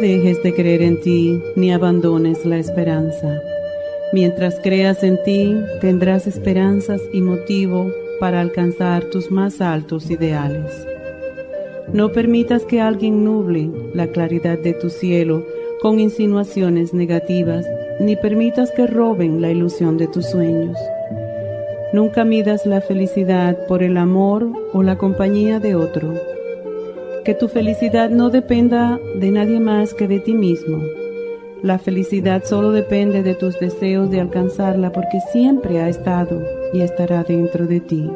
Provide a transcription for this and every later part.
Dejes de creer en ti ni abandones la esperanza. Mientras creas en ti, tendrás esperanzas y motivo para alcanzar tus más altos ideales. No permitas que alguien nuble la claridad de tu cielo con insinuaciones negativas, ni permitas que roben la ilusión de tus sueños. Nunca midas la felicidad por el amor o la compañía de otro que tu felicidad no dependa de nadie más que de ti mismo. La felicidad solo depende de tus deseos de alcanzarla porque siempre ha estado y estará dentro de ti.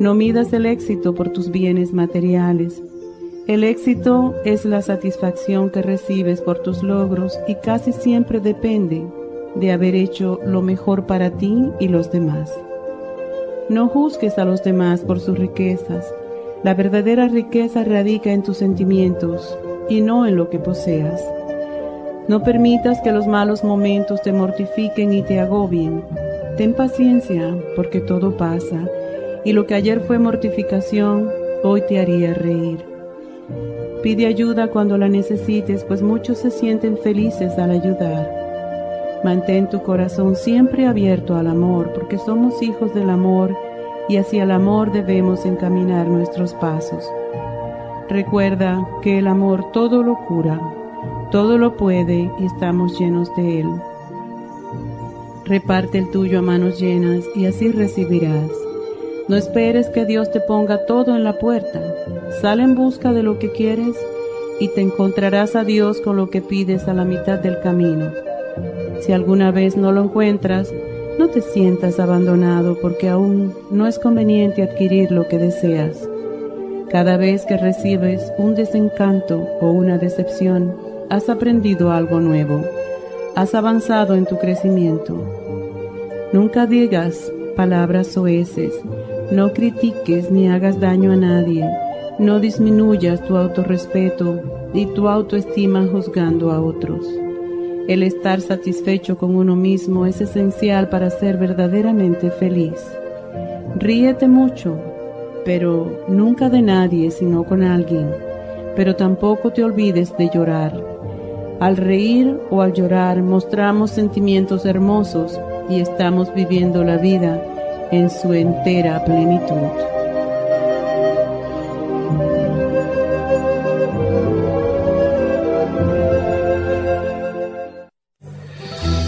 No midas el éxito por tus bienes materiales. El éxito es la satisfacción que recibes por tus logros y casi siempre depende de haber hecho lo mejor para ti y los demás. No juzgues a los demás por sus riquezas la verdadera riqueza radica en tus sentimientos y no en lo que poseas. No permitas que los malos momentos te mortifiquen y te agobien. Ten paciencia, porque todo pasa, y lo que ayer fue mortificación, hoy te haría reír. Pide ayuda cuando la necesites, pues muchos se sienten felices al ayudar. Mantén tu corazón siempre abierto al amor, porque somos hijos del amor y hacia el amor debemos encaminar nuestros pasos. Recuerda que el amor todo lo cura, todo lo puede y estamos llenos de él. Reparte el tuyo a manos llenas y así recibirás. No esperes que Dios te ponga todo en la puerta. Sal en busca de lo que quieres y te encontrarás a Dios con lo que pides a la mitad del camino. Si alguna vez no lo encuentras, no te sientas abandonado porque aún no es conveniente adquirir lo que deseas. Cada vez que recibes un desencanto o una decepción, has aprendido algo nuevo, has avanzado en tu crecimiento. Nunca digas palabras soeces, no critiques ni hagas daño a nadie, no disminuyas tu autorrespeto y tu autoestima juzgando a otros. El estar satisfecho con uno mismo es esencial para ser verdaderamente feliz. Ríete mucho, pero nunca de nadie sino con alguien. Pero tampoco te olvides de llorar. Al reír o al llorar mostramos sentimientos hermosos y estamos viviendo la vida en su entera plenitud.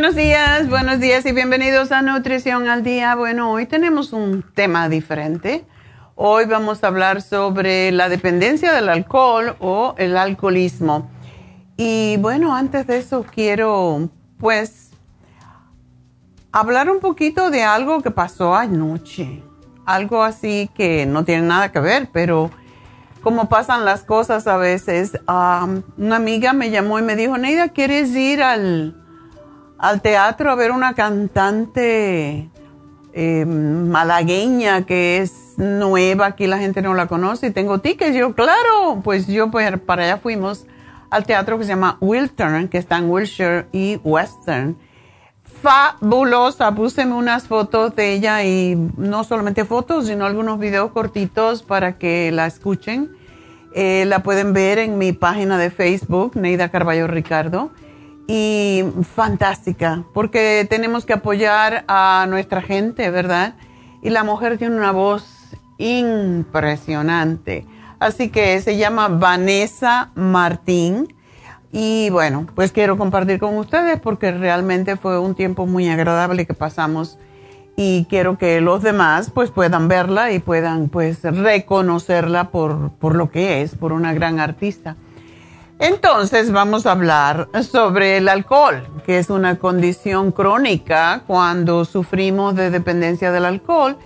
Buenos días, buenos días y bienvenidos a Nutrición al Día. Bueno, hoy tenemos un tema diferente. Hoy vamos a hablar sobre la dependencia del alcohol o el alcoholismo. Y bueno, antes de eso quiero pues hablar un poquito de algo que pasó anoche. Algo así que no tiene nada que ver, pero como pasan las cosas a veces. una amiga me llamó y me dijo, Neida, ¿quieres ir al, al teatro a ver una cantante eh, malagueña que es nueva, aquí la gente no la conoce y tengo tickets? Yo, claro, pues yo pues, para allá fuimos al teatro que se llama Wiltern, que está en Wilshire y Western. Fabulosa, púseme unas fotos de ella y no solamente fotos, sino algunos videos cortitos para que la escuchen. Eh, la pueden ver en mi página de Facebook, Neida Carballo Ricardo y fantástica, porque tenemos que apoyar a nuestra gente, ¿verdad? Y la mujer tiene una voz impresionante. Así que se llama Vanessa Martín. Y bueno, pues quiero compartir con ustedes porque realmente fue un tiempo muy agradable que pasamos y quiero que los demás pues puedan verla y puedan pues reconocerla por, por lo que es, por una gran artista. Entonces vamos a hablar sobre el alcohol, que es una condición crónica cuando sufrimos de dependencia del alcohol,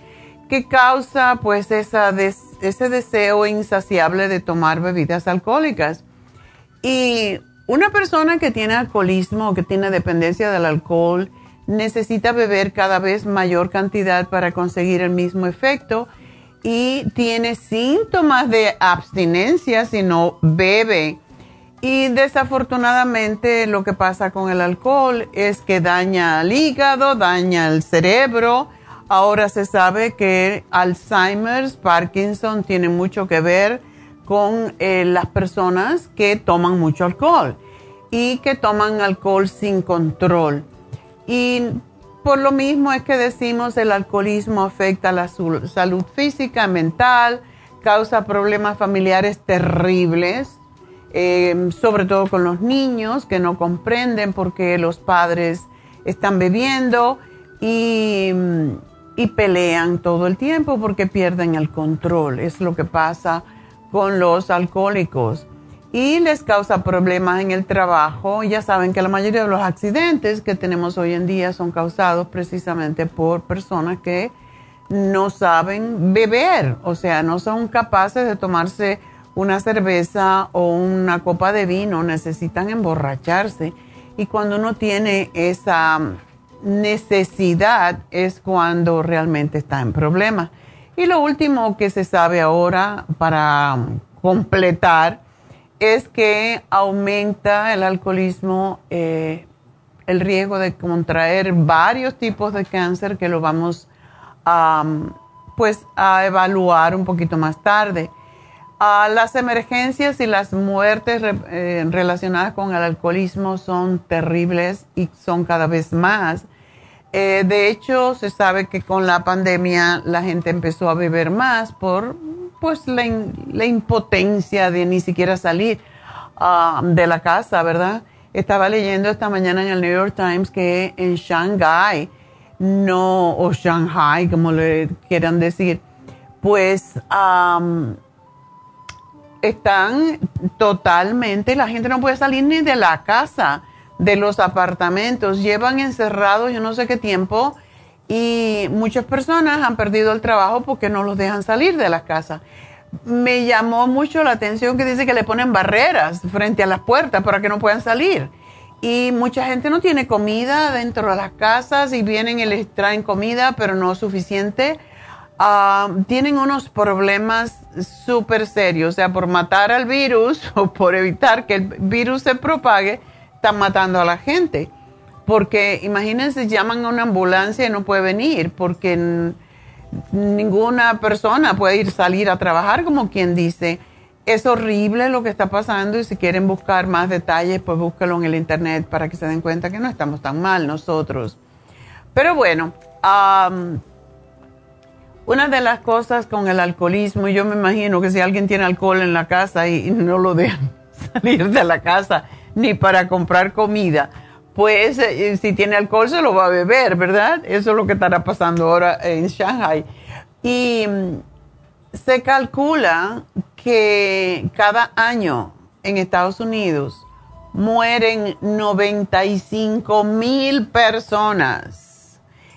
que causa pues ese deseo insaciable de tomar bebidas alcohólicas. Y una persona que tiene alcoholismo o que tiene dependencia del alcohol necesita beber cada vez mayor cantidad para conseguir el mismo efecto y tiene síntomas de abstinencia si no bebe y desafortunadamente lo que pasa con el alcohol es que daña el hígado, daña el cerebro. Ahora se sabe que Alzheimer's, Parkinson tiene mucho que ver con eh, las personas que toman mucho alcohol y que toman alcohol sin control. Y por lo mismo es que decimos el alcoholismo afecta la salud física, mental, causa problemas familiares terribles Em, sobre todo con los niños que no comprenden por qué los padres están bebiendo y, y, pelean todo el tiempo porque pierden el control. Es lo que pasa con los alcohólicos. Y les causa problemas en el trabajo. Ya saben que la mayoría de los accidentes que tenemos hoy en día son causados precisamente por personas que no saben beber, o sea, no son capaces de tomarse una cerveza o una copa de vino, necesitan emborracharse. Y cuando uno tiene esa necesidad es cuando realmente está en problemas. Y lo último que se sabe ahora para completar es que aumenta el alcoholismo, eh, el riesgo de contraer varios tipos de cáncer que lo vamos a, pues, a evaluar un poquito más tarde las emergencias y las muertes eh, relacionadas con el alcoholismo son terribles y son cada vez más. Eh, de hecho, se sabe que con la pandemia la gente empezó a beber más por pues, la, impotencia de ni siquiera salir ah, de la casa, ¿verdad? Estaba leyendo esta mañana en el New York Times que en Shanghai, no, o Shanghai, como le quieran decir, pues están totalmente, la gente no puede salir ni de la casa, de los apartamentos, llevan encerrados yo no sé qué tiempo y muchas personas han perdido el trabajo porque no los dejan salir de la casa. Me llamó mucho la atención que dice que le ponen barreras frente a las puertas para que no puedan salir. Y mucha gente no tiene comida dentro de las casas y vienen y les traen comida, pero no suficiente Ah, tienen unos problemas súper serios, o sea, por matar al virus o por evitar que el virus se propague, están matando a la gente. Porque imagínense, llaman a una ambulancia y no puede venir porque ninguna persona puede ir salir a trabajar, como quien dice. Es horrible lo que está pasando y si quieren buscar más detalles, pues búsquelo en el internet para que se den cuenta que no estamos tan mal nosotros. Pero bueno, una de las cosas con el alcoholismo, yo me imagino que si alguien tiene alcohol en la casa y, no lo dejan salir de la casa ni para comprar comida, pues eh, si tiene alcohol se lo va a beber, ¿verdad? Eso es lo que estará pasando ahora en Shanghai. Y mm, se calcula que cada año en Estados Unidos mueren 95 mil personas.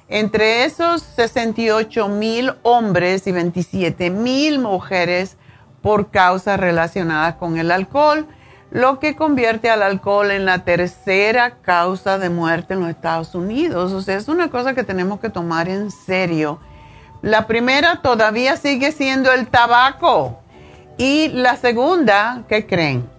Entre esos 68 mil hombres y 27 mil mujeres por causas relacionadas con el alcohol, lo que convierte al alcohol en la tercera causa de muerte en los Estados Unidos. O sea, es una cosa que tenemos que tomar en serio. La primera todavía sigue siendo el tabaco. Y la segunda, ¿qué creen?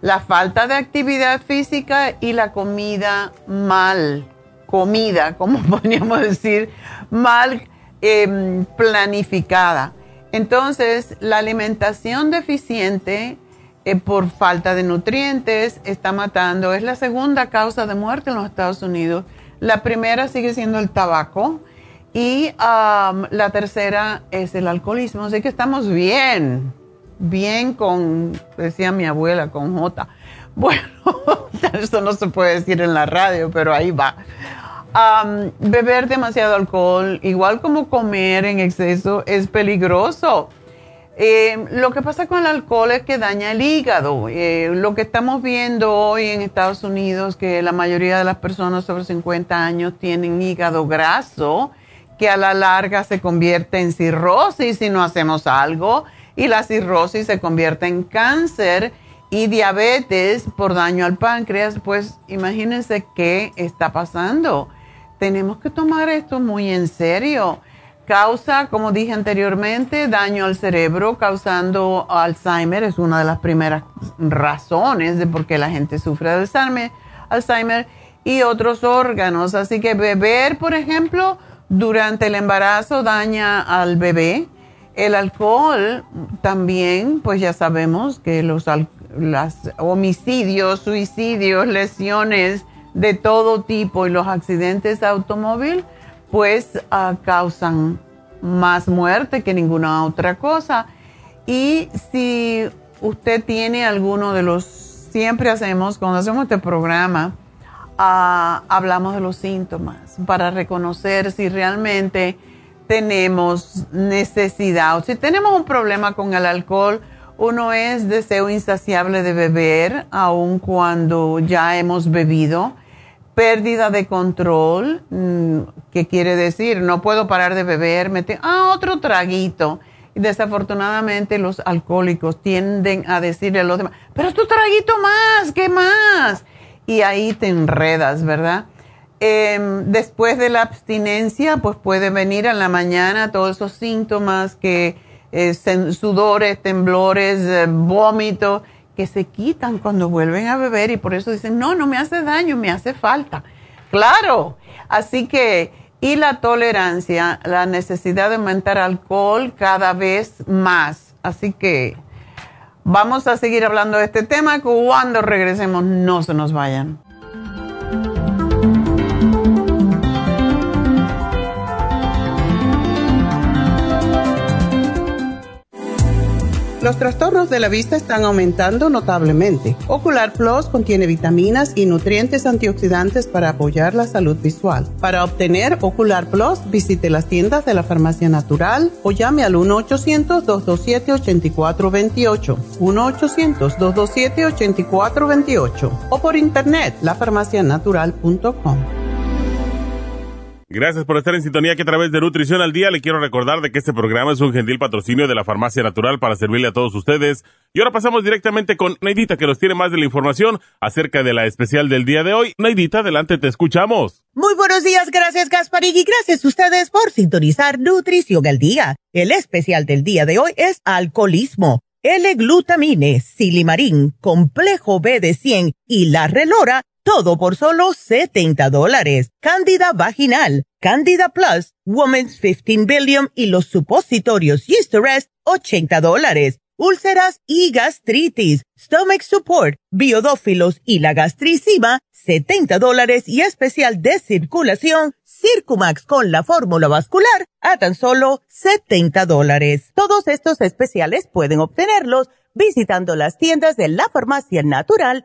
la falta de actividad física y la comida mal comida, como podríamos decir, mal em, planificada. Entonces, la alimentación deficiente eh, por falta de nutrientes está matando. Es la segunda causa de muerte en los Estados Unidos. La primera sigue siendo el tabaco y la tercera es el alcoholismo. Así que estamos bien bien con, decía mi abuela, con J. Bueno, eso no se puede decir en la radio, pero ahí va. beber demasiado alcohol, igual como comer en exceso, es peligroso. Eh, lo que pasa con el alcohol es que daña el hígado. Eh, lo que estamos viendo hoy en Estados Unidos, que la mayoría de las personas sobre 50 años tienen hígado graso, que a la larga se convierte en cirrosis si no hacemos algo y la cirrosis se convierte en cáncer y diabetes por daño al páncreas, pues imagínense qué está pasando. Tenemos que tomar esto muy en serio. Causa, como dije anteriormente, daño al cerebro, causando Alzheimer. Es una de las primeras razones de por qué la gente sufre de Alzheimer, Alzheimer y otros órganos. Así que beber, por ejemplo, durante el embarazo daña al bebé el alcohol también, pues ya sabemos que los homicidios, suicidios, lesiones de todo tipo y los accidentes de automóvil, pues ah, causan más muerte que ninguna otra cosa. Y si usted tiene alguno de los, siempre hacemos, cuando hacemos este programa, ah, hablamos de los síntomas para reconocer si realmente tenemos necesidad o si tenemos un problema con el alcohol, uno es deseo insaciable de beber, aun cuando ya hemos bebido, pérdida de control, mm, ¿qué quiere decir? No puedo parar de beber, mete, ah, otro traguito. Y desafortunadamente los alcohólicos tienden a decirle a los demás, pero tu traguito más, ¿qué más? Y ahí te enredas, ¿verdad? Em, después de la abstinencia, pues puede venir en la mañana todos esos síntomas que eh, sudores, temblores, eh, vómitos, que se quitan cuando vuelven a beber y por eso dicen, no, no me hace daño, me hace falta. Claro, así que, y la tolerancia, la necesidad de aumentar alcohol cada vez más. Así que vamos a seguir hablando de este tema cuando regresemos, no se nos vayan. Los trastornos de la vista están aumentando notablemente. Ocular Plus contiene vitaminas y nutrientes antioxidantes para apoyar la salud visual. Para obtener Ocular Plus, visite las tiendas de la Farmacia Natural o llame al 1-800-227-8428. 1-800-227-8428 o por internet lafarmacianatural.com. Gracias por estar en sintonía que a través de Nutrición al Día le quiero recordar de que este programa es un gentil patrocinio de la Farmacia Natural para servirle a todos ustedes. Y ahora pasamos directamente con Neidita que nos tiene más de la información acerca de la especial del día de hoy. Neidita, adelante, te escuchamos. Muy buenos días, gracias Gasparín y gracias a ustedes por sintonizar Nutrición al Día. El especial del día de hoy es alcoholismo. L-glutamine, silimarín, complejo B de 100 y la relora todo por solo 70 dólares. Cándida vaginal, Cándida Plus, Women's 15 Billion y los supositorios Rest, 80 dólares. Úlceras y gastritis, Stomach Support, Biodófilos y la gastricima, 70 dólares y especial de circulación, Circumax con la fórmula vascular, a tan solo 70 dólares. Todos estos especiales pueden obtenerlos visitando las tiendas de la farmacia natural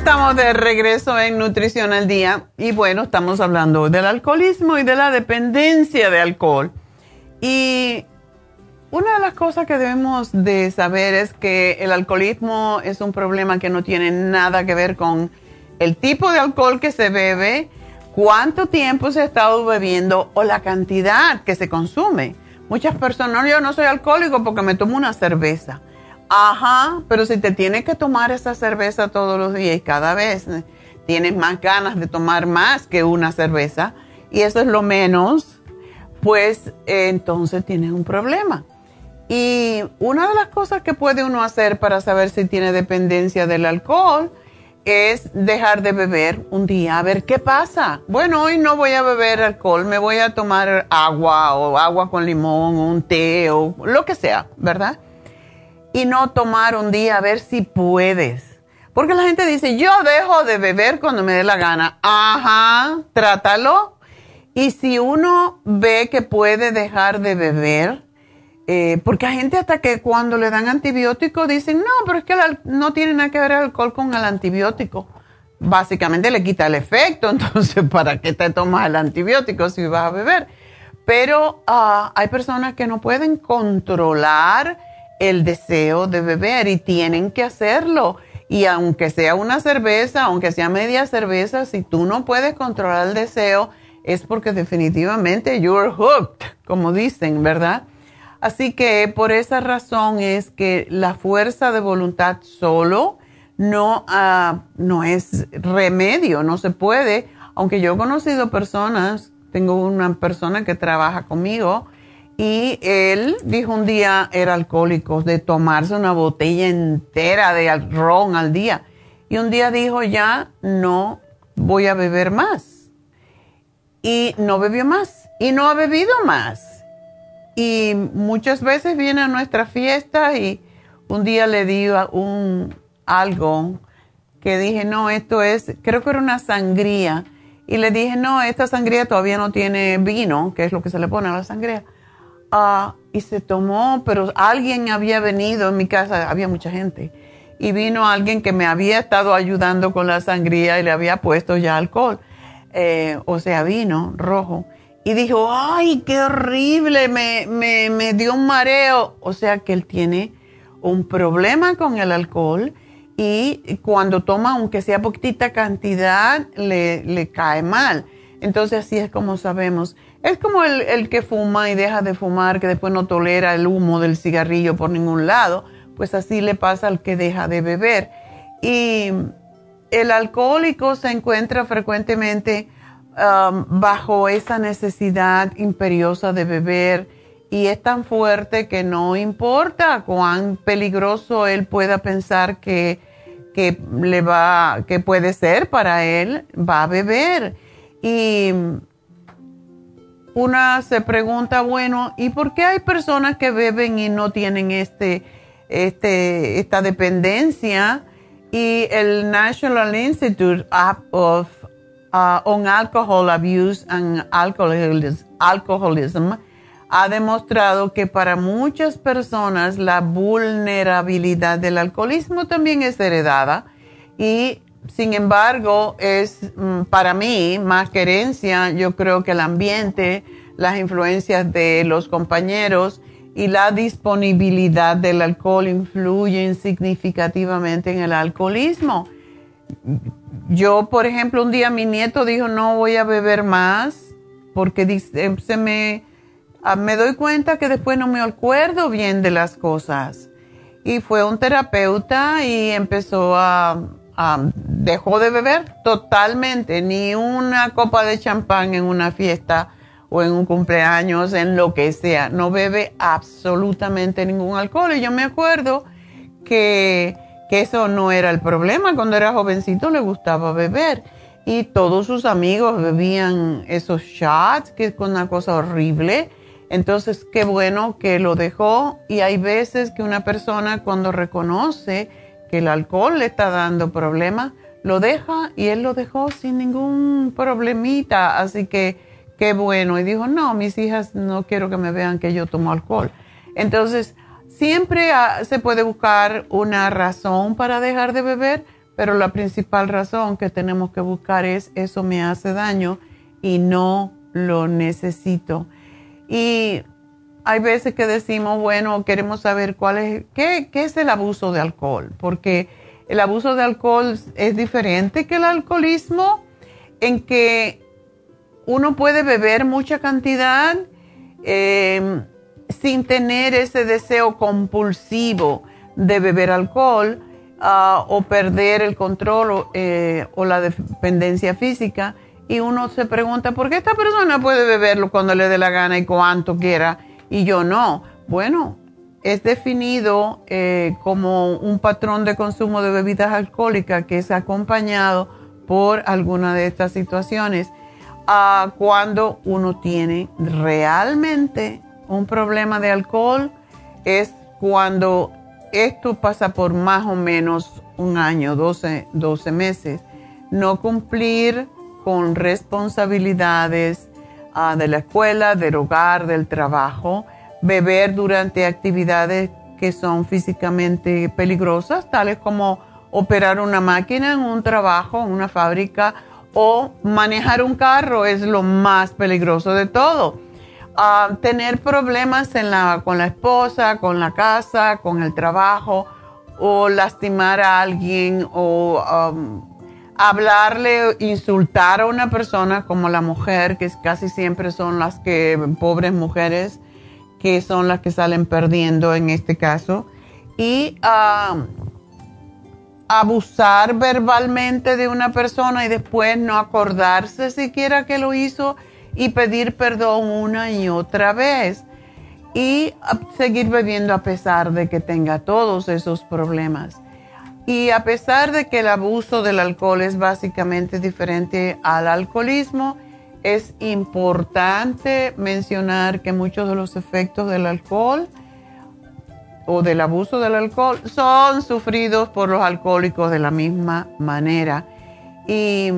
Estamos de regreso en Nutrición al Día y bueno, estamos hablando del alcoholismo y de la dependencia de alcohol. Y una de las cosas que debemos de saber es que el alcoholismo es un problema que no tiene nada que ver con el tipo de alcohol que se bebe, cuánto tiempo se ha estado bebiendo o la cantidad que se consume. Muchas personas, yo no soy alcohólico porque me tomo una cerveza. Ajá, pero si te tienes que tomar esa cerveza todos los días y cada vez tienes más ganas de tomar más que una cerveza, y eso es lo menos, pues entonces tienes un problema. Y una de las cosas que puede uno hacer para saber si tiene dependencia del alcohol es dejar de beber un día, a ver qué pasa. Bueno, hoy no voy a beber alcohol, me voy a tomar agua o agua con limón o un té o lo que sea, ¿verdad? Y no tomar un día a ver si puedes. Porque la gente dice, yo dejo de beber cuando me dé la gana. Ajá, trátalo. Y si uno ve que puede dejar de beber, eh, porque hay gente hasta que cuando le dan antibiótico dicen, no, pero es que no tiene nada que ver el alcohol con el antibiótico. Básicamente le quita el efecto, entonces, ¿para qué te tomas el antibiótico si vas a beber? Pero ah, hay personas que no pueden controlar el deseo de beber y tienen que hacerlo. Y aunque sea una cerveza, aunque sea media cerveza, si tú no puedes controlar el deseo, es porque definitivamente you're hooked, como dicen, ¿verdad? Así que por esa razón es que la fuerza de voluntad solo no, ah, no es remedio, no se puede. Aunque yo he conocido personas, tengo una persona que trabaja conmigo, y él dijo un día, era alcohólico, de tomarse una botella entera de ron al día. Y un día dijo, ya no voy a beber más. Y no bebió más. Y no ha bebido más. Y muchas veces viene a nuestra fiesta y un día le di un, algo que dije, no, esto es, creo que era una sangría. Y le dije, no, esta sangría todavía no tiene vino, que es lo que se le pone a la sangría Y se tomó, pero alguien había venido en mi casa, había mucha gente, y vino alguien que me había estado ayudando con la sangría y le había puesto ya alcohol, eh, o sea, vino rojo. Y dijo, ay, qué horrible, me, me, me dio un mareo. O sea que él tiene un problema con el alcohol y cuando toma, aunque sea poquita cantidad, le, le cae mal. Entonces así es como sabemos. Es como el, que fuma y deja de fumar, que después no tolera el humo del cigarrillo por ningún lado, pues así le pasa al que deja de beber. Y el alcohólico se encuentra frecuentemente um, bajo esa necesidad imperiosa de beber y es tan fuerte que no importa cuán peligroso él pueda pensar que, que le va, que puede ser para él, va a beber. Y una se pregunta, bueno, ¿y por qué hay personas que beben y no tienen este, este, esta dependencia? Y el National Institute of uh, on Alcohol Abuse and Alcoholism, ha demostrado que para muchas personas la vulnerabilidad del alcoholismo también es heredada y sin embargo, es mm, para mí más que herencia, yo creo que el ambiente, las influencias de los compañeros y la disponibilidad del alcohol influyen significativamente en el alcoholismo. Yo, por ejemplo, un día mi nieto dijo, no voy a beber más porque se me, ah, me doy cuenta que después no me acuerdo bien de las cosas. Y fue un terapeuta y empezó a dejó de beber totalmente, ni una copa de champán en una fiesta o en un cumpleaños, en lo que sea. No bebe absolutamente ningún alcohol. Y yo me acuerdo que, que eso no era el problema. Cuando era jovencito le gustaba beber. Y todos sus amigos bebían esos shots, que es una cosa horrible. Entonces, qué bueno que lo dejó. Y hay veces que una persona cuando reconoce que el alcohol le está dando problemas, lo deja y él lo dejó sin ningún problemita. Así que qué bueno. Y dijo, no, mis hijas no quiero que me vean que yo tomo alcohol. Entonces, siempre ah, se puede buscar una razón para dejar de beber, pero la principal razón que tenemos que buscar es eso me hace daño y no lo necesito. Y hay veces que decimos, bueno, queremos saber cuál es, qué, qué es el abuso de alcohol, porque el abuso de alcohol es diferente que el alcoholismo en que uno puede beber mucha cantidad em, sin tener ese deseo compulsivo de beber alcohol ah, o perder el control eh, o, la dependencia física. Y uno se pregunta, ¿por qué esta persona puede beberlo cuando le dé la gana y cuanto quiera y yo no? Bueno, es definido eh, como un patrón de consumo de bebidas alcohólicas que es acompañado por alguna de estas situaciones cuando uno tiene realmente un problema de alcohol es cuando esto pasa por más o menos un año, 12, 12 meses. No cumplir con responsabilidades ah, de la escuela, del hogar, del trabajo, beber durante actividades que son físicamente peligrosas, tales como operar una máquina en un trabajo, en una fábrica o manejar un carro es lo más peligroso de todo. Ah, tener problemas con la esposa, con la casa, con el trabajo, o lastimar a alguien, o hablarle, insultar a una persona como la mujer, que casi siempre son las que, pobres mujeres, que son las que salen perdiendo en este caso. Y ah, abusar verbalmente de una persona y después no acordarse siquiera que lo hizo y pedir perdón una y otra vez y seguir bebiendo a pesar de que tenga todos esos problemas. Y a pesar de que el abuso del alcohol es básicamente diferente al alcoholismo, es importante mencionar que muchos de los efectos del alcohol o del abuso del alcohol son sufridos por los alcohólicos de la misma manera. Y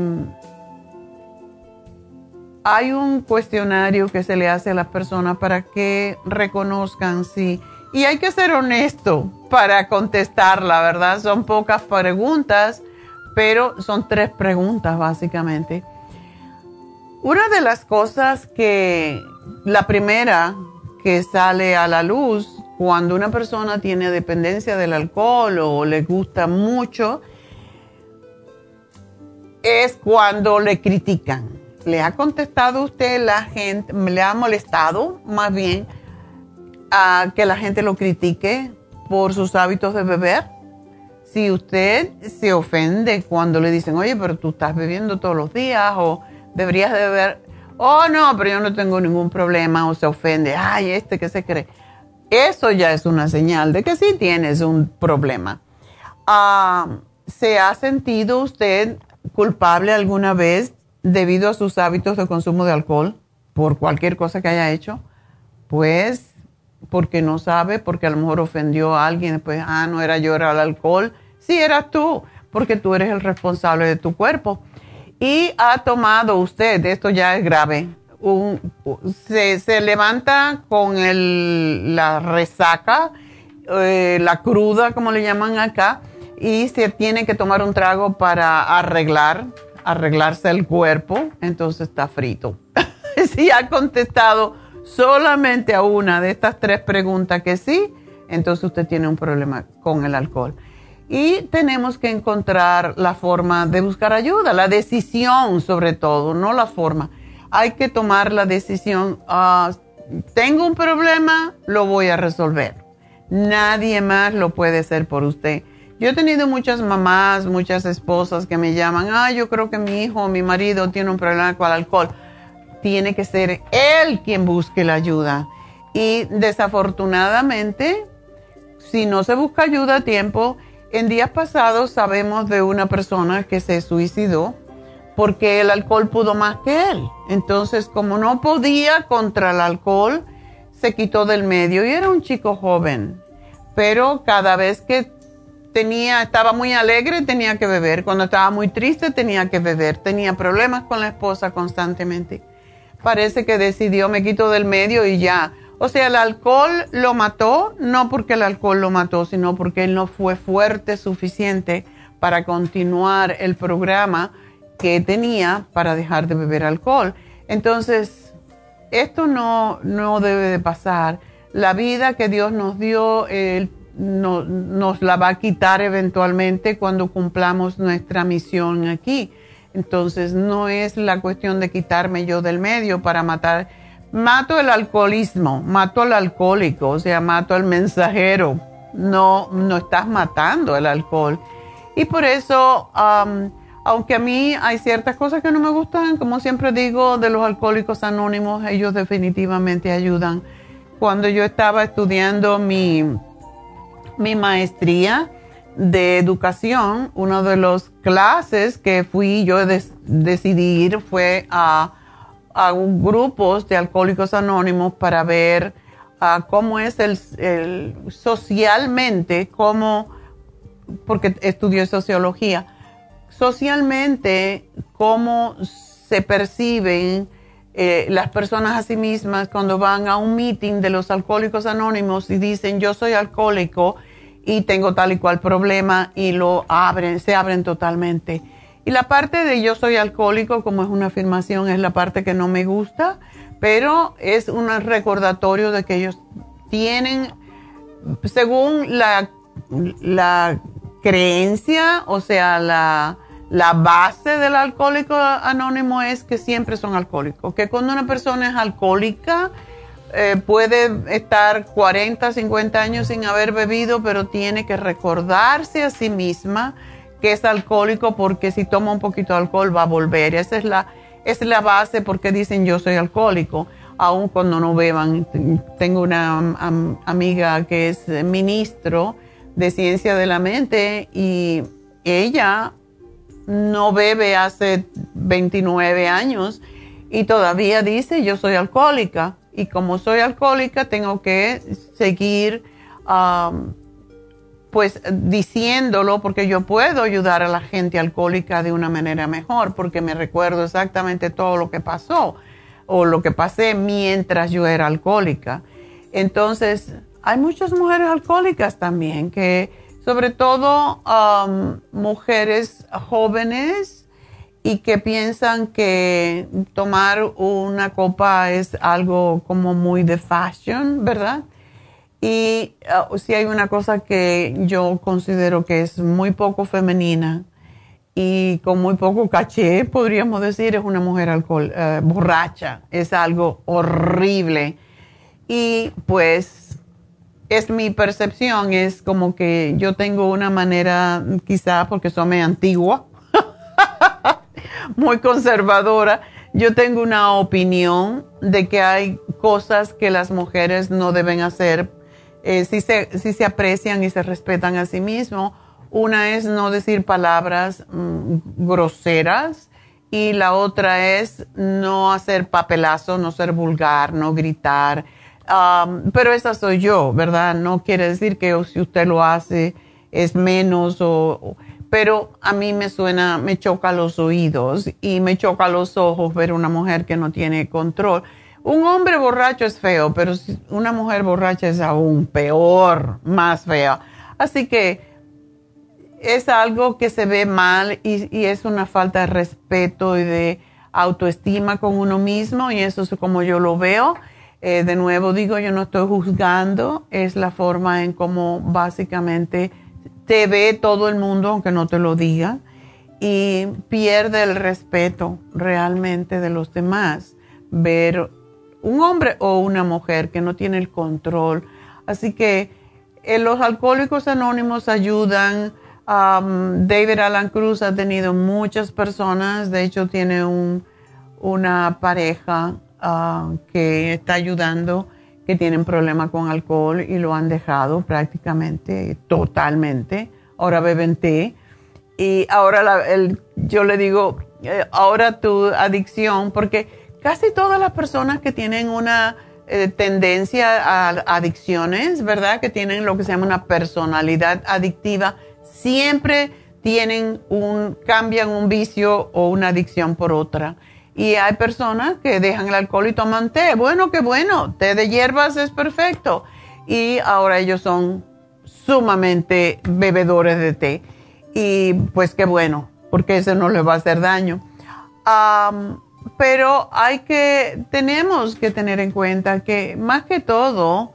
hay un cuestionario que se le hace a las personas para que reconozcan si... Y hay que ser honesto para contestar, la verdad. Son pocas preguntas, pero son tres preguntas básicamente. Una de las cosas que, la primera que sale a la luz cuando una persona tiene dependencia del alcohol o le gusta mucho, es cuando le critican. ¿Le ha contestado usted la gente, le ha molestado más bien a que la gente lo critique por sus hábitos de beber? Si usted se ofende cuando le dicen, oye, pero tú estás bebiendo todos los días o deberías de beber, oh no, pero yo no tengo ningún problema o se ofende, ay, este que se cree eso ya es una señal de que sí tienes un problema. Ah, ¿Se ha sentido usted culpable alguna vez debido a sus hábitos de consumo de alcohol por cualquier cosa que haya hecho? Pues porque no sabe, porque a lo mejor ofendió a alguien, después, ah, no era yo, era el alcohol. Sí, eras tú, porque tú eres el responsable de tu cuerpo. Y ha tomado usted, esto ya es grave, se, levanta con la resaca, eh, la cruda, como le llaman acá, y se tiene que tomar un trago para arreglar, arreglarse el cuerpo, entonces está frito. si ha contestado solamente a una de estas tres preguntas que sí, entonces usted tiene un problema con el alcohol. Y tenemos que encontrar la forma de buscar ayuda, la decisión sobre todo, no la forma hay que tomar la decisión, ah, tengo un problema, lo voy a resolver. Nadie más lo puede hacer por usted. Yo he tenido muchas mamás, muchas esposas que me llaman, ah, yo creo que mi hijo mi marido tiene un problema con el alcohol. Tiene que ser él quien busque la ayuda. Y desafortunadamente, si no se busca ayuda a tiempo, en días pasados sabemos de una persona que se suicidó porque el alcohol pudo más que él. Entonces, como no podía contra el alcohol, se quitó del medio y era un chico joven. Pero cada vez que tenía, estaba muy alegre, tenía que beber. Cuando estaba muy triste, tenía que beber. Tenía problemas con la esposa constantemente. Parece que decidió, me quito del medio y ya. O sea, el alcohol lo mató, no porque el alcohol lo mató, sino porque él no fue fuerte suficiente para continuar el programa que tenía para dejar de beber alcohol. Entonces, esto no, no debe de pasar. La vida que Dios nos dio, no, nos la va a quitar eventualmente cuando cumplamos nuestra misión aquí. Entonces, no es la cuestión de quitarme yo del medio para matar mato el alcoholismo, mato al alcohólico, o sea, mato al mensajero. No, no estás matando el alcohol. Y por eso, aunque a mí hay ciertas cosas que no me gustan, como siempre digo, de los alcohólicos anónimos, ellos definitivamente ayudan. Cuando yo estaba estudiando mi, mi maestría de educación, una de las clases que fui yo de, decidí ir fue a a grupos de alcohólicos anónimos para ver ah, cómo es el, socialmente, cómo, porque estudió sociología, socialmente cómo se perciben eh, las personas a sí mismas cuando van a un meeting de los alcohólicos anónimos y dicen yo soy alcohólico y tengo tal y cual problema y lo abren, se abren totalmente. Y la parte de yo soy alcohólico, como es una afirmación, es la parte que no me gusta, pero es un recordatorio de que ellos tienen, según la, la creencia, o sea, la, la base del alcohólico anónimo es que siempre son alcohólicos, que cuando una persona es alcohólica, eh, puede estar 40, 50 años sin haber bebido, pero tiene que recordarse a sí misma que es alcohólico porque si toma un poquito de alcohol va a volver. Esa es la, es la base porque dicen yo soy alcohólico, aun cuando no beban. Tengo una amiga que es ministro de ciencia de la mente y ella no bebe hace 29 años y todavía dice yo soy alcohólica y como soy alcohólica tengo que seguir pues diciéndolo porque yo puedo ayudar a la gente alcohólica de una manera mejor porque me recuerdo exactamente todo lo que pasó o lo que pasé mientras yo era alcohólica. Entonces, hay muchas mujeres alcohólicas también que, sobre todo mujeres jóvenes y que piensan que tomar una copa es algo como muy de fashion, ¿verdad? Y uh, si hay una cosa que yo considero que es muy poco femenina y con muy poco caché, podríamos decir, es una mujer alcohol, uh, borracha. Es algo horrible. Y pues es mi percepción, es como que yo tengo una manera, quizá porque soy antigua, muy conservadora, yo tengo una opinión de que hay cosas que las mujeres no deben hacer eh, si, se, si se aprecian y se respetan a sí mismos. Una es no decir palabras mm, groseras y la otra es no hacer papelazo, no ser vulgar, no gritar. pero esa soy yo, ¿verdad? No quiere decir que si usted lo hace es menos o, pero a mí me suena, me choca los oídos y me choca los ojos ver una mujer que no tiene control. Un hombre borracho es feo, pero una mujer borracha es aún peor, más fea. Así que es algo que se ve mal y, es una falta de respeto y de autoestima con uno mismo y eso es como yo lo veo. Eh, de nuevo digo, yo no estoy juzgando, es la forma en cómo básicamente te ve todo el mundo, aunque no te lo diga, y pierde el respeto realmente de los demás. Ver un hombre o una mujer que no tiene el control. Así que eh, los alcohólicos anónimos ayudan. David Alan Cruz ha tenido muchas personas, de hecho tiene un, una pareja ah, que está ayudando, que tienen problemas con alcohol y lo han dejado prácticamente, totalmente. Ahora beben té. Y ahora yo le digo, eh, ahora tu adicción, porque casi todas las personas que tienen una eh, tendencia a adicciones, ¿verdad? Que tienen lo que se llama una personalidad adictiva, siempre tienen un, cambian un vicio o una adicción por otra. Y hay personas que dejan el alcohol y toman té. Bueno, qué bueno, té de hierbas es perfecto. Y ahora ellos son sumamente bebedores de té. Y pues qué bueno, porque eso no les va a hacer daño. pero hay que, tenemos que tener en cuenta que más que todo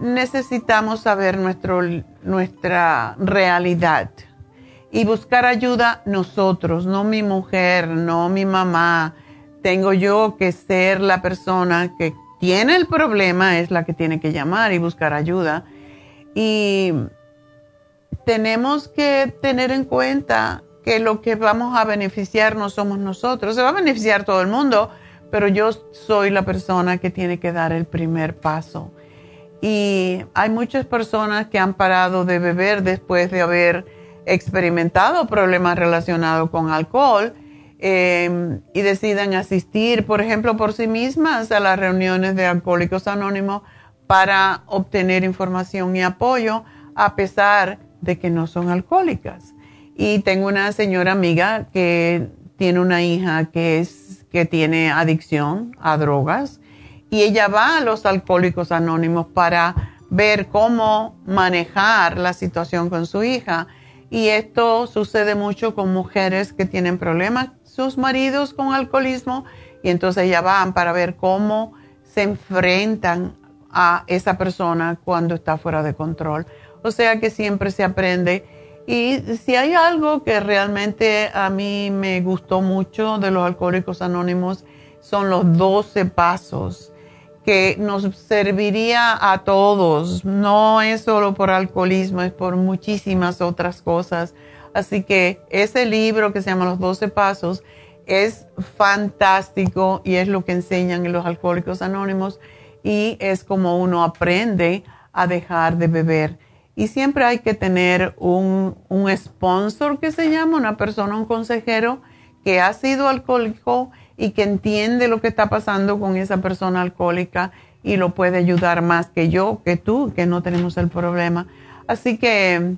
necesitamos saber nuestro, nuestra realidad y buscar ayuda nosotros, no mi mujer, no mi mamá. Tengo yo que ser la persona que tiene el problema, es la que tiene que llamar y buscar ayuda. Y tenemos que tener en cuenta que lo que vamos a beneficiar no somos nosotros, se va a beneficiar todo el mundo, pero yo soy la persona que tiene que dar el primer paso. Y hay muchas personas que han parado de beber después de haber experimentado problemas relacionados con alcohol em, y deciden asistir, por ejemplo, por sí mismas a las reuniones de Alcohólicos Anónimos para obtener información y apoyo a pesar de que no son alcohólicas. Y tengo una señora amiga que tiene una hija que, es, que tiene adicción a drogas y ella va a los alcohólicos anónimos para ver cómo manejar la situación con su hija y esto sucede mucho con mujeres que tienen problemas, sus maridos con alcoholismo, y entonces ya van para ver cómo se enfrentan a esa persona cuando está fuera de control. O sea que siempre se aprende. Y si hay algo que realmente a mí me gustó mucho de los alcohólicos anónimos, son los 12 pasos que nos serviría a todos. No es solo por alcoholismo, es por muchísimas otras cosas. Así que ese libro que se llama Los 12 Pasos es fantástico y es lo que enseñan en los alcohólicos anónimos y es como uno aprende a dejar de beber. Y siempre hay que tener un, un sponsor que se llama, una persona, un consejero que ha sido alcohólico y que entiende lo que está pasando con esa persona alcohólica y lo puede ayudar más que yo, que tú, que no tenemos el problema. Así que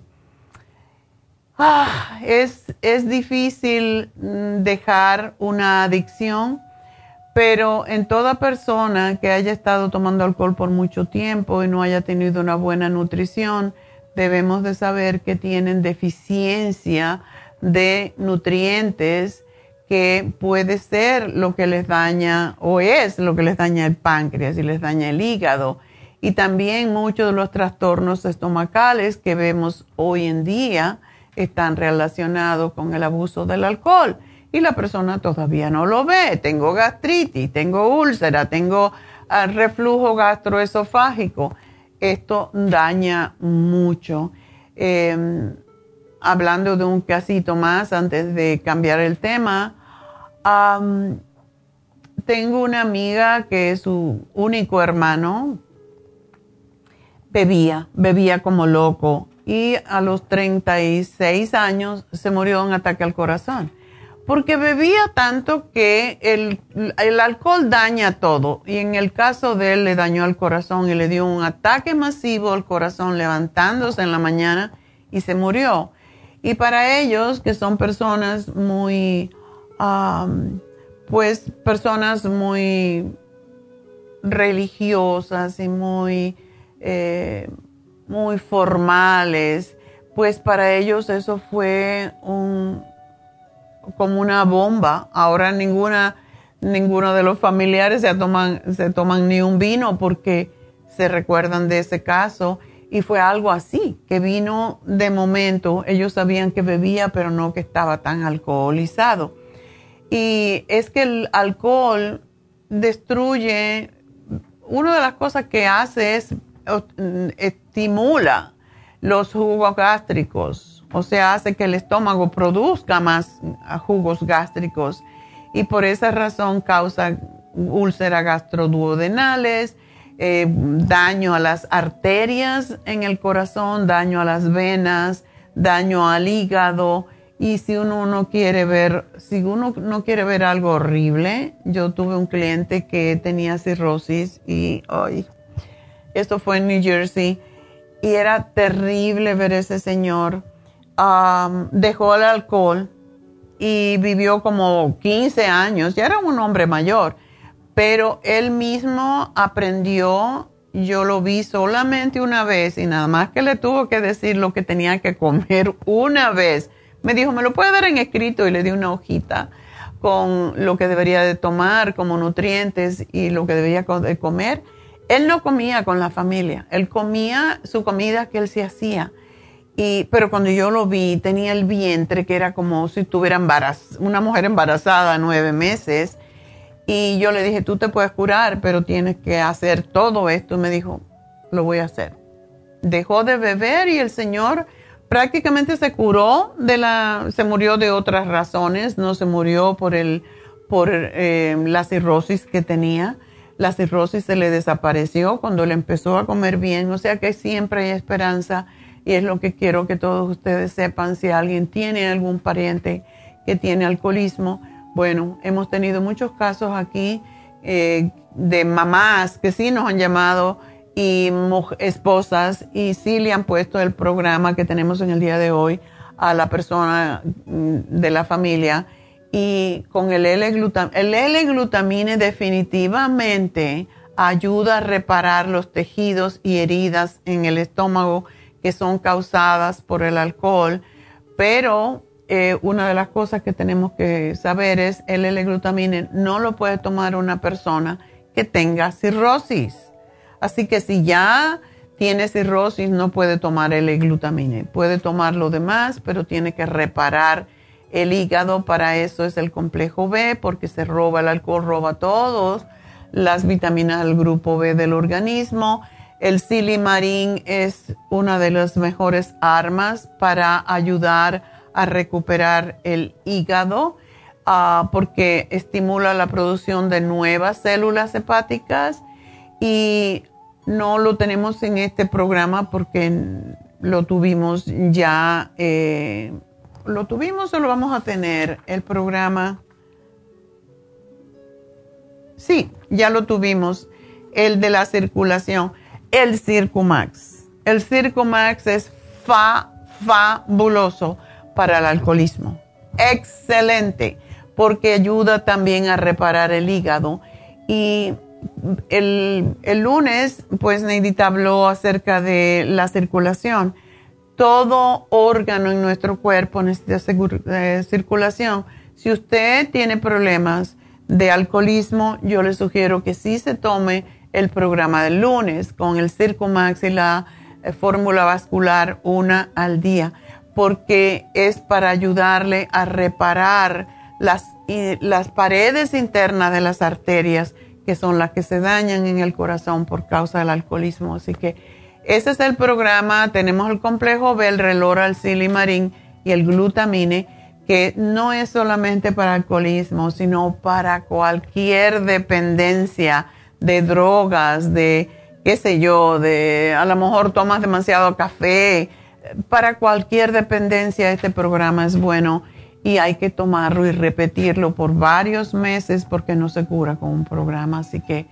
ah, es, es difícil mm, dejar una adicción, pero en toda persona que haya estado tomando alcohol por mucho tiempo y no haya tenido una buena nutrición, debemos de saber que tienen deficiencia de nutrientes que puede ser lo que les daña o es lo que les daña el páncreas y les daña el hígado. Y también muchos de los trastornos estomacales que vemos hoy en día están relacionados con el abuso del alcohol. Y la persona todavía no lo ve. Tengo gastritis, tengo úlcera, tengo ah, reflujo gastroesofágico. Esto daña mucho. Em, hablando de un casito más antes de cambiar el tema, tengo una amiga que su único hermano bebía, bebía como loco y a los 36 años se murió de un ataque al corazón. Porque bebía tanto que el, el alcohol daña todo. Y en el caso de él le dañó al corazón y le dio un ataque masivo al corazón levantándose en la mañana y se murió. Y para ellos, que son personas muy pues personas muy religiosas y muy, eh, muy formales, pues para ellos eso fue un, como una bomba. Ahora ninguna, ninguno de los familiares se toman, se toman ni un vino porque se recuerdan de ese caso y fue algo así, que vino de momento. Ellos sabían que bebía, pero no que estaba tan alcoholizado. Y es que el alcohol destruye, una de las cosas que hace es estimula los jugos gástricos, o sea, hace que el estómago produzca más jugos gástricos y por esa razón causa úlceras gastroduodenales, eh, daño a las arterias en el corazón, daño a las venas, daño al hígado. Y si uno no quiere ver, si uno no quiere ver algo horrible, yo tuve un cliente que tenía cirrosis y hoy, esto fue en New Jersey, y era terrible ver ese señor. dejó el alcohol y vivió como 15 años, ya era un hombre mayor, pero él mismo aprendió, yo lo vi solamente una vez y nada más que le tuvo que decir lo que tenía que comer una vez. Me dijo, ¿me lo puede dar en escrito? Y le di una hojita con lo que debería de tomar como nutrientes y lo que debería de comer. Él no comía con la familia, él comía su comida que él se hacía pero cuando yo lo vi, tenía el vientre que era como si tuviera una mujer embarazada nueve meses. Y yo le dije, tú te puedes curar, pero tienes que hacer todo esto. Y me dijo, lo voy a hacer. Dejó de beber y el Señor prácticamente se curó de la, se murió de otras razones, no se murió por el, por eh, la cirrosis que tenía. La cirrosis se le desapareció cuando le empezó a comer bien, o sea que siempre hay esperanza y es lo que quiero que todos ustedes sepan si alguien tiene algún pariente que tiene alcoholismo. Bueno, hemos tenido muchos casos aquí eh, de mamás que sí nos han llamado y esposas y sí le han puesto el programa que tenemos en el día de hoy a la persona mm, de la familia y con el L-glutamine. El L-glutamine definitivamente ayuda a reparar los tejidos y heridas en el estómago que son causadas por el alcohol, pero eh, una de las cosas que tenemos que saber es el L-glutamine no lo puede tomar una persona que tenga cirrosis. Así que si ya tiene cirrosis no puede tomar el L-glutamine. Puede tomar lo demás, pero tiene que reparar el hígado. Para eso es el complejo B, porque se roba el alcohol, roba todas las vitaminas del grupo B del organismo el silimarín es una de las mejores armas para ayudar a recuperar el hígado ah, porque estimula la producción de nuevas células hepáticas y no lo tenemos en este programa porque lo tuvimos ya, eh, lo tuvimos o lo vamos a tener el programa. Sí, ya lo tuvimos, el de la circulación el Circumax. El Circumax es fa, fabuloso para el alcoholismo. Excelente, porque ayuda también a reparar el hígado. Y el, lunes, pues Neidita habló acerca de la circulación. Todo órgano en nuestro cuerpo necesita eh, circulación. Si usted tiene problemas de alcoholismo, yo le sugiero que sí se tome el programa del lunes con el Circumax y la eh, fórmula vascular una al día, porque es para ayudarle a reparar las, las paredes internas de las arterias, que son las que se dañan en el corazón por causa del alcoholismo. Así que ese es el programa. Tenemos el complejo B, el relora, el silimarín y el glutamine, que no es solamente para alcoholismo, sino para cualquier dependencia de drogas, de qué sé yo, de a lo mejor tomas demasiado café. Para cualquier dependencia este programa es bueno y hay que tomarlo y repetirlo por varios meses porque no se cura con un programa. Así que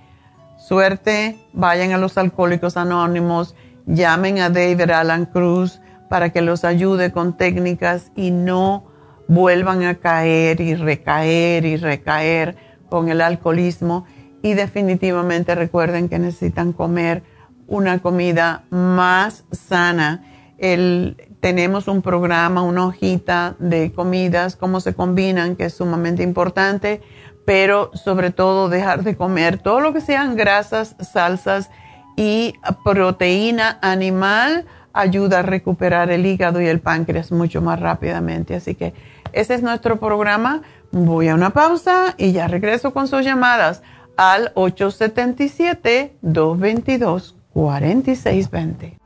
suerte, vayan a los alcohólicos anónimos, llamen a David Alan Cruz para que los ayude con técnicas y no vuelvan a caer y recaer y recaer con el alcoholismo y definitivamente recuerden que necesitan comer una comida más sana. Tenemos un programa, una hojita de comidas, cómo se combinan, que es sumamente importante, pero sobre todo dejar de comer todo lo que sean grasas, salsas y proteína animal ayuda a recuperar el hígado y el páncreas mucho más rápidamente. Así que ese es nuestro programa. Voy a una pausa y ya regreso con sus llamadas al 877-222-4620.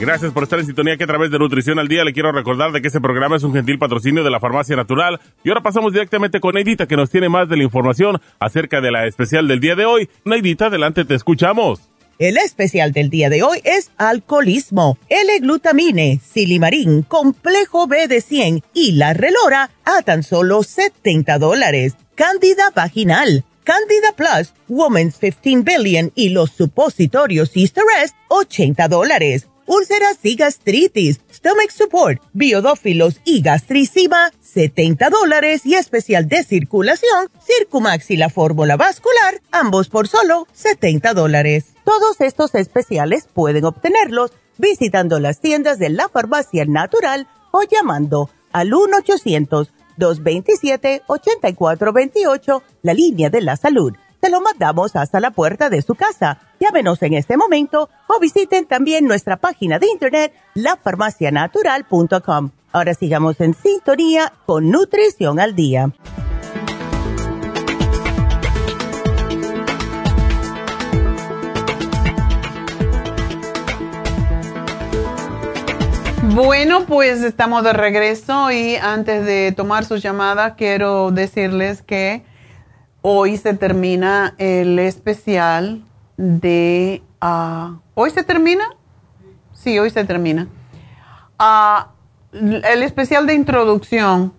Gracias por estar en sintonía que a través de Nutrición al Día le quiero recordar de que este programa es un gentil patrocinio de la Farmacia Natural. Y ahora pasamos directamente con Neidita que nos tiene más de la información acerca de la especial del día de hoy. Neidita, adelante, te escuchamos. El especial del día de hoy es alcoholismo, L-glutamine, silimarín, complejo B de 100 y la relora a tan solo 70 dólares. Cándida vaginal, Candida Plus, Woman's 15 Billion y los supositorios Easter 80 dólares úlceras y gastritis, stomach support, biodófilos y gastricima, 70 dólares y especial de circulación, Circumax y la fórmula vascular, ambos por solo 70 dólares. Todos estos especiales pueden obtenerlos visitando las tiendas de la farmacia natural o llamando al 1-800-227-8428, la línea de la salud te lo mandamos hasta la puerta de su casa. Llámenos en este momento o visiten también nuestra página de internet lafarmacianatural.com. Ahora sigamos en sintonía con Nutrición al Día. Bueno, pues estamos de regreso y antes de tomar su llamada quiero decirles que hoy se termina el especial de... Ah, ¿Hoy se termina? Sí, hoy se termina. Ah, el especial de introducción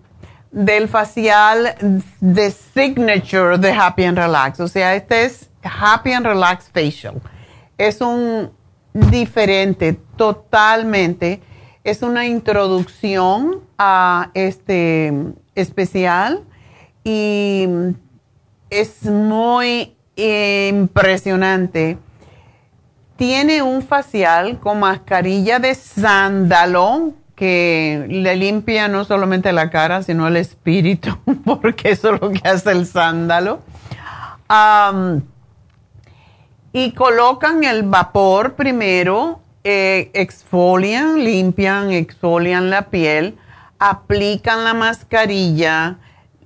del facial de Signature de Happy and Relax. O sea, este es Happy and Relax Facial. Es un diferente, totalmente. Es una introducción a este especial y es muy impresionante. Tiene un facial con mascarilla de sándalo que le limpia no solamente la cara, sino el espíritu, porque eso es lo que hace el sándalo. y colocan el vapor primero, eh, exfolian, limpian, exfolian la piel, aplican la mascarilla,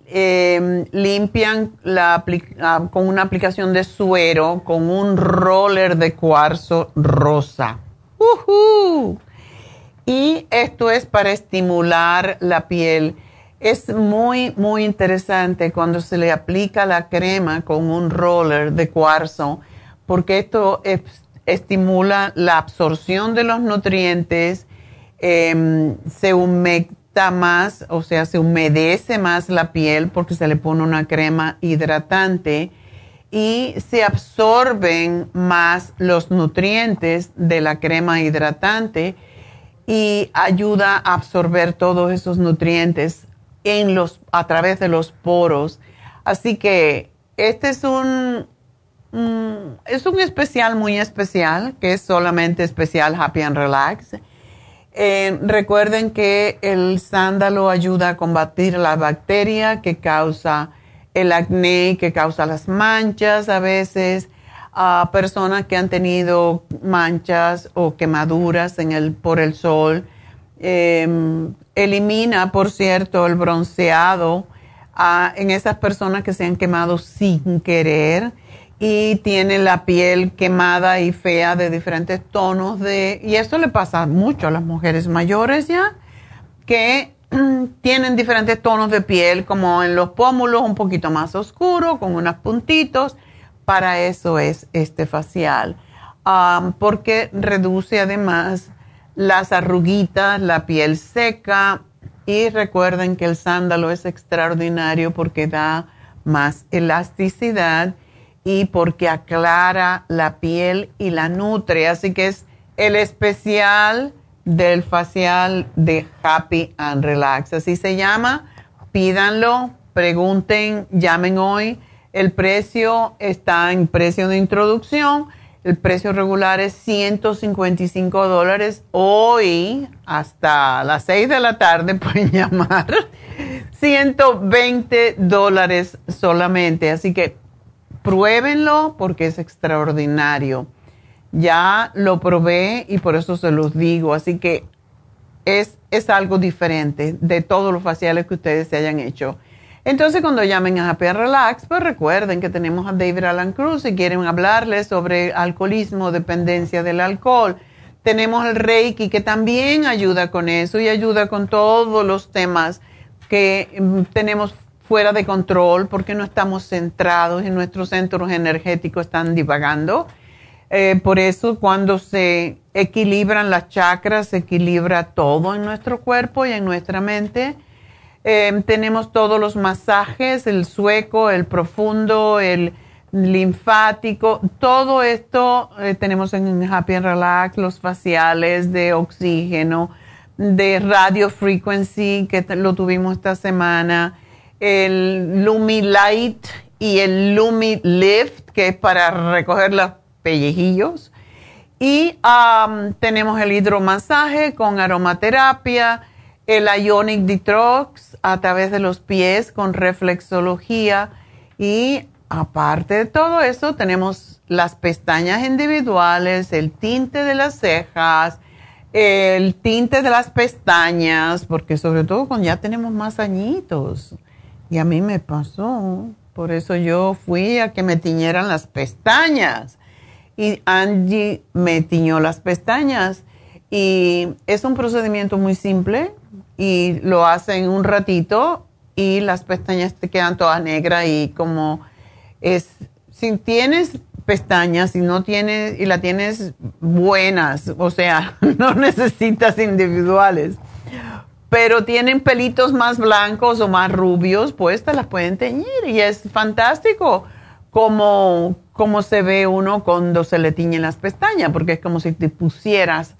Em, limpian ah, con una aplicación de suero con un roller de cuarzo rosa. Y esto es para estimular la piel. Es muy, muy interesante cuando se le aplica la crema con un roller de cuarzo, porque esto estimula la absorción de los nutrientes, em, se humecta más, o sea, se humedece más la piel porque se le pone una crema hidratante y se absorben más los nutrientes de la crema hidratante y ayuda a absorber todos esos nutrientes en los, a través de los poros. Así que este es un, es un especial muy especial, que es solamente especial Happy and Relax eh, recuerden que el sándalo ayuda a combatir la bacteria que causa el acné, que causa las manchas a veces, a personas que han tenido manchas o quemaduras en el, por el sol. Em, elimina, por cierto, el bronceado en esas personas que se han quemado sin querer y tiene la piel quemada y fea de diferentes tonos de y esto le pasa mucho a las mujeres mayores ya que tienen diferentes tonos de piel como en los pómulos un poquito más oscuro con unos puntitos. Para eso es este facial porque reduce además las arruguitas la piel seca. Y recuerden que el sándalo es extraordinario porque da más elasticidad y porque aclara la piel y la nutre. Así que es el especial del facial de Happy and Relax. Así se llama. Pídanlo, pregunten, llamen hoy. El precio está en precio de introducción. El precio regular es 155 dólares. Hoy, hasta las 6 de la tarde, pueden llamar. 120 dólares solamente. Así que Pruébenlo porque es extraordinario. Ya lo probé y por eso se los digo. Así que es, es algo diferente de todos los faciales que ustedes se hayan hecho. Entonces, cuando llamen a Happy Relax, pues recuerden que tenemos a David Alan Cruz y quieren hablarles sobre alcoholismo, dependencia del alcohol. Tenemos el Reiki que también ayuda con eso y ayuda con todos los temas que mm, tenemos fuera de control porque no estamos centrados y nuestros centros energéticos están divagando. Eh, por eso cuando se equilibran las chakras, se equilibra todo en nuestro cuerpo y en nuestra mente. Eh, tenemos todos los masajes, el sueco, el profundo, el linfático, todo esto eh, tenemos en Happy and Relax, los faciales de oxígeno, de radio frequency, que lo tuvimos esta semana el Lumi Light y el Lumi Lift, que es para recoger los pellejillos. Y tenemos el hidromasaje con aromaterapia, el Ionic Detox a través de los pies con reflexología. Y aparte de todo eso, tenemos las pestañas individuales, el tinte de las cejas, el tinte de las pestañas, porque sobre todo cuando ya tenemos más añitos y a mí me pasó. Por eso yo fui a que me tiñeran las pestañas. Y Angie me tiñó las pestañas. Y es un procedimiento muy simple y lo hacen un ratito y las pestañas te quedan todas negras y como es, si tienes pestañas y no tienes, y la tienes buenas, o sea, no necesitas individuales pero tienen pelitos más blancos o más rubios, pues te las pueden teñir y es fantástico como, como se ve uno cuando se le tiñen las pestañas, porque es como si te pusieras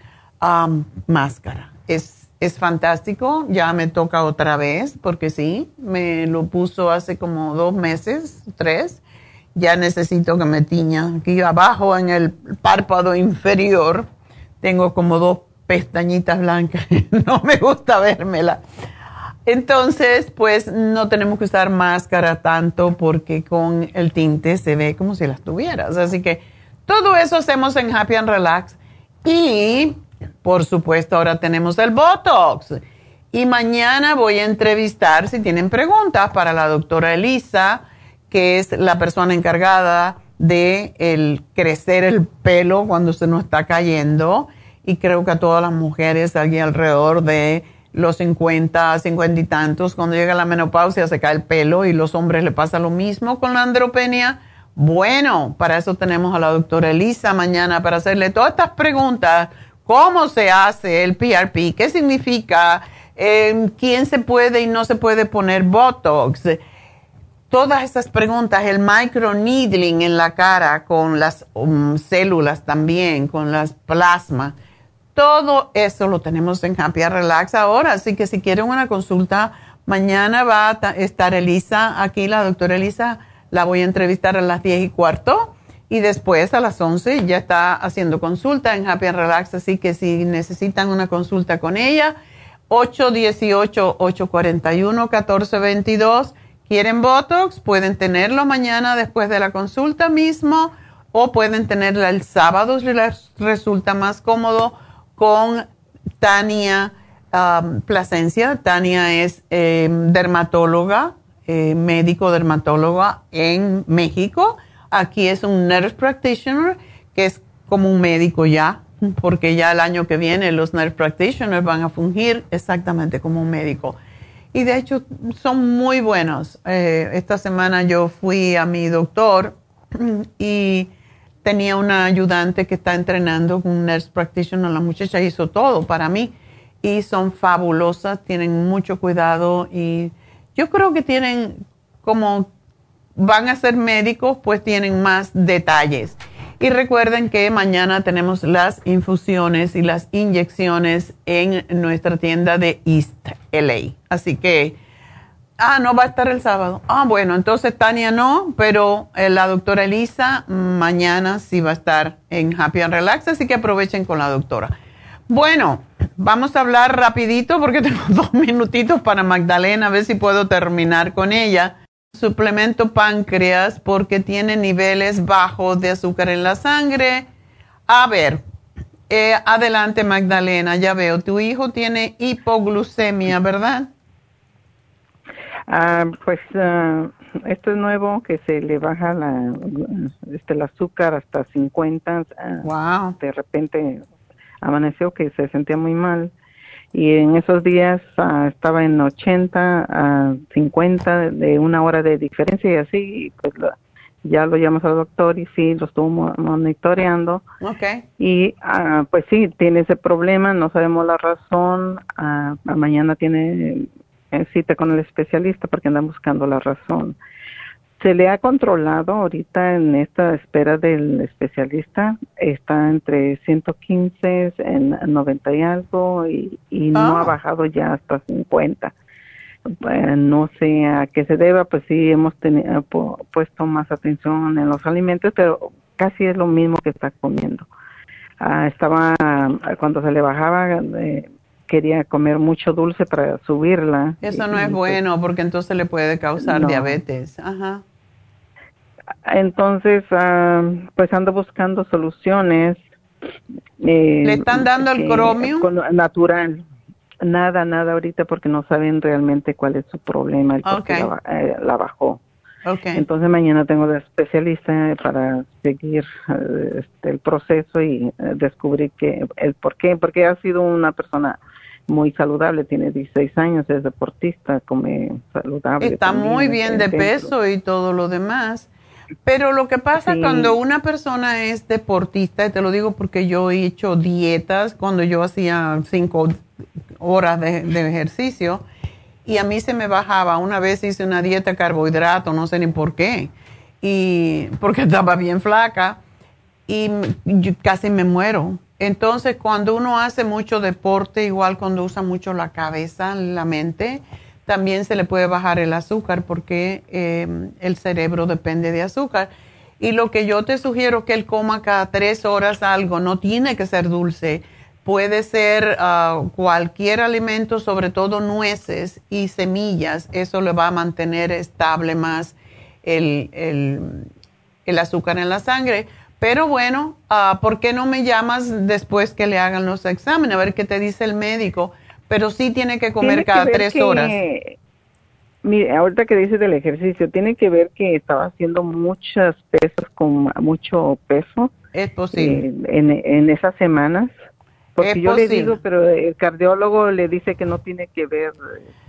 máscara. Es, es fantástico, ya me toca otra vez, porque sí, me lo puso hace como dos meses, tres. Ya necesito que me tiña. Aquí abajo en el párpado inferior tengo como dos pestañitas blancas, no me gusta vérmela. Entonces, pues no tenemos que usar máscara tanto porque con el tinte se ve como si las tuvieras. Así que todo eso hacemos en Happy and Relax. Y, por supuesto, ahora tenemos el Botox. Y mañana voy a entrevistar, si tienen preguntas, para la doctora Elisa, que es la persona encargada de el crecer el pelo cuando se nos está cayendo y creo que a todas las mujeres aquí alrededor de los 50, 50 y tantos, cuando llega la menopausia se cae el pelo y los hombres le pasa lo mismo con la andropenia. Bueno, para eso tenemos a la doctora Elisa mañana para hacerle todas estas preguntas. ¿Cómo se hace el PRP? ¿Qué significa? Eh, ¿Quién se puede y no se puede poner Botox? Todas estas preguntas, el microneedling en la cara con las um, células también, con las plasmas todo eso lo tenemos en Happy Relax ahora, así que si quieren una consulta, mañana va a estar Elisa aquí, la doctora Elisa, la voy a entrevistar a las 10 y cuarto y después a las 11 ya está haciendo consulta en Happy Relax, así que si necesitan una consulta con ella, 818-841-1422. ¿Quieren Botox? Pueden tenerlo mañana después de la consulta mismo o pueden tenerla el sábado si les resulta más cómodo con Tania um, Plasencia. Tania es em, dermatóloga, eh, médico dermatóloga en México. Aquí es un nurse practitioner, que es como un médico ya, porque ya el año que viene los nurse practitioners van a fungir exactamente como un médico. Y de hecho son muy buenos. Eh, esta semana yo fui a mi doctor y tenía una ayudante que está entrenando un nurse practitioner. La muchacha hizo todo para mí y son fabulosas, tienen mucho cuidado y yo creo que tienen como van a ser médicos, pues tienen más detalles. Y recuerden que mañana tenemos las infusiones y las inyecciones en nuestra tienda de East LA. Así que, ah, no va a estar el sábado. Ah, bueno, entonces Tania no, pero eh, la doctora Elisa mañana sí va a estar en Happy and Relax, así que aprovechen con la doctora. Bueno, vamos a hablar rapidito porque tengo dos minutitos para Magdalena, a ver si puedo terminar con ella suplemento páncreas porque tiene niveles bajos de azúcar en la sangre. A ver, eh, adelante Magdalena, ya veo, tu hijo tiene hipoglucemia, ¿verdad? Ah, pues uh, esto es nuevo, que se le baja la, este, el azúcar hasta 50. wow. Ah, de repente amaneció que se sentía muy mal y en esos días ah, estaba en 80 a 50 de una hora de diferencia y así pues ya lo llamamos al doctor y sí lo estuvo monitoreando okay. y uh, pues sí tiene ese problema no sabemos la razón uh, mañana tiene eh, cita con el especialista porque andan buscando la razón se le ha controlado ahorita en esta espera del especialista, está entre 115 en 90 y algo y, no ha ah. bajado ya hasta 50. no sé a qué se deba, pues sí hemos tenido, puesto más atención en los alimentos, pero casi es lo mismo que está comiendo. Ah, estaba, cuando se le bajaba, eh, quería comer mucho dulce para subirla. Eso no es pues bueno porque entonces le puede causar diabetes. Ajá. Entonces, ah, pues ando buscando soluciones. Eh, ¿Le están dando el cromio? natural. Nada, nada ahorita porque no saben realmente cuál es su problema, el la, eh, la, bajó. Okay. Entonces mañana tengo la especialista para seguir eh, este, el proceso y descubrir que el por qué, porque ha sido una persona muy saludable, tiene 16 años, es deportista, come saludable. Está muy bien de peso y todo lo demás. Pero lo que pasa cuando una persona es deportista, y te lo digo porque yo he hecho dietas cuando yo hacía cinco horas de, ejercicio y a mí se me bajaba. Una vez hice una dieta de carbohidrato, no sé ni por qué, y porque estaba bien flaca y casi me muero. Entonces, cuando uno hace mucho deporte, igual cuando usa mucho la cabeza, la mente, también se le puede bajar el azúcar porque em, el cerebro depende de azúcar. Y lo que yo te sugiero que él coma cada tres horas algo, no tiene que ser dulce, puede ser ah, cualquier alimento, sobre todo nueces y semillas, eso le va a mantener estable más el, azúcar en la sangre. Pero bueno, uh, ¿por qué no me llamas después que le hagan los exámenes? A ver qué te dice el médico pero sí tiene que comer cada tres horas. Mire, ahorita que dice del ejercicio, tiene que ver que estaba haciendo muchas pesas con mucho peso. Es posible. Eh, en, esas semanas. Porque yo le digo, pero el cardiólogo le dice que no tiene que ver.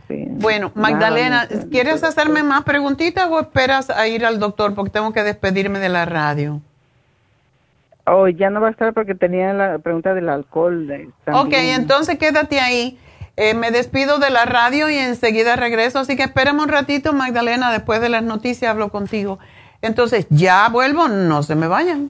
Este, bueno, Magdalena, ¿quieres hacerme más preguntitas o esperas a ir al doctor? Porque tengo que despedirme de la radio. Oh, ya no va a estar porque tenía la pregunta del alcohol. Ok, entonces quédate ahí. Eh, me despido de la radio y enseguida regreso, así que espérame un ratito, Magdalena, después de las noticias hablo contigo. Entonces, ya vuelvo, no se me vayan.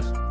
días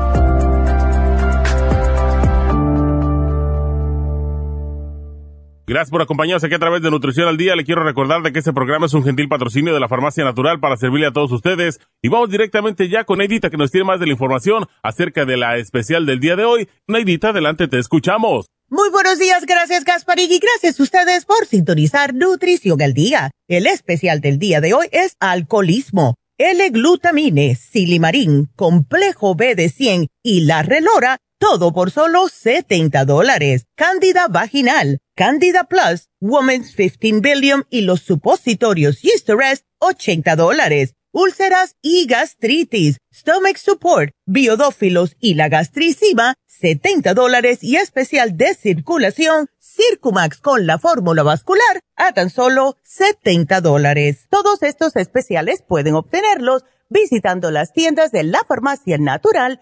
Gracias por acompañarnos aquí a través de Nutrición al Día. Le quiero recordar de que este programa es un gentil patrocinio de la Farmacia Natural para servirle a todos ustedes. Y vamos directamente ya con Neidita que nos tiene más de la información acerca de la especial del día de hoy. Neidita, adelante, te escuchamos. Muy buenos días, gracias Gasparín y gracias a ustedes por sintonizar Nutrición al Día. El especial del día de hoy es alcoholismo. L-glutamine, silimarín, complejo B de 100 y la relora todo por solo 70 dólares. Cándida vaginal, Candida Plus, Women's 15 Billion y los supositorios Eusterest, 80 dólares. Úlceras y gastritis, Stomach Support, Biodófilos y la gastricima, 70 dólares y especial de circulación, Circumax con la fórmula vascular, a tan solo 70 dólares. Todos estos especiales pueden obtenerlos visitando las tiendas de la farmacia natural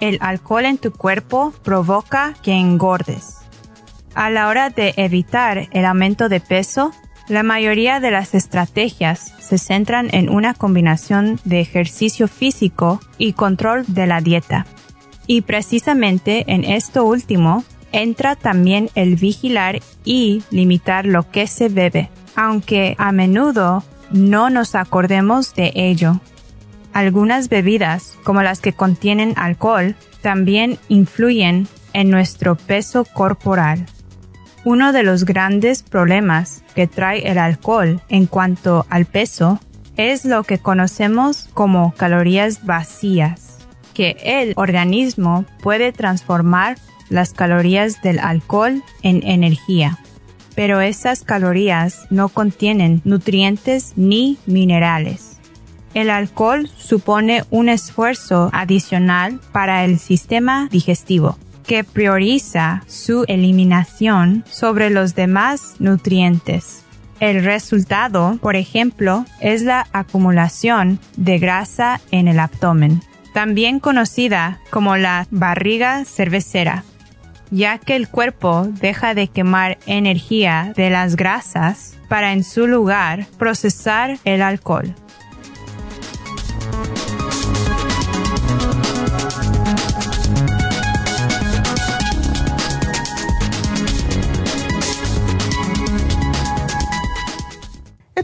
El alcohol en tu cuerpo provoca que engordes. A la hora de evitar el aumento de peso, la mayoría de las estrategias se centran en una combinación de ejercicio físico y control de la dieta. Y precisamente en esto último entra también el vigilar y limitar lo que se bebe, aunque a menudo no nos acordemos de ello. Algunas bebidas, como las que contienen alcohol, también influyen en nuestro peso corporal. Uno de los grandes problemas que trae el alcohol en cuanto al peso es lo que conocemos como calorías vacías, que el organismo puede transformar las calorías del alcohol en energía. Pero esas calorías no contienen nutrientes ni minerales. El alcohol supone un esfuerzo adicional para el sistema digestivo que prioriza su eliminación sobre los demás nutrientes. El resultado, por ejemplo, es la acumulación de grasa en el abdomen, también conocida como la barriga cervecera, ya que el cuerpo deja de quemar energía de las grasas para en su lugar procesar el alcohol.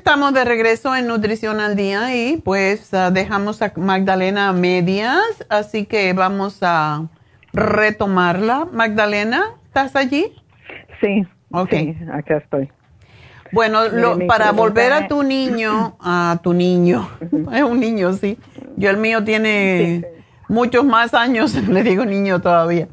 Estamos de regreso en Nutrición al Día y pues ah, dejamos a Magdalena a medias, así que vamos a retomarla. Magdalena, ¿estás allí? Sí, ok, acá estoy. Bueno, para volver a tu niño, a tu niño, es un niño, sí. Yo el mío tiene muchos más años, le digo niño todavía.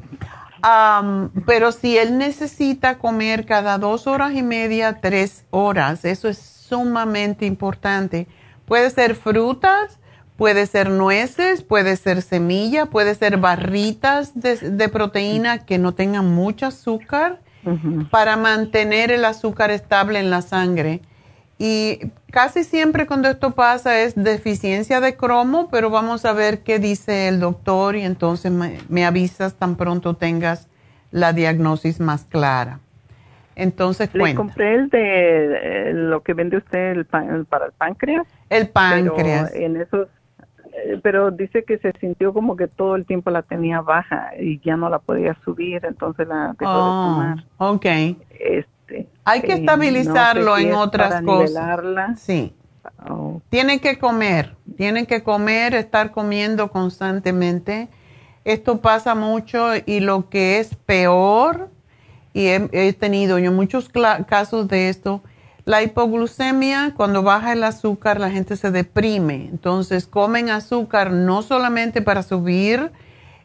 pero si él necesita comer cada dos horas y media, tres horas, eso es sumamente importante. Puede ser frutas, puede ser nueces, puede ser semilla, puede ser barritas de, proteína que no tengan mucho azúcar para mantener el azúcar estable en la sangre. Y casi siempre cuando esto pasa es deficiencia de cromo, pero vamos a ver qué dice el doctor y entonces me, avisas tan pronto tengas la diagnosis más clara. Entonces, Le compré el de lo que vende usted el para el páncreas. El páncreas. Pero en esos, eh, pero dice que se sintió como que todo el tiempo la tenía baja y ya no la podía subir, entonces la dejó de oh, tomar. Ok. Este, Hay que estabilizarlo en otras cosas. Sí. Oh. Tiene que comer, tiene que comer, estar comiendo constantemente. Esto pasa mucho y lo que es peor, y he, tenido yo muchos casos de esto, la hipoglucemia, cuando baja el azúcar, la gente se deprime. Entonces comen azúcar no solamente para subir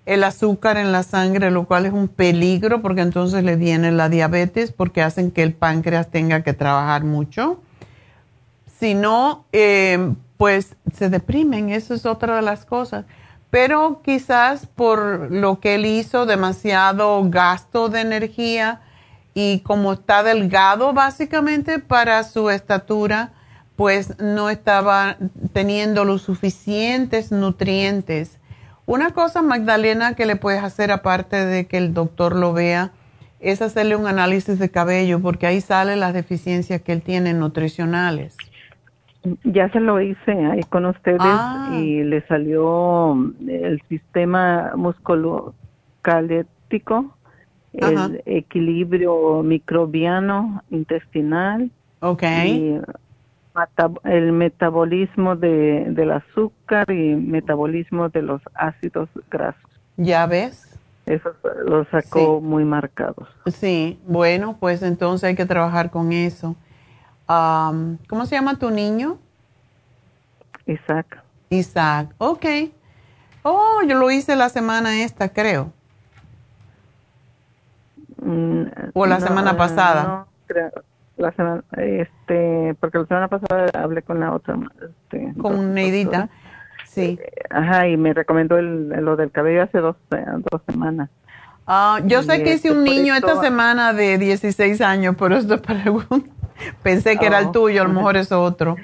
el azúcar en la sangre, lo cual es un peligro porque entonces le viene la diabetes porque hacen que el páncreas tenga que trabajar mucho. Si no, eh, pues se deprimen, eso es otra de las cosas. Pero quizás por lo que él hizo, demasiado gasto de energía y como está delgado básicamente para su estatura, pues no estaba teniendo los suficientes nutrientes una cosa, Magdalena, que le puedes hacer aparte de que el doctor lo vea, es hacerle un análisis de cabello, porque ahí salen las deficiencias que él tiene nutricionales. Ya se lo hice ahí con ustedes ah. y le salió el sistema musculoesquelético, el equilibrio microbiano intestinal. Okay el metabolismo de, del azúcar y metabolismo de los ácidos grasos. ¿Ya ves? Eso lo sacó muy marcados. Sí, bueno, pues entonces hay que trabajar con eso. ¿Cómo se llama tu niño? Isaac. Isaac, ok. Oh, yo lo hice la semana esta, creo. Mm, o la semana pasada. No, creo la semana, este, porque la semana pasada hablé con la otra, este, con Neidita, sí. Eh, ajá, y me recomendó el, lo del cabello hace dos, dos semanas. Ah, yo sé que hice un este, niño esta semana de 16 años, por eso pregunto. Pensé que era el oh. tuyo, a lo mejor es otro.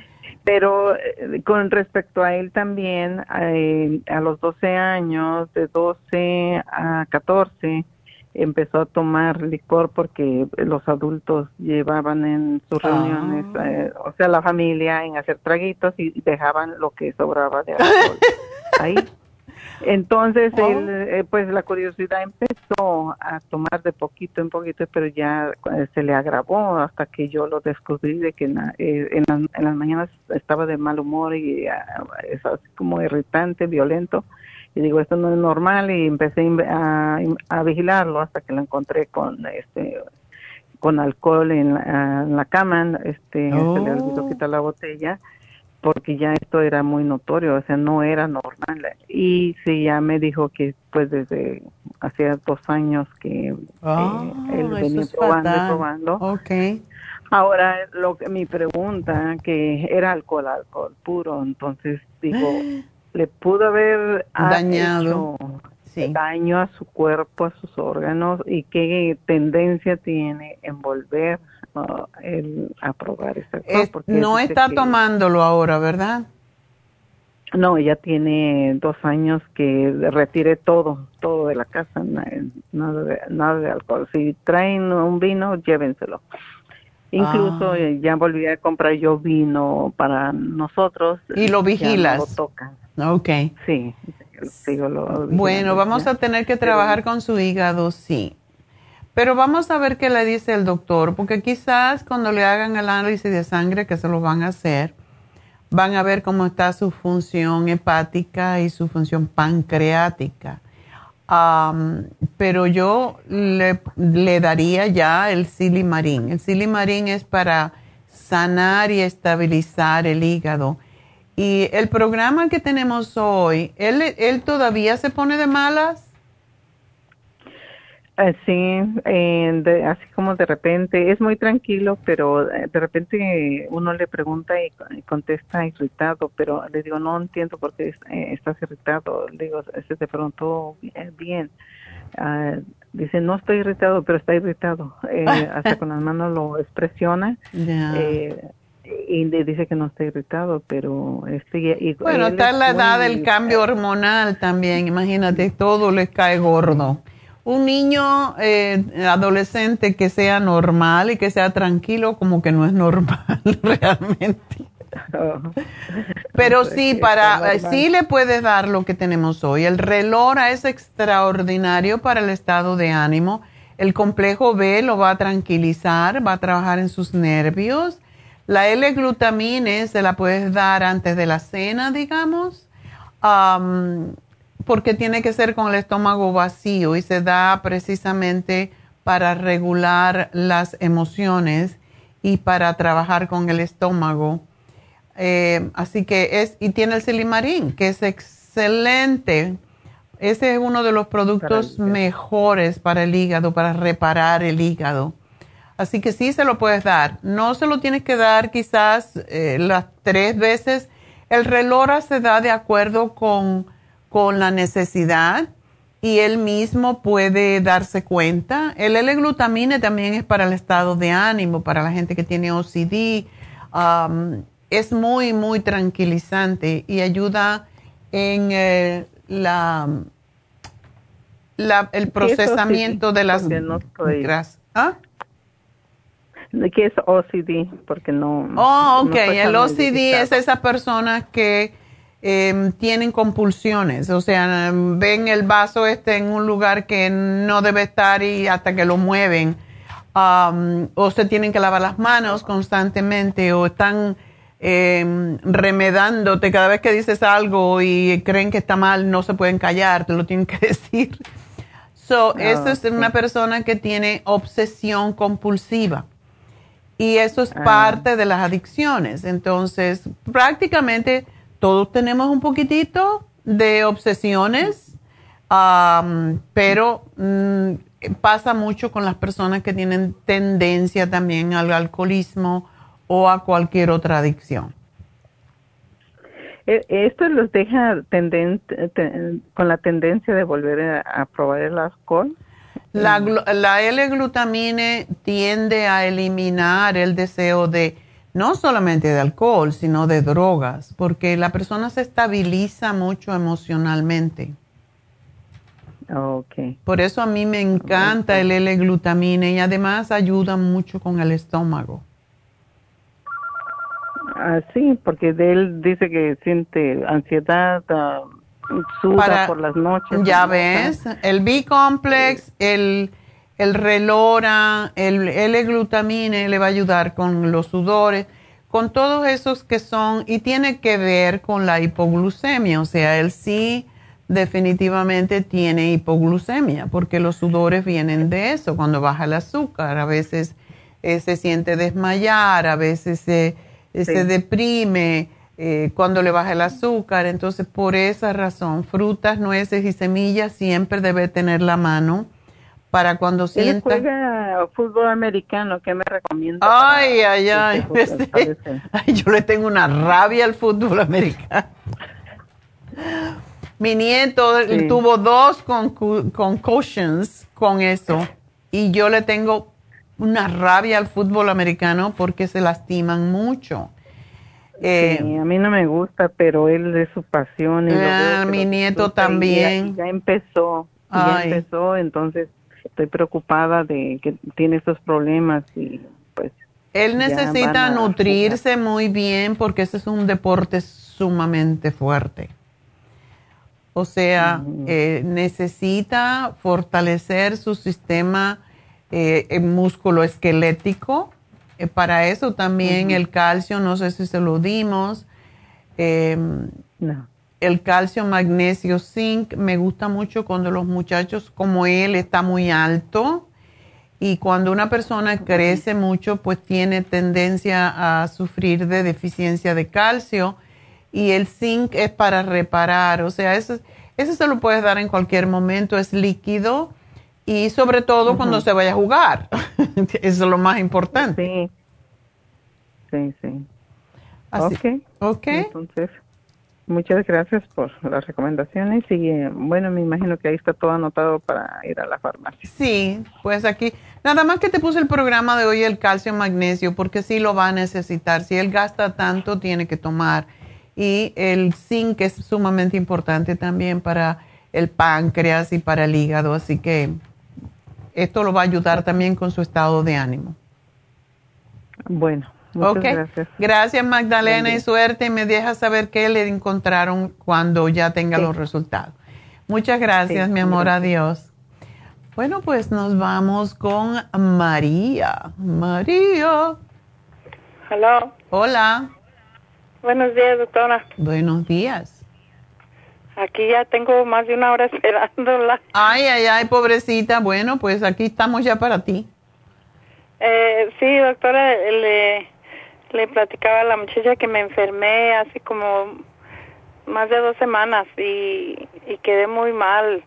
Pero eh, con respecto a él también, eh, a los 12 años, de 12 a 14, empezó a tomar licor porque los adultos llevaban en sus ah. reuniones, eh, o sea, la familia en hacer traguitos y dejaban lo que sobraba de alcohol ahí. Entonces, oh. él, eh, pues la curiosidad empezó a tomar de poquito en poquito, pero ya eh, se le agravó hasta que yo lo descubrí de que en, en, las mañanas estaba de mal humor y ah, es así como irritante, violento y digo esto no es normal y empecé a, a vigilarlo hasta que lo encontré con este con alcohol en la, cama este se le olvidó oh. quitar la botella porque ya esto era muy notorio, o sea, no era normal. Y sí, ya me dijo que pues desde hacía dos años que oh, él venía probando y probando. Okay. Ahora, lo que mi pregunta, que era alcohol, alcohol puro, entonces digo, le pudo haber dañado daño a su cuerpo, a sus órganos y qué tendencia tiene en volver a probar esa cosa. no está tomándolo ahora, ¿verdad? No, ella tiene dos años que retiré todo, todo de la casa, nada de, nada de alcohol. Si traen un vino, llévenselo. Incluso ah. ya volví a comprar yo vino para nosotros. Y lo vigilas. lo tocan. Ok. Sí, Bueno, vamos a tener que trabajar con su hígado, sí. Pero vamos a ver qué le dice el doctor, porque quizás cuando le hagan el análisis de sangre, que se lo van a hacer, van a ver cómo está su función hepática y su función pancreática. pero yo le, daría ya el silimarín. El silimarín es para sanar y estabilizar el hígado. Y el programa que tenemos hoy, ¿él, él todavía se pone de malas? Eh, sí, eh, así como de repente, es muy tranquilo, pero eh, de repente uno le pregunta y, contesta irritado, pero le digo, no entiendo por qué estás irritado. Le digo, se te preguntó bien. Ah, dice, no estoy irritado, pero está irritado. hasta con las manos lo expresiona. y le dice que no está irritado, pero este bueno, está en la edad del cambio hormonal también, imagínate, todo le cae gordo un niño eh, adolescente que sea normal y que sea tranquilo como que no es normal realmente. Pero sí, para, sí le puedes dar lo que tenemos hoy. El relora es extraordinario para el estado de ánimo. El complejo B lo va a tranquilizar, va a trabajar en sus nervios. La L-glutamine se la puedes dar antes de la cena, digamos porque tiene que ser con el estómago vacío y se da precisamente para regular las emociones y para trabajar con el estómago. Eh, así que es, y tiene el silimarín, que es excelente. Ese es uno de los productos mejores para el hígado, para reparar el hígado. Así que sí se lo puedes dar. No se lo tienes que dar quizás eh, las tres veces. El relora se da de acuerdo con con la necesidad y él mismo puede darse cuenta. El L-glutamine también es para el estado de ánimo, para la gente que tiene OCD. Um, es muy, muy tranquilizante y ayuda en eh, la, el procesamiento de las grasas. ¿Ah? ¿Qué es OCD? Porque no. Oh, ok. el OCD es esa persona que Em, tienen compulsiones, o sea, ven el vaso este en un lugar que no debe estar y hasta que lo mueven, o se tienen que lavar las manos constantemente, o están em, remedándote cada vez que dices algo y creen que está mal, no se pueden callar, te lo tienen que decir. So, ah, es una persona que tiene obsesión compulsiva. Y eso es ah. parte de las adicciones. Entonces, prácticamente todos tenemos un poquitito de obsesiones, pero mm, pasa mucho con las personas que tienen tendencia también al alcoholismo o a cualquier otra adicción. E, ¿Esto los deja con la tendencia de volver a, probar el alcohol? La, la L-glutamine tiende a eliminar el deseo de no solamente de alcohol, sino de drogas, porque la persona se estabiliza mucho emocionalmente. Okay. Por eso a mí me encanta el L-glutamina y además ayuda mucho con el estómago. Ah, sí, porque de él dice que siente ansiedad, uh, suda por las noches. Ya ves, el B-complex, el el relora, el L-glutamine le va a ayudar con los sudores, con todos esos que son, y tiene que ver con la hipoglucemia, o sea, él sí definitivamente tiene hipoglucemia, porque los sudores vienen de eso, cuando baja el azúcar, a veces eh, se siente desmayar, a veces se, se deprime. Eh, cuando le baja el azúcar, entonces por esa razón, frutas, nueces y semillas siempre debe tener la mano para cuando sienta. Él juega fútbol americano, ¿qué me recomienda? Ay, ay, ay. ay. Yo le tengo una rabia al fútbol americano. Mi nieto tuvo dos con, con eso y yo le tengo una rabia al fútbol americano porque se lastiman mucho. Eh, a mí no me gusta, pero él es su pasión. Y ah, mi nieto también. Ya, empezó, ya empezó, entonces estoy preocupada de que tiene estos problemas y pues... Él necesita nutrirse muy bien porque ese es un deporte sumamente fuerte. O sea, eh, necesita fortalecer su sistema eh, músculo esquelético. Eh, para eso también el calcio, no sé si se lo dimos. Em, no el calcio, magnesio, zinc, me gusta mucho cuando los muchachos como él está muy alto y cuando una persona crece mucho, pues tiene tendencia a sufrir de deficiencia de calcio y el zinc es para reparar, o sea, eso, eso se lo puedes dar en cualquier momento, es líquido y sobre todo cuando se vaya a jugar. Eso es lo más importante. Sí, sí, sí. Así. Ok. Ok. Entonces, muchas gracias por las recomendaciones y eh, bueno, me imagino que ahí está todo anotado para ir a la farmacia. Sí, pues aquí, nada más que te puse el programa de hoy, el calcio magnesio, porque sí lo va a necesitar. Si él gasta tanto, tiene que tomar. Y el zinc es sumamente importante también para el páncreas y para el hígado, así que esto lo va a ayudar también con su estado de ánimo. Bueno, muchas ok, gracias. gracias Magdalena y suerte y me deja saber qué le encontraron cuando ya tenga los resultados. Muchas gracias, Sí, mi amor, gracias. adiós. Bueno, pues nos vamos con María. María. Hello. Hola. Buenos días, doctora. Buenos días. Aquí ya tengo más de una hora esperándola. Ay, ay, ay, pobrecita. Bueno, pues aquí estamos ya para ti. Eh, sí, doctora, le, le platicaba a la muchacha que me enfermé hace como más de dos semanas y, y quedé muy mal.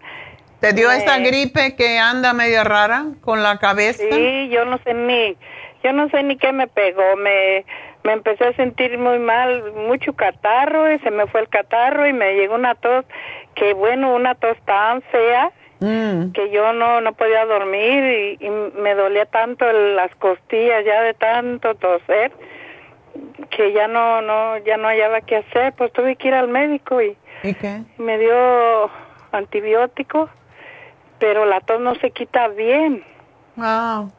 ¿Te dio esa gripe que anda media rara con la cabeza? Sí, yo no sé ni, yo no sé ni qué me pegó. Me, me empecé a sentir muy mal, mucho catarro y se me fue el catarro y me llegó una tos, que bueno, una tos tan fea Mm. que yo no no podía dormir y, y me dolía tanto las costillas ya de tanto toser que ya no no ya no hallaba qué hacer pues tuve que ir al médico y ¿Y qué? me dio antibiótico pero la tos no se quita bien Wow.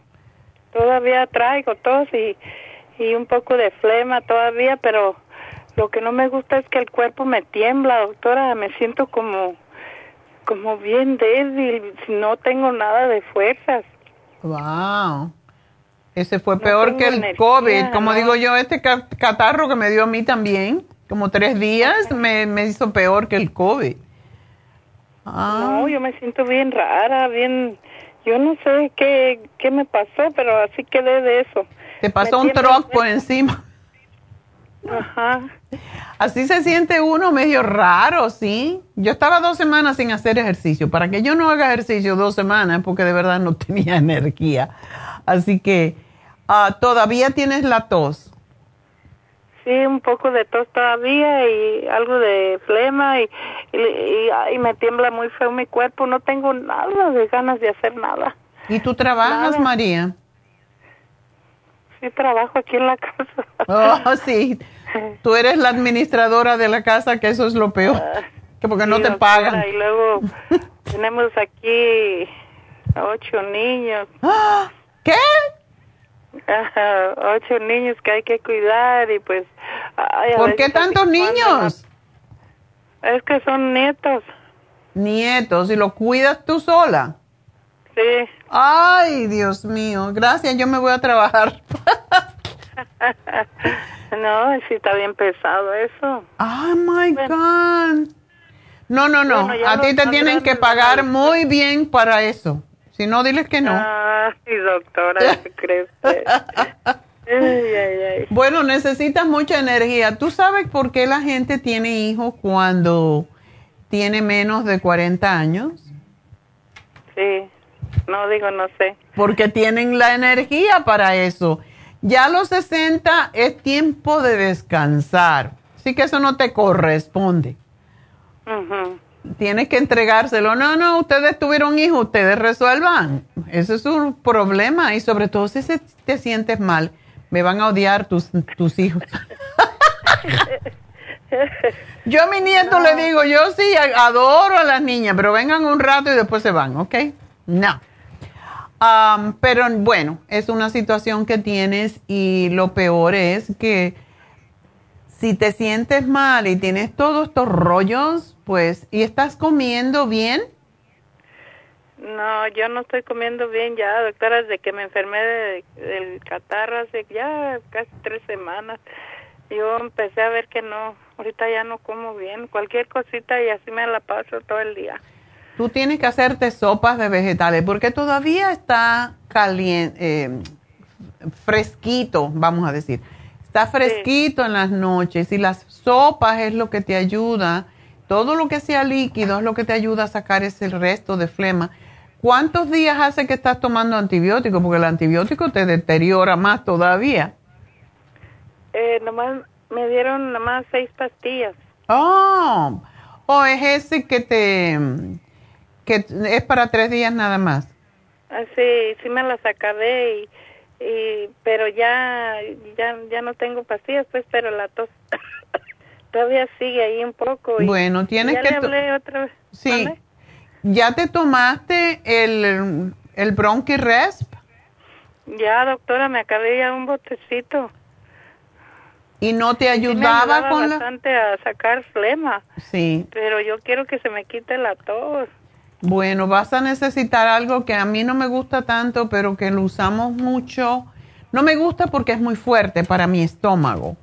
todavía traigo tos y y un poco de flema todavía pero lo que no me gusta es que el cuerpo me tiembla doctora me siento como como bien débil no tengo nada de fuerzas Wow. Ese fue No peor que el energía, COVID. Como digo yo, este ca- catarro que me dio a mí también, como tres días, me, me hizo peor que el COVID. Ah, No, yo me siento bien rara, bien, yo no sé qué, qué me pasó, pero así quedé de eso. te pasó me un el por encima. Ajá. Así se siente uno medio raro, ¿sí? Yo estaba dos semanas sin hacer ejercicio. Para que yo no haga ejercicio dos semanas, porque de verdad no tenía energía. Así que ah, todavía tienes la tos. Sí, un poco de tos todavía y algo de flema y, y, me tiembla muy feo mi cuerpo. No tengo nada de ganas de hacer nada. ¿Y tú trabajas, Nada. María? Sí, trabajo aquí en la casa. Oh, sí. Tú eres la administradora de la casa, que eso es lo peor. Que porque no te doctora, pagan. Y luego tenemos aquí ocho niños. ¡Ah! ¿Qué? Ajá, ocho niños que hay que cuidar y pues... ay, ¿Por qué tantos niños? Es que son nietos, Nietos, y los cuidas tú sola. sí. Ay, Dios mío. Gracias, yo me voy a trabajar. no, sí está bien pesado eso. Oh my God. No, no, no. Bueno, a ti te tienen que pagar muy bien para eso. Si no, diles que no. Ay, doctora, ¿qué crees? Ay, ay, ay. Bueno, necesitas mucha energía. ¿Tú sabes por qué la gente tiene hijos cuando tiene menos de 40 años? Sí, no digo, no sé. Porque tienen la energía para eso. Ya a los 60 es tiempo de descansar. Así que eso no te corresponde. Ujú. Tienes que entregárselo. No, no, ustedes tuvieron hijos, ustedes resuelvan. Ese es un problema y sobre todo si se- te sientes mal, me van a odiar tus, tus hijos. yo a mi nieto le digo, yo sí adoro a las niñas, pero vengan un rato y después se van, ¿ok? No. Am, pero bueno, es una situación que tienes y lo peor es que si te sientes mal y tienes todos estos rollos, pues, y estás comiendo bien, No, yo no estoy comiendo bien ya, doctora, desde que me enfermé de- del catarro hace ya casi tres semanas. Yo empecé a ver que no, ahorita ya no como bien, cualquier cosita y así me la paso todo el día. tú tienes que hacerte sopas de vegetales porque todavía está caliente, fresquito, vamos a decir. Está fresquito en las noches y las sopas es lo que te ayuda. Todo lo que sea líquido es lo que te ayuda a sacar ese resto de flema. ¿Cuántos días hace que estás tomando antibiótico? Porque el antibiótico te deteriora más todavía. Eh, nomás me dieron nomás seis pastillas. Oh, o es ese que te que es para tres días nada más. Ah, sí, sí me las acabé y, y pero ya ya ya no tengo pastillas pues pero la tos todavía sigue ahí un poco. Y bueno, tienes ya que le hablé otra vez. Sí. ¿Mande? ¿Ya te tomaste el el Bronchi Resp Ya, doctora, me acabé ya un botecito. y no te Sí me ayudaba ayudaba con la bastante a sacar flema, Sí. pero yo quiero que se me quite la tos. Bueno, vas a necesitar algo que a mí no me gusta tanto, pero que lo usamos mucho. No me gusta porque es muy fuerte para mi estómago,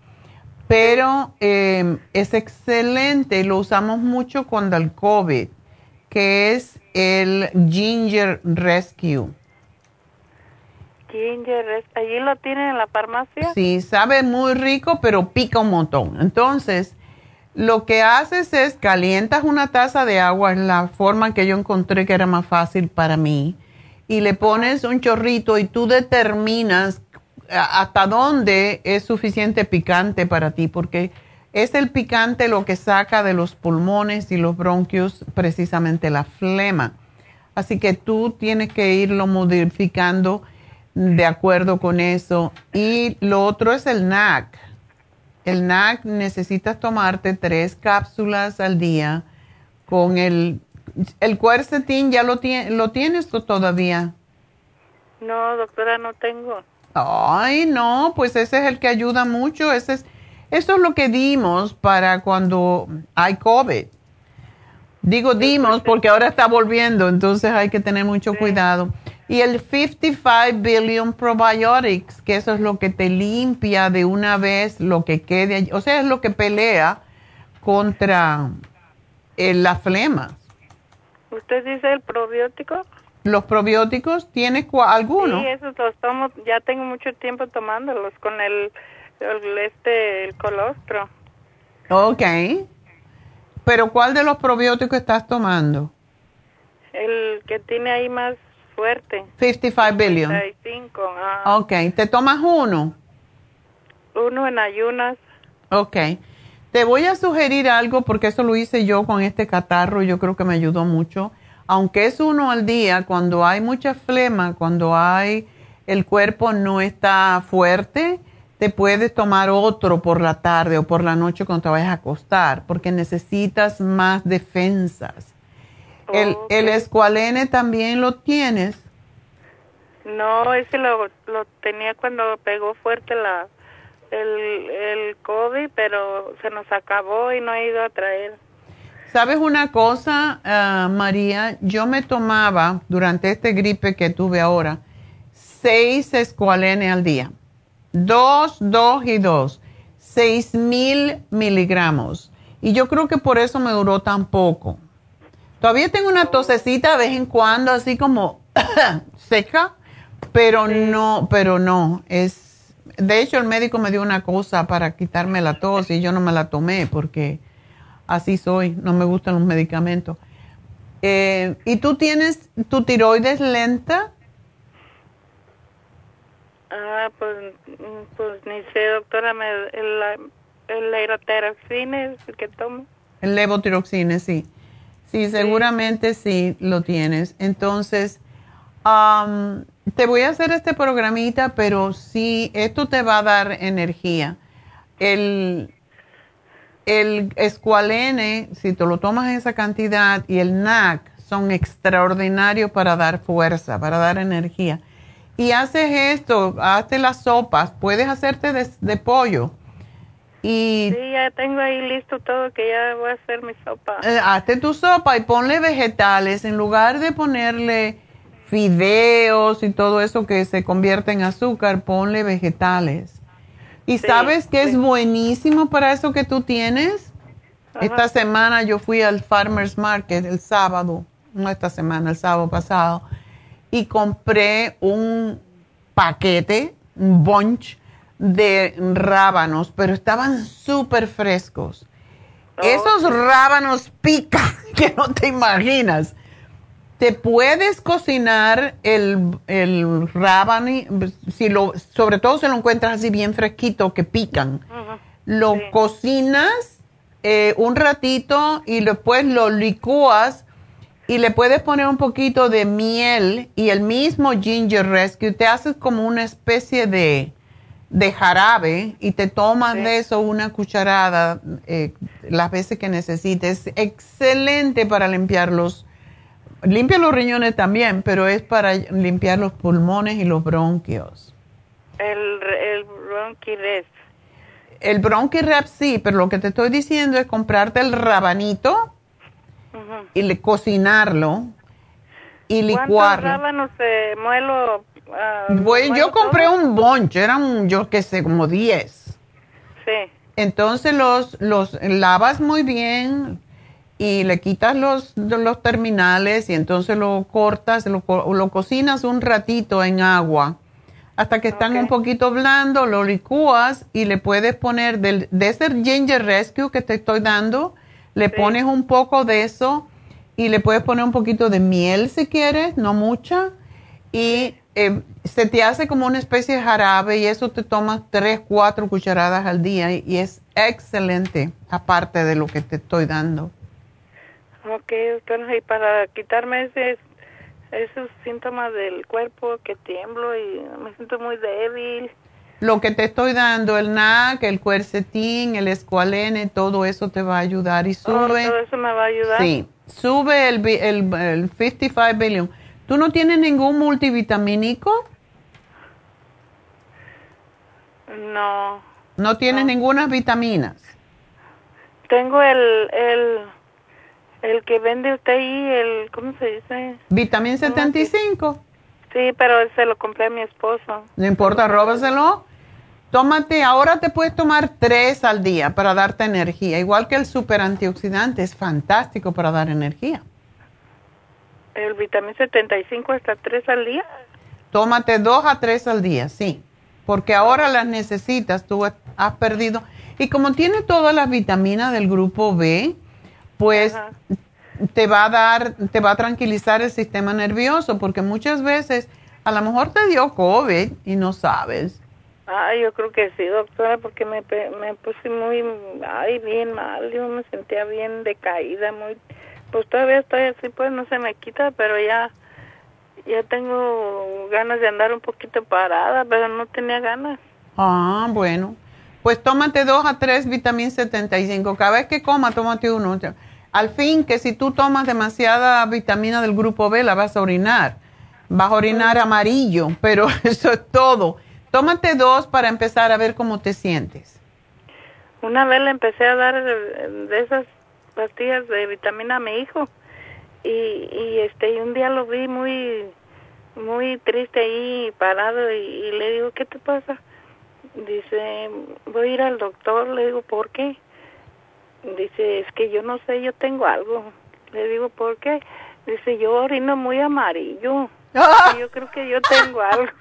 pero eh, es excelente y lo usamos mucho cuando el COVID, que es el Ginger Rescue. Ginger, allí lo tienen en la farmacia. Sí, sabe muy rico, pero pica un montón. Entonces, lo que haces es calientas una taza de agua, es la forma que yo encontré que era más fácil para mí, y le pones un chorrito y tú determinas hasta dónde es suficiente picante para ti, porque es el picante lo que saca de los pulmones y los bronquios precisamente la flema. Así que tú tienes que irlo modificando de acuerdo con eso. Y lo otro es el NAC. El NAC necesitas tomarte tres cápsulas al día con el... ¿El cuercetín ya lo, tie- lo tienes o todavía? No, doctora, no tengo. Ay, no, pues ese es el que ayuda mucho. Ese es, eso es lo que dimos para cuando hay COVID. Digo dimos porque ahora está volviendo, entonces hay que tener mucho cuidado. Y el 55 billion probiotics, que eso es lo que te limpia de una vez lo que quede allí. O sea, es lo que pelea contra eh, las flemas. ¿Usted dice el probiótico? Los probióticos, ¿tienes cua- alguno? Sí, esos los tomo, ya tengo mucho tiempo tomándolos con el, el este, el colostro. Ok. Pero ¿cuál de los probióticos estás tomando? El que tiene ahí más fuerte. 55 billion. 35, ah. Ok, ¿te tomas uno? Uno en ayunas. Ok. Te voy a sugerir algo porque eso lo hice yo con este catarro y yo creo que me ayudó mucho. Aunque es uno al día, cuando hay mucha flema, cuando hay el cuerpo no está fuerte, te puedes tomar otro por la tarde o por la noche cuando te vayas a acostar porque necesitas más defensas. El, el escualene también lo tienes. No, ese lo, lo tenía cuando pegó fuerte la el, el COVID, pero se nos acabó y no he ido a traer. ¿Sabes una cosa, ah, María? Yo me tomaba durante este gripe que tuve ahora seis escualenes al día. Dos, dos y dos. Seis mil miligramos. Y yo creo que por eso me duró tan poco. Todavía tengo una tosecita de vez en cuando, así como seca, pero no, pero no. Es, de hecho, el médico me dio una cosa para quitarme la tos y yo no me la tomé porque así soy, no me gustan los medicamentos. Eh, ¿Y tú tienes tu tiroides lenta? Ah, pues, mm, pues ni sé, doctora, me, el, el el que tomo. El levotiroxina, sí. Sí, seguramente sí lo tienes. Entonces, am, te voy a hacer este programita, pero sí, esto te va a dar energía. El, el escualene, si te lo tomas en esa cantidad, y el NAC son extraordinarios para dar fuerza, para dar energía. Y haces esto, hazte las sopas, puedes hacerte de, de pollo. Y Sí, ya tengo ahí listo todo que ya voy a hacer mi sopa. eh, hazte tu sopa y ponle vegetales en lugar de ponerle fideos y todo eso que se convierte en azúcar, ponle vegetales. ¿Y Sí, sabes que es buenísimo para eso que tú tienes? Ajá. Esta semana yo fui al Farmers Market el sábado, no esta semana, el sábado pasado, y compré un paquete, un bunch de rábanos, pero estaban súper frescos. Esos rábanos pican que no te imaginas. te puedes cocinar el, el rábano, si lo, sobre todo si lo encuentras así bien fresquito, que pican. Lo cocinas eh, un ratito y después lo licúas y le puedes poner un poquito de miel y el mismo ginger rescue. Te haces como una especie de, de jarabe y te tomas de eso una cucharada eh, las veces que necesites. Excelente para limpiar los Limpia los riñones también, pero es para limpiar los pulmones y los bronquios. El, el bronquirep. El bronquirep sí, pero lo que te estoy diciendo es comprarte el rabanito y le, cocinarlo y licuarlo. rábanos se muelo? Uh, yo compré un bunch, eran yo qué sé, como 10. Sí. Entonces los, los lavas muy bien, y le quitas los, los terminales y entonces lo cortas, lo, lo cocinas un ratito en agua hasta que están un poquito blando, lo licúas y le puedes poner del, de ese ginger rescue que te estoy dando, le pones un poco de eso y le puedes poner un poquito de miel si quieres, no mucha, y eh, se te hace como una especie de jarabe y eso te tomas tres, cuatro cucharadas al día y es excelente, aparte de lo que te estoy dando. Ok, doctora, y para quitarme ese, esos síntomas del cuerpo que tiemblo y me siento muy débil. Lo que te estoy dando, el NAC, el cuercetín, el escualene, todo eso te va a ayudar y oh, sube. todo eso me va a ayudar. Sí, sube el, el, el 55 billion. ¿Tú no tienes ningún multivitamínico? No. ¿No tienes ninguna vitaminas? Tengo el, el el que vende usted ahí, el, ¿cómo se dice? Vitamin 75. Sí, pero se lo compré a mi esposo. No importa, róbaselo. Tómate, ahora te puedes tomar tres al día para darte energía. Igual que el super antioxidante, es fantástico para dar energía. ¿El vitamina 75 hasta tres al día? Tómate dos a tres al día, sí. Porque ahora las necesitas, tú has perdido. Y como tiene todas las vitaminas del grupo B, pues te va a dar, te va a tranquilizar el sistema nervioso, porque muchas veces a lo mejor te dio COVID y no sabes. Ah, yo creo que sí, doctora, porque me, me puse muy, ay, bien mal, yo me sentía bien decaída, muy, pues todavía estoy así, pues no se me quita, pero ya, ya tengo ganas de andar un poquito parada, pero no tenía ganas. Ah, bueno. Pues tómate dos a tres vitamina 75. Cada vez que coma, tómate uno. Al fin que si tú tomas demasiada vitamina del grupo B, la vas a orinar. Vas a orinar amarillo, pero eso es todo. Tómate dos para empezar a ver cómo te sientes. Una vez le empecé a dar de esas pastillas de vitamina a mi hijo y, y este y un día lo vi muy muy triste ahí parado y le digo qué te pasa dice voy a ir al doctor le digo por qué Dice, es que yo no sé, yo tengo algo. Le digo, ¿por qué? Dice, yo orino muy amarillo. Yo creo que yo tengo algo.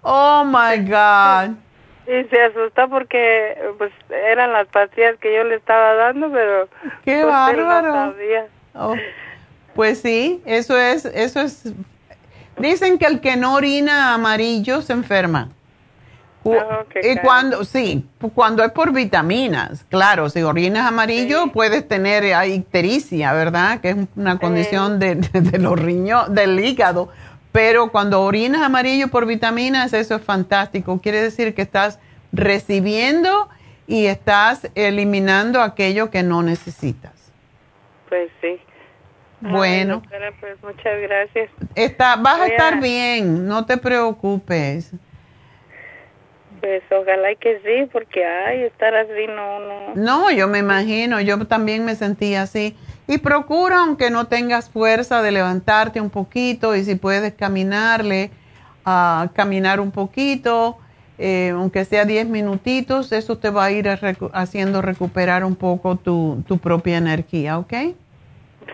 oh my God. Y se asusta porque pues eran las pastillas que yo le estaba dando, pero qué pues, bárbaro. Oh, pues sí, eso es, eso es. Dicen que el que no orina amarillo se enferma. Ah, y cuando, sí, cuando es por vitaminas, claro, si orinas amarillo puedes tener ictericia, ¿verdad? Que es una condición de, los riñones, del hígado. Pero cuando orinas amarillo por vitaminas, eso es fantástico. Quiere decir que estás recibiendo y estás eliminando aquello que no necesitas. Pues sí. Bueno. pues muchas gracias. Está, vas a estar bien, no te preocupes. Pues ojalá que sí, porque ay, estar así no, no. No, yo me imagino, yo también me sentía así. Y procura, aunque no tengas fuerza, de levantarte un poquito y si puedes caminarle, a caminar un poquito, eh, aunque sea 10 minutitos, eso te va a ir haciendo recuperar un poco tu, tu propia energía, ¿ok?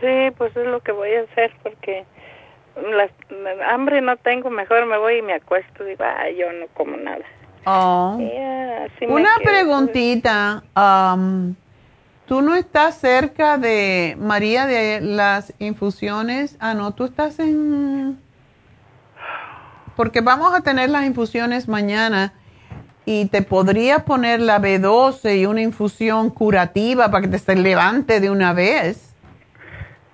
Sí, pues es lo que voy a hacer porque la, hambre no tengo, mejor me voy y me acuesto y va, yo no como nada. Oh. Una preguntita. Um, tú no estás cerca de María de las infusiones. Ah, no, tú estás en... Porque vamos a tener las infusiones mañana y te podría poner la B12 y una infusión curativa para que te se levante de una vez.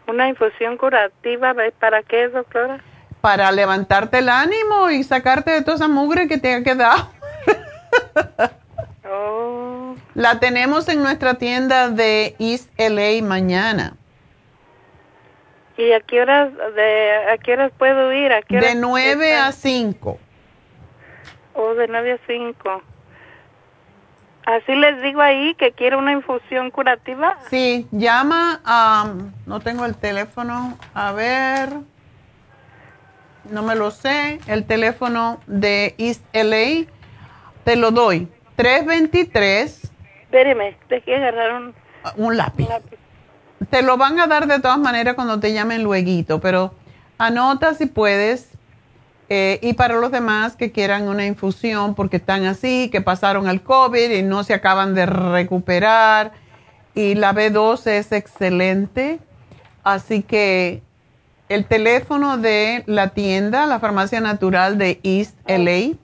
¿Una infusión curativa para qué, doctora? Para levantarte el ánimo y sacarte de toda esa mugre que te ha quedado. oh. La tenemos en nuestra tienda de East LA mañana. ¿Y a qué horas, de, a qué horas puedo ir? ¿A qué de 9 a 5. Oh, de 9 a 5. Así les digo ahí que quiero una infusión curativa. Sí, llama a... no tengo el teléfono. A ver. No me lo sé. El teléfono de East LA. Te lo doy. 323. Espéreme, dejé agarrar un... Un lápiz. un lápiz. Te lo van a dar de todas maneras cuando te llamen luego, pero anota si puedes eh, y para los demás que quieran una infusión porque están así, que pasaron al COVID y no se acaban de recuperar. Y la B12 es excelente. Así que el teléfono de la tienda, la farmacia natural de East LA,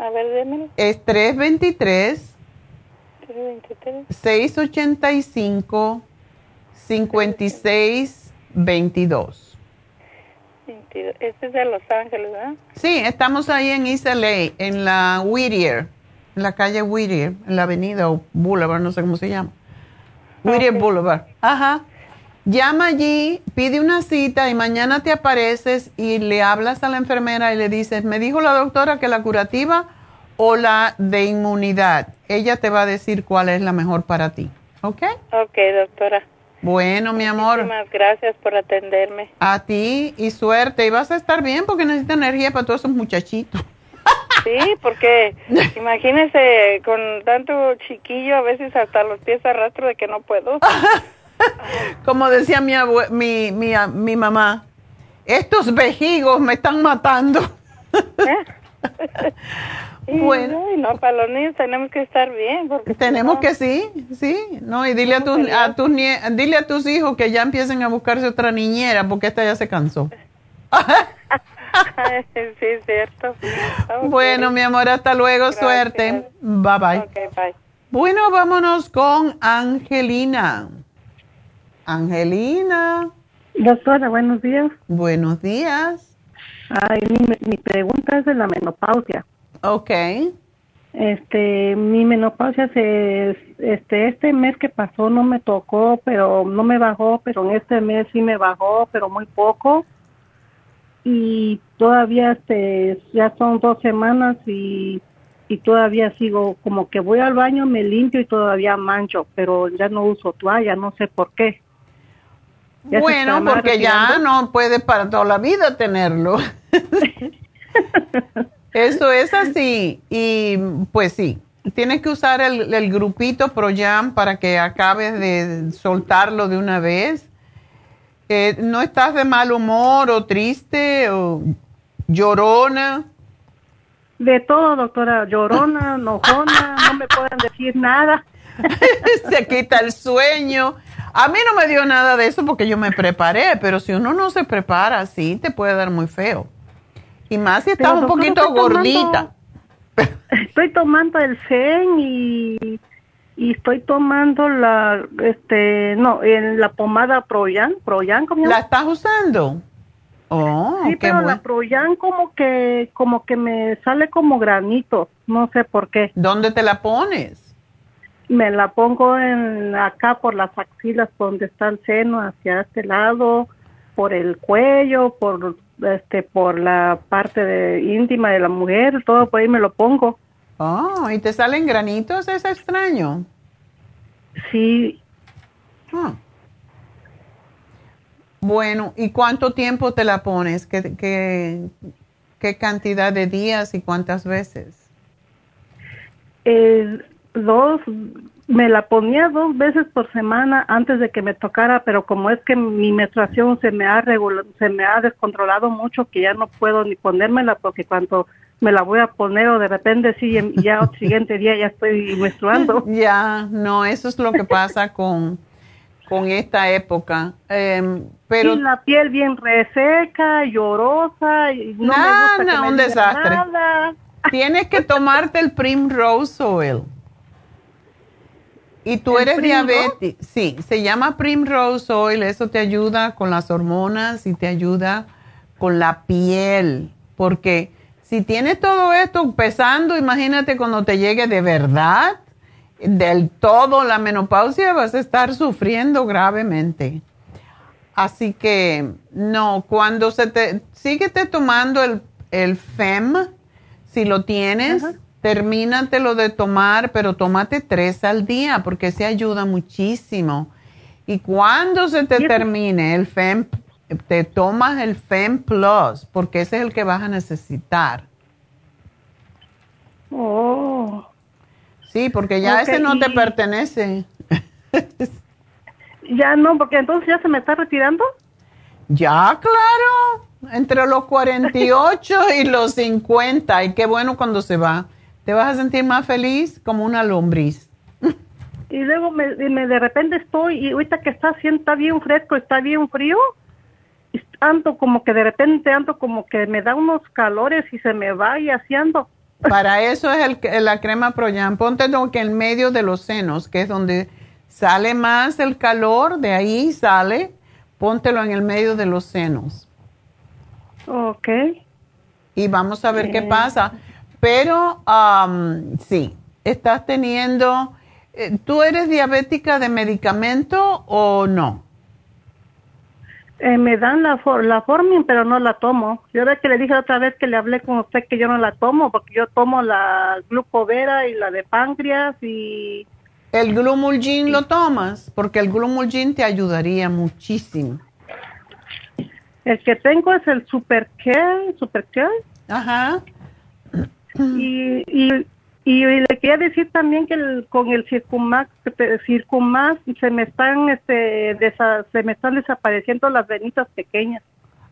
A ver, es 323, 323 685 5622. Este es de Los Ángeles, ¿verdad? Sí, estamos ahí en East LA, en la Whittier, en la calle Whittier, en la avenida o Boulevard, no sé cómo se llama. Whittier Boulevard. Ajá. Llama allí, pide una cita y mañana te apareces y le hablas a la enfermera y le dices, me dijo la doctora que la curativa o la de inmunidad. Ella te va a decir cuál es la mejor para ti. ¿Ok? Ok, doctora. Bueno, mi amor. Muchísimas gracias por atenderme. A ti y suerte. Y vas a estar bien porque necesitas energía para todos esos muchachitos. Sí, porque imagínese con tanto chiquillo, a veces hasta los pies arrastro de que no puedo. Como decía mi, mi, mi, mi, mamá, estos vejigos me están matando. Bueno, no, para los niños tenemos que estar bien. Porque tenemos que sí, sí, no, y dile a tus, a tus dile a tus hijos que ya empiecen a buscarse otra niñera porque esta ya se cansó. sí, cierto. Bueno, mi amor, hasta luego, suerte. Bye bye. bye. Bueno, vámonos con Angelina. Angelina. Doctora, buenos días. Buenos días. Ay, mi, mi pregunta es de la menopausia. Ok. Este, mi menopausia se, este, este mes que pasó no me tocó, pero no me bajó, pero en este mes sí me bajó, pero muy poco. Y todavía, este, ya son dos semanas y, y todavía sigo, como que voy al baño, me limpio y todavía mancho, pero ya no uso toalla, no sé por qué. Bueno, porque ya no puede para toda la vida tenerlo. Eso es así. Y pues sí, tienes que usar el, el grupito ProYam para que acabes de soltarlo de una vez. Eh, ¿No estás de mal humor o triste o llorona? De todo, doctora. Llorona, enojona, no me pueden decir nada. se quita el sueño. A mí no me dio nada de eso porque yo me preparé, pero si uno no se prepara así, te puede dar muy feo. Y más si estás un poquito gordita. estoy tomando el Zen y, y estoy tomando la, este, no, en la pomada Proyan, Proyan, ¿cómo ¿La estás usando? Oh, sí, pero la Proyan como que, como que me sale como granito, no sé por qué. ¿Dónde te la pones? Me la pongo en acá por las axilas, donde está el seno, hacia este lado, por el cuello, por este por la parte de, íntima de la mujer, todo por ahí me lo pongo. Oh, ¿y te salen granitos? Es extraño. Sí. Ah. Bueno, ¿y cuánto tiempo te la pones? ¿Qué, qué, qué cantidad de días y cuántas veces? Eh, dos, me la ponía dos veces por semana antes de que me tocara, pero como es que mi menstruación se me ha se me ha descontrolado mucho que ya no puedo ni ponérmela porque cuando me la voy a poner o de repente sí, ya el siguiente día ya estoy menstruando. ya, no, eso es lo que pasa con, con esta época. Eh, pero la piel bien reseca, llorosa, y no nada, me gusta que un desastre. Nada. Tienes que tomarte el Primrose Oil. Y tú ¿El eres diabética. Sí, se llama Primrose Oil. Eso te ayuda con las hormonas y te ayuda con la piel. Porque si tienes todo esto pesando, imagínate cuando te llegue de verdad, del todo la menopausia, vas a estar sufriendo gravemente. Así que, no, cuando se te, síguete tomando el, el FEM, si lo tienes, termínatelo de tomar, pero tómate tres al día, porque ese ayuda muchísimo. Y cuando se te termine el FEM, te tomas el FEM Plus, porque ese es el que vas a necesitar. Oh. Sí, porque ya ese no te pertenece. Ya no, porque entonces ya se me está retirando. Ya, claro, entre los 48 y los 50. Y qué bueno cuando se va. Te vas a sentir más feliz como una lombriz. Y luego me, me- de repente estoy, y ahorita que está haciendo, está bien fresco, está bien frío, y ando como que de repente ando como que me da unos calores y se me va y así ando. Para eso es el, la crema Proyan. Ponte lo que en medio de los senos, que es donde sale más el calor, de ahí sale. Póntelo en el medio de los senos. Ok. Y vamos a ver qué Bien. pasa. Pero am, sí, estás teniendo... eh, ¿Tú eres diabética de medicamento o no? Eh, me dan la, for, la Formin, pero no la tomo. Yo ve que le dije otra vez que le hablé con usted que yo no la tomo, porque yo tomo la glucovera y la de páncreas y... ¿El Glumulgin lo tomas? Porque el Glumulgin te ayudaría muchísimo. El que tengo es el Supercare, Supercare. Ajá. Y, y, y le quería decir también que el- con el Circumax, se me están este desa- se me están desapareciendo las venitas pequeñas.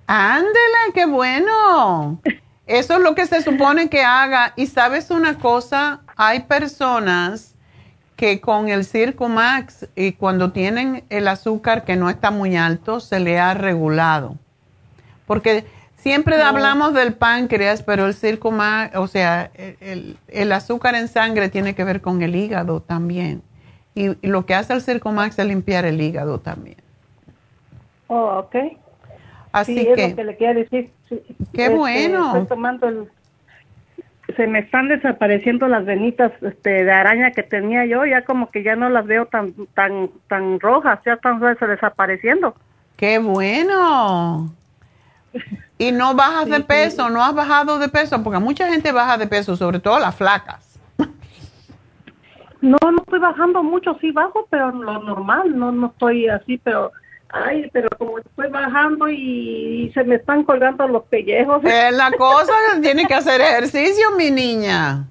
Ándele, qué bueno. Eso es lo que se supone que haga. Y sabes una cosa, hay personas que con el Circumax y cuando tienen el azúcar que no está muy alto, se le ha regulado. Porque siempre hablamos del páncreas, pero el Circumax, o sea, el, el- azúcar en sangre tiene que ver con el hígado también. Y, y lo que hace el Circumax es limpiar el hígado también. Oh, ok. Así sí, es lo que le quería decir. Sí, Qué este, bueno. Estoy tomando el... Se me están desapareciendo las venitas este, de araña que tenía yo, ya como que ya no las veo tan tan tan rojas, ya están des- desapareciendo. qué bueno. Y no bajas de peso, no has bajado de peso, porque mucha gente baja de peso, sobre todo las flacas. No, no estoy bajando mucho, sí bajo, pero lo normal, no no estoy así, pero ay, pero como estoy bajando y, se me están colgando los pellejos. Es la cosa tiene que hacer ejercicio, mi niña.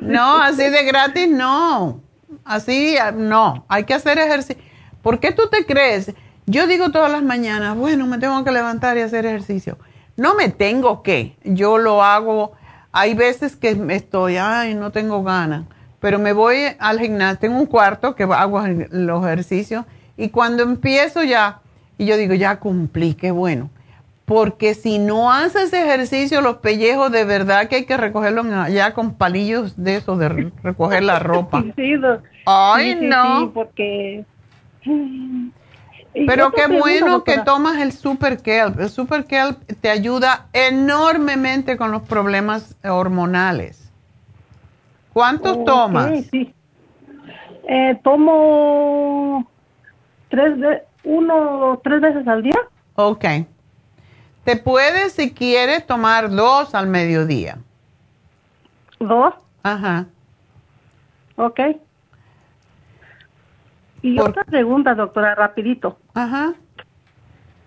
No, así de gratis no. Así ah, no, hay que hacer ejercicio. ¿Por qué tú te crees? Yo digo todas las mañanas, bueno, me tengo que levantar y hacer ejercicio. No me tengo que, yo lo hago. Hay veces que me estoy, ay, no tengo ganas, pero me voy al gimnasio, tengo un cuarto que hago los ejercicios y cuando empiezo ya, y yo digo, ya cumplí, qué bueno. Porque si no haces ejercicio, los pellejos de verdad que hay que recogerlos allá con palillos de eso, de re- recoger la ropa. Sí, Ay, sí, sí, no. porque... Pero qué bueno que tomas el Super Kelp. El Super Kelp te ayuda enormemente con los problemas hormonales. ¿Cuántos tomas? Sí. Eh, tomo tres ve uno tres veces al día. Ok. Te puedes, si quieres, tomar dos al mediodía. Dos. Ajá. Ok. Y otra pregunta, doctora, rapidito. Ajá.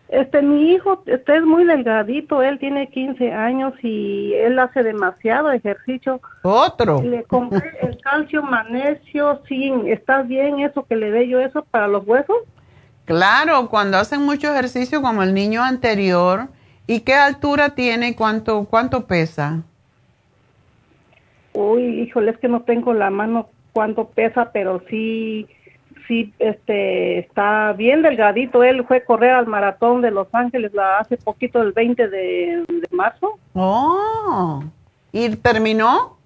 Este, mi hijo, este es muy delgadito, él tiene 15 años y él hace demasiado ejercicio. Otro. Le compré el calcio, magnesio, sí, ¿está bien eso que le dé yo eso para los huesos? Claro, cuando hacen mucho ejercicio como el niño anterior ¿Y qué altura tiene? ¿Cuánto, cuánto pesa? Uy, híjole, es que no tengo la mano cuánto pesa, pero sí, sí, este, está bien delgadito. Él fue a correr al maratón de Los Ángeles la, hace poquito, el 20 de, de marzo. Oh, ¿y terminó?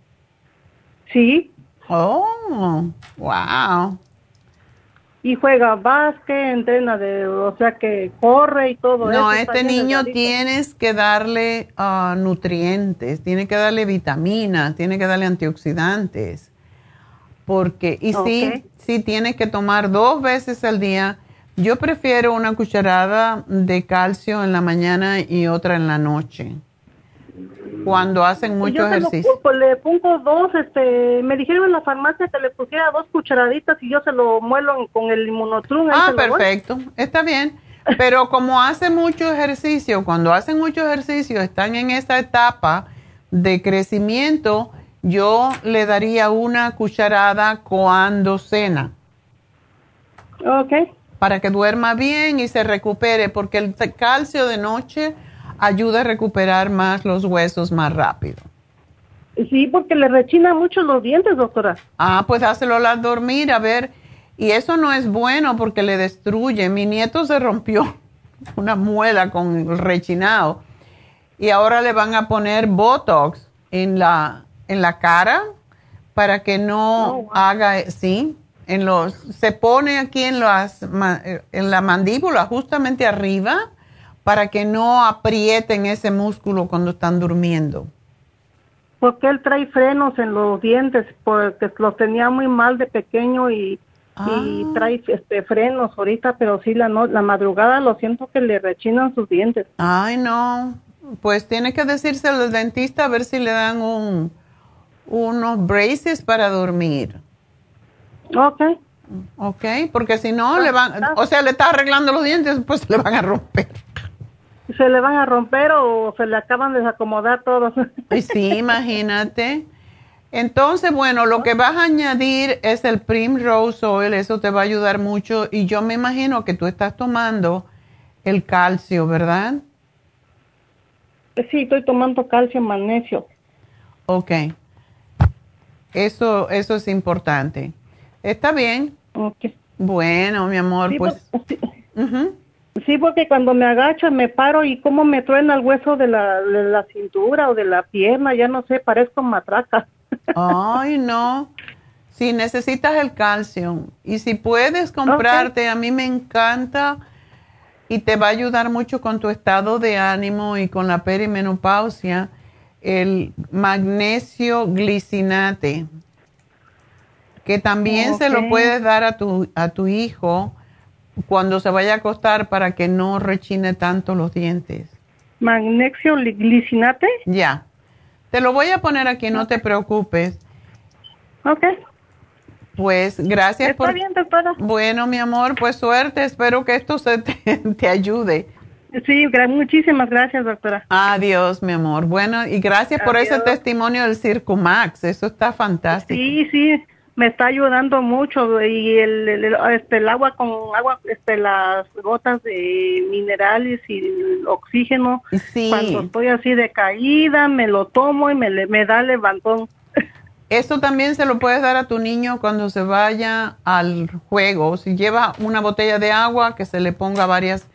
Sí. Oh, wow. Y juega básquet, entrena de, o sea que corre y todo eso. No, este niño delgadito. tienes que darle ah, nutrientes, tiene que darle vitaminas, tiene que darle antioxidantes. Porque, y sí, Ok. sí tienes que tomar dos veces al día. Yo prefiero una cucharada de calcio en la mañana y otra en la noche. Cuando hacen mucho yo se lo ejercicio. pues le pongo dos, este, me dijeron en la farmacia que le pusiera dos cucharaditas y yo se lo muelo con el inmunotrum. Ah, perfecto, está bien. Pero como hace mucho ejercicio, cuando hacen mucho ejercicio, están en esa etapa de crecimiento, yo le daría una cucharada cuando cena Ok. para que duerma bien y se recupere, porque el calcio de noche ayuda a recuperar más los huesos más rápido. Sí, porque le rechina mucho los dientes, doctora. Ah, pues hácelo al dormir, a ver. Y eso no es bueno porque le destruye. Mi nieto se rompió una muela con rechinado y ahora le van a poner Botox en la, en la cara para que no haga, sí, en los, se pone aquí en, las, ma- en la mandíbula, justamente arriba, para que no aprieten ese músculo cuando están durmiendo. Porque él trae frenos en los dientes, porque los tenía muy mal de pequeño y, y trae este, frenos ahorita, pero sí la, no, la madrugada lo siento que le rechinan sus dientes. Ay, no. Pues tiene que decirse al dentista a ver si le dan un, unos braces para dormir. Ok. Ok, porque si no, le van, o sea, le está arreglando los dientes, pues se le van a romper. Se le van a romper o se le acaban de desacomodar todos. Y sí, imagínate. Entonces, bueno, lo que vas a añadir es el Primrose Oil, eso te va a ayudar mucho. Y yo me imagino que tú estás tomando el calcio, ¿verdad? Sí, estoy tomando calcio, magnesio. Ok. Eso, eso es importante. Está bien. Bueno, mi amor, Sí, pues. Ujú. Sí, porque cuando me agacho me paro y como me truena el hueso de la, de la cintura o de la pierna, ya no sé, parezco matraca. Ay, no. Si necesitas el calcio y si puedes comprarte, a mí me encanta y te va a ayudar mucho con tu estado de ánimo y con la perimenopausia, el magnesio glicinate, que también se lo puedes dar a tu, a tu hijo cuando se vaya a acostar para que no rechine tanto los dientes. Magnesio li- glicinate. Ya. Te lo voy a poner aquí, no te preocupes. Ok. Pues gracias Está por... bien, doctora. Bueno, mi amor, pues suerte. Espero que esto se te, te ayude. Sí, gra- muchísimas gracias, doctora. Adiós, mi amor. Bueno, y gracias por ese testimonio del Circumax. Eso está fantástico. Sí, sí, me está ayudando mucho y el, este, el agua con agua, este, las gotas de minerales y el oxígeno. Sí. Cuando estoy así de caída, me lo tomo y me, le- me da levantón. Eso también se lo puedes dar a tu niño cuando se vaya al juego. Si lleva una botella de agua, que se le ponga varias,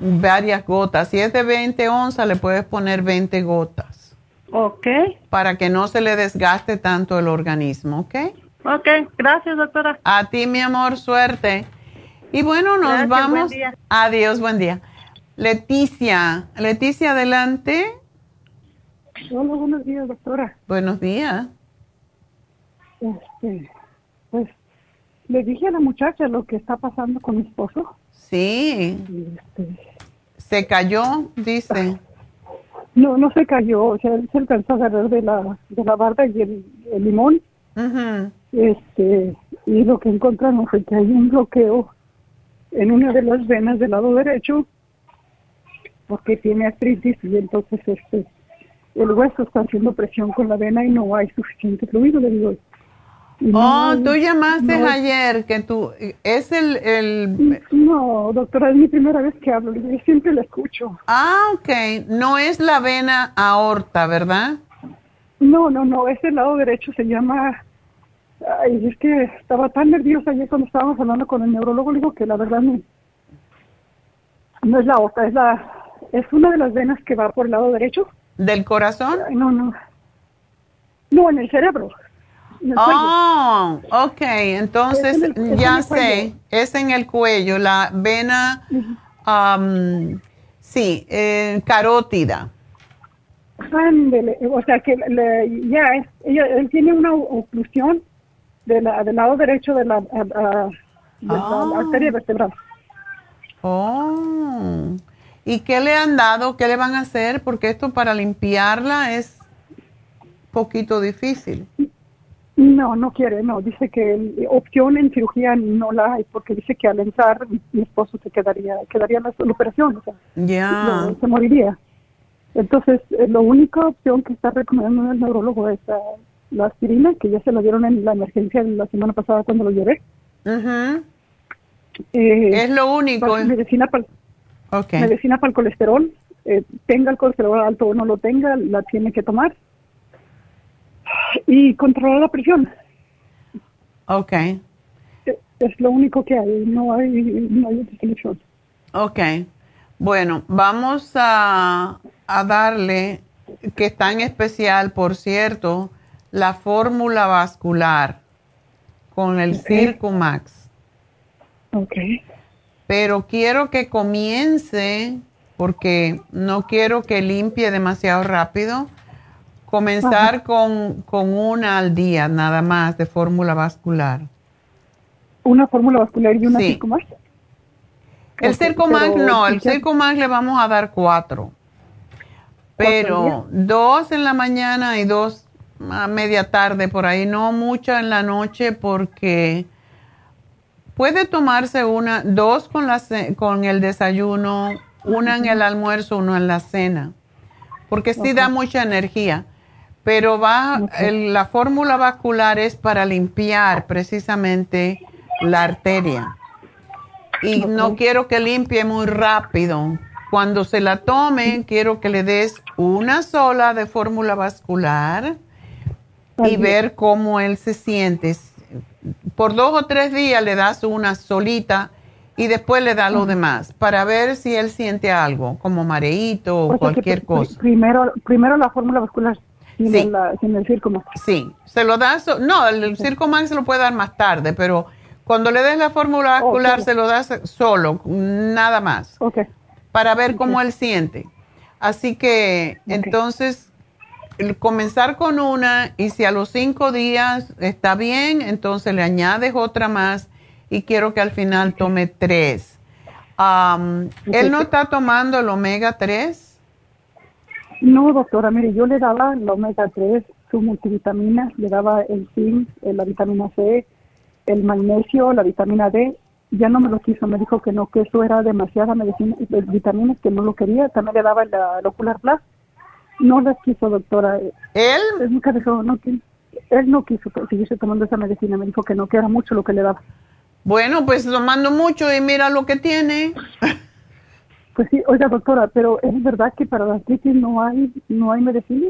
varias gotas. Si es de 20 onzas, le puedes poner 20 gotas. Ok. Para que no se le desgaste tanto el organismo, ¿ok? Ok, gracias, doctora. A ti, mi amor, suerte. Y bueno, nos Gracias, buen vamos. día. Adiós, buen día. Leticia, Leticia, adelante. Hola, buenos días, doctora. Buenos días. Este, pues le dije a la muchacha lo que está pasando con mi esposo. Sí. Se cayó, dice. No, no se cayó, o sea, él se alcanzó a agarrar de la, de la barda y el, el limón. Este, y lo que encontramos fue que hay un bloqueo en una de las venas del lado derecho porque tiene artritis y entonces este el hueso está haciendo presión con la vena y no hay suficiente fluido, le digo. Oh, tú llamaste no- ayer que tú, es el, el, No, doctora, es mi primera vez que hablo. Yo siempre la escucho. ah, ok, no es la vena aorta, ¿verdad? No, no, no, ese lado derecho se llama... Ay, es que estaba tan nerviosa ayer cuando estábamos hablando con el neurólogo, le digo que la verdad no, no es la otra, es la es una de las venas que va por el lado derecho. ¿Del corazón? Ay, no, no. No, en el cerebro. En el Oh, ok, entonces Es en el- es ya en cuello. sé, es en el cuello, la vena, am, sí, eh, carótida. cuello. Ándele, o sea que le- ya, es- ella, él tiene una oclusión de la, del lado derecho de la, a- a- de la- Ah. la arteria vertebral. Oh, ¿y qué le han dado? ¿Qué le van a hacer? Porque esto para limpiarla es poquito difícil. No, no quiere, no. Dice que el- opción en cirugía no la hay porque dice que al entrar mi, esposo se quedaría, quedaría en la, la operación, o sea, Ya. no, se moriría. Entonces, eh, la única opción que está recomendando el neurólogo es ah, la aspirina, que ya se la dieron en la emergencia la semana pasada cuando lo llevé. Eh, Es lo único. medicina para Ok. medicina para el colesterol, eh, tenga el colesterol alto o no lo tenga, la tiene que tomar. Y controlar la presión. Ok, Es lo único que hay, no hay, no hay otra solución. ok. Bueno, vamos a, a darle, que está en especial, por cierto, la fórmula vascular con el Ok. Circumax. Ok. Pero quiero que comience, porque no quiero que limpie demasiado rápido, comenzar con, con una al día nada más de fórmula vascular. Una fórmula vascular y una Sí. Circumax. El pero no, el Circumax le vamos a dar cuatro. Pero dos en la mañana y dos a media tarde por ahí, no mucho en la noche porque puede tomarse una, dos con, la, con el desayuno, una en el almuerzo, uno en la cena, porque sí da mucha energía. Pero va, el- la fórmula vascular es para limpiar precisamente la arteria y no quiero que limpie muy rápido. Cuando se la tome, quiero que le des una sola de fórmula vascular y ver cómo él se siente. Por dos o tres días le das una solita y después le das lo demás para ver si él siente algo, como mareíto o O sea que cualquier cosa. Primero, primero la fórmula vascular sin, Sí. el, sin el Circumax. Sí, se lo das, no, el Circomax se lo puede dar más tarde, pero cuando le des la fórmula vascular solo. se lo das solo, nada más. Ok. para ver cómo él siente. Así que entonces el comenzar con una y si a los cinco días está bien, entonces le añades otra más y quiero que al final tome tres. Am, ¿Él no está tomando el omega 3? No, doctora, mire, yo le daba la omega 3, su multivitamina, le daba el zinc, eh, la vitamina C, el magnesio, la vitamina D. Ya no me lo quiso, me dijo que no, que eso era demasiada medicina, eh, vitaminas, que no lo quería. También le daba la, el Ocular Plus. No las quiso, doctora. ¿Él? Él nunca dejó, no, él no quiso seguirse tomando esa medicina, me dijo que no, que era mucho lo que le daba. Bueno, pues lo mando mucho y mira lo que tiene. Pues sí, oiga, doctora, pero es verdad que para la artritis no hay, no hay medicina.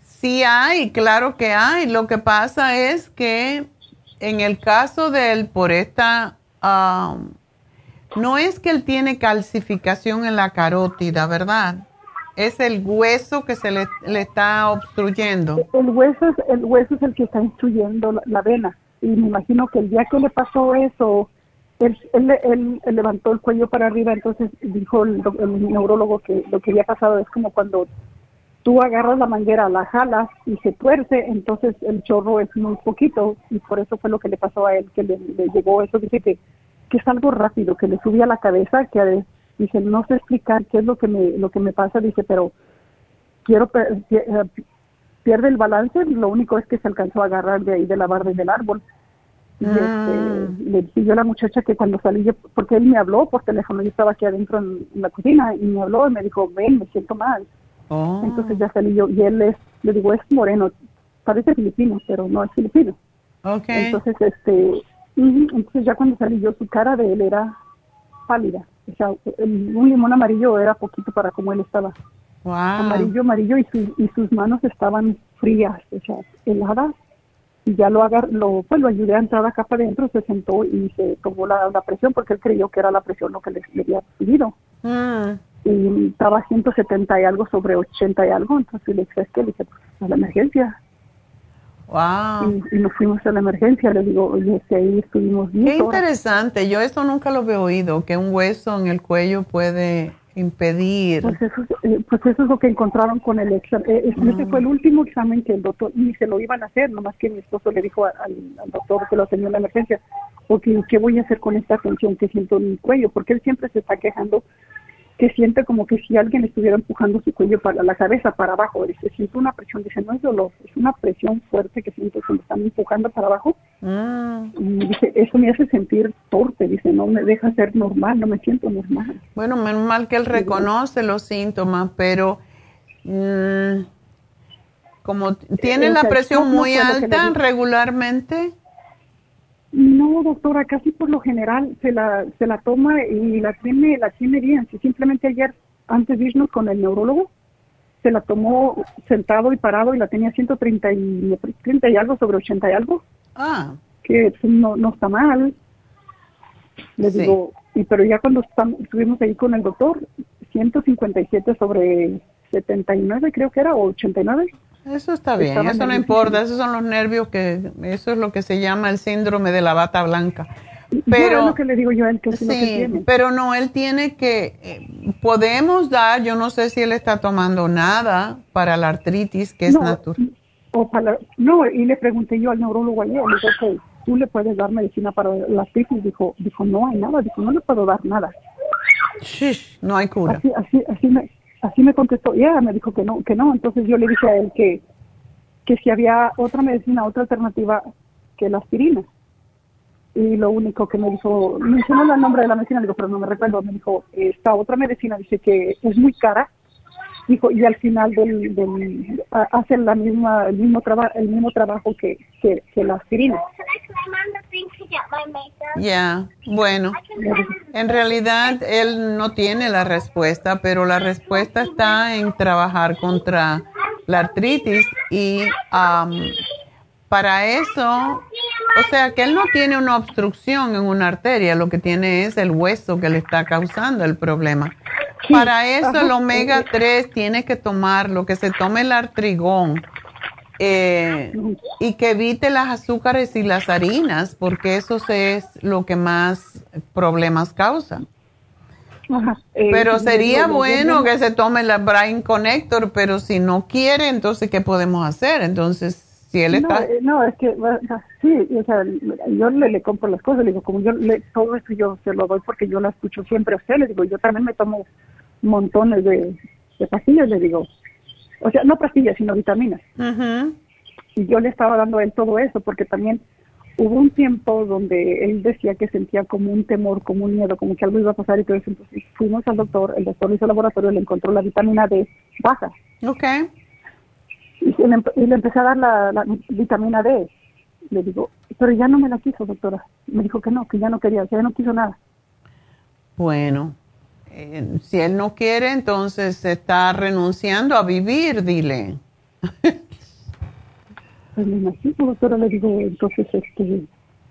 Sí hay, claro que hay. Lo que pasa es que en el caso de él, por esta, am, no es que él tiene calcificación en la carótida, ¿verdad? Es el hueso que se le, le está obstruyendo. El hueso es el hueso es el que está instruyendo la, la vena y me imagino que el día que le pasó eso él, él, levantó el cuello para arriba entonces dijo el, el neurólogo que lo que había pasado es como cuando tú agarras la manguera la jalas y se tuerce entonces el chorro es muy poquito y por eso fue lo que le pasó a él que le, le llegó eso dice que que es algo rápido que le subía la cabeza que dice no sé explicar qué es lo que me lo que me pasa dice pero quiero eh, pierde el balance, lo único es que se alcanzó a agarrar de ahí de la barra del árbol. Y este, le dije yo a la muchacha que cuando salí, yo, porque él me habló por teléfono, yo estaba aquí adentro en, en la cocina y me habló y me dijo, ven, me siento mal. Oh. Entonces ya salí yo y él es, le digo, es moreno, parece filipino, pero no es filipino. Okay. Entonces, este, entonces ya cuando salí yo, su cara de él era pálida. O sea, el- un limón amarillo era poquito para como él estaba. Wow. Amarillo, amarillo, y, sus y sus manos estaban frías, o sea, heladas. Y ya lo agar, lo, pues lo ayudé a entrar acá para adentro, se sentó y se tomó la, la presión porque él creyó que era la presión lo que le, le había subido. Mm. Y estaba 170 y algo sobre 80 y algo, entonces le dije, es que le dije, pues a la emergencia. Wow. Y, y nos fuimos a la emergencia, le digo, y este, ahí estuvimos Qué 10 horas. interesante. Yo esto nunca lo había oído, que un hueso en el cuello puede impedir. Pues eso, es- eh, pues eso es lo que encontraron con el examen. Eh, ese- Ese fue el último examen que el doctor, ni se lo iban a hacer, nomás que mi esposo le dijo al, al doctor que lo atendió en la emergencia, porque ¿qué voy a hacer con esta tensión que siento en mi cuello? Porque él siempre se está quejando que siente como que si alguien estuviera empujando su cuello para la cabeza, para abajo. Dice, siento una presión, dice, no es dolor, es una presión fuerte que siento que me están empujando para abajo. Mm. Y dice, eso me hace sentir torpe, dice, no me deja ser normal, no me siento normal. Bueno, menos mal que él reconoce los síntomas, pero mm, como tiene Eh, o la presión muy alta regularmente. No, doctora, casi por lo general se la, se la toma y la tiene, la tiene bien. Si simplemente ayer, antes de irnos con el neurólogo, se la tomó sentado y parado y la tenía 130 y, 30 y algo sobre 80 y algo, Ah, que pues, no, no está mal. Le Sí. digo, y pero ya cuando estam- estuvimos ahí con el doctor, 157 sobre 79 creo que era, o 89. Eso está bien, Estaba eso no importa, esos son los nervios que, eso es lo que se llama el síndrome de la bata blanca. Yo es Pero lo que le digo yo a él, que es lo que Sí, tiene. pero no, él tiene que, eh, podemos dar, yo no sé si él está tomando nada para la artritis, que es natural. O para, no, y le pregunté yo al neurólogo ayer, le dije, "Ok, ¿tú le puedes dar medicina para la artritis? Dijo, dijo, no hay nada, dijo, no le puedo dar nada. Shish, no hay cura. Así, así, así me, así me contestó, y ella me dijo que no, que no, entonces yo le dije a él que, que si había otra medicina, otra alternativa que la aspirina. Y lo único que me dijo, mencionó el nombre de la medicina, digo, pero no me recuerdo, me dijo, esta otra medicina dice que es muy cara, dijo, y al final del, del ha- hace la misma, el mismo trabajo, el mismo trabajo que, que, que la aspirina. Ya, bueno, en realidad él no tiene la respuesta, pero la respuesta está en trabajar contra la artritis y am, para eso, o sea que él no tiene una obstrucción en una arteria, lo que tiene es el hueso que le está causando el problema. Para eso el omega 3 tiene que tomar lo que se tome el artrigón eh, y que evite las azúcares y las harinas, porque eso es lo que más problemas causa. Ajá. Eh, Pero sería bueno que se tome la Brain Connector, pero si no quiere, entonces, ¿qué podemos hacer? Entonces, si él está... eh, no, es que, sí, o sea, yo le, le compro las cosas, le digo, como yo le, todo eso yo se lo doy porque yo la escucho siempre a usted, le digo, yo también me tomo montones de, de pastillas, le digo, o sea, no pastillas, sino vitaminas. Y yo le estaba dando a él todo eso porque también hubo un tiempo donde él decía que sentía como un temor, como un miedo, como que algo iba a pasar y todo eso. Entonces fuimos al doctor, el doctor hizo el laboratorio, le encontró la vitamina D baja. Ok. Y le, y le empecé a dar la, la vitamina D. Le digo, pero ya no me la quiso, doctora. Me dijo que no, que ya no quería, que ya no quiso nada. Bueno, eh, si él no quiere, entonces está renunciando a vivir, dile. Pues doctora, le digo, entonces, este,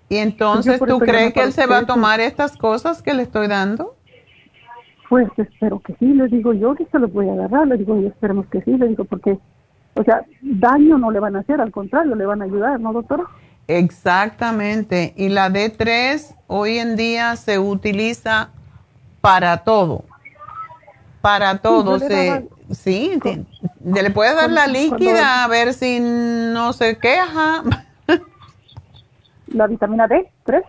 Y entonces, Yo ¿tú crees que él se va a tomar estas cosas que le estoy dando? pues espero que sí, le digo yo que se los voy a agarrar, le digo, y esperemos que sí, le digo, porque, o sea, daño no le van a hacer, al contrario, le van a ayudar, ¿no, doctora? Exactamente. Y la D3 hoy en día se utiliza para todo. Para todo. se- daba- sí, le puedes dar con- la líquida a ver si no se queja. La vitamina D, tres.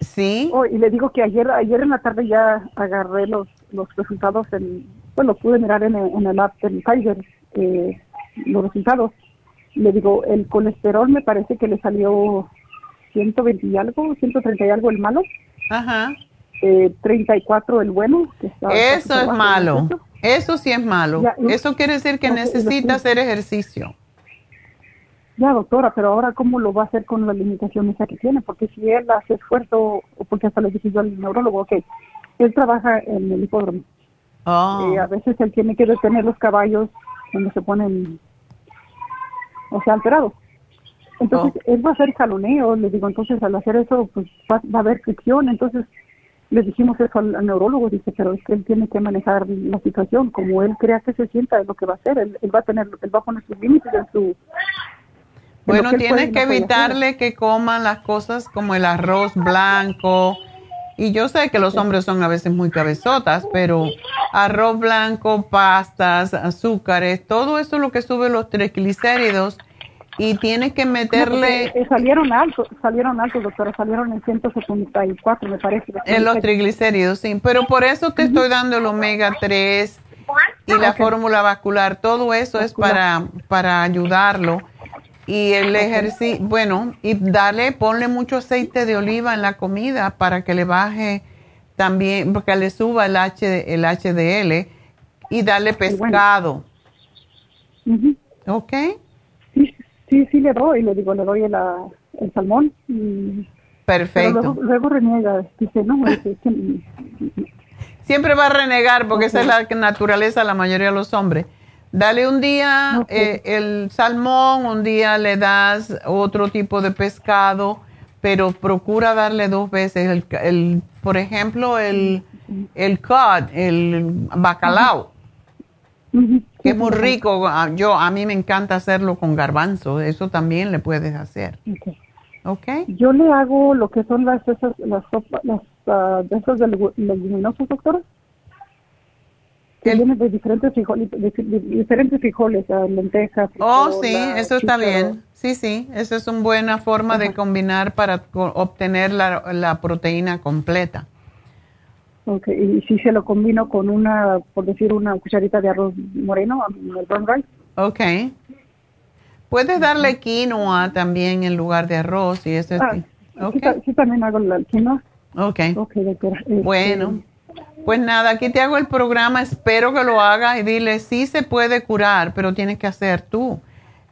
Sí. Oh, y le digo que ayer ayer en la tarde ya agarré los los resultados, en, los pude mirar en el, en el app del Kaiser, eh, los resultados. Le digo, el colesterol me parece que le salió 120 y algo, 130 y algo el malo, Ajá. Eh, 34 el bueno. Que está Eso es malo. Eso sí es malo. Ya, Eso quiere decir que necesita hacer ejercicio. Ya, doctora, pero ahora ¿cómo lo va a hacer con las limitaciones que tiene? Porque si él hace esfuerzo, o porque hasta le dije yo al neurólogo, ok, él trabaja en el hipódromo. Oh. Y a veces él tiene que detener los caballos cuando se ponen, o sea, alterados. Entonces, él va a hacer jaloneo, le digo, entonces al hacer eso, pues va, va a haber fricción, entonces le dijimos eso al, al neurólogo, dice, pero es que él tiene que manejar la situación, como él crea que se sienta, es lo que va a hacer, él, él va a tener, él va a poner sus límites en su... Bueno, que tienes que evitarle que coman las cosas como el arroz blanco. Y yo sé que los hombres son a veces muy cabezotas, pero arroz blanco, pastas, azúcares, todo eso es lo que sube los triglicéridos. Y tienes que meterle No, porque, eh, salieron altos, salieron altos, doctora, salieron en 174, me parece. en los triglicéridos, sí. Pero por eso te estoy dando el omega 3 y la fórmula vascular. Todo eso es para, para ayudarlo. Y el ejercicio, bueno, y dale, ponle mucho aceite de oliva en la comida para que le baje también, porque le suba el, H, el HDL y darle pescado. Ujú. ¿Ok? Sí, sí, le doy, le digo, le doy el, ah, el salmón. Y, Perfecto. Luego, luego reniega, dice, no, es que- Siempre va a renegar porque esa es la naturaleza de la mayoría de los hombres. Dale un día eh, el salmón, un día le das otro tipo de pescado, pero procura darle dos veces, el, el- por ejemplo, el, el cod, el bacalao, que es muy rico. Ah, Yo, a mí me encanta hacerlo con garbanzo, eso también le puedes hacer. Ok. ¿Ok? Yo le hago lo que son las esas, las sopas, las ah, de esos de legu- leguminosos, doctora. Que vienen de diferentes frijoles, de, de- diferentes frijoles, ah, lentejas. Oh, sí, eso está bien. Sí, sí, esa es una buena forma de combinar para co- obtener la, la proteína completa. Ok, y si se lo combino con una, por decir, una cucharita de arroz moreno, el brown rice. Ok. Puedes darle quinoa también en lugar de arroz y eso es... Ah, sí, ta- sí, también hago la quinoa. Ok. Ok, doctora. Este, Bueno, pues nada, aquí te hago el programa, espero que lo hagas y dile, sí se puede curar, pero tienes que hacer tú,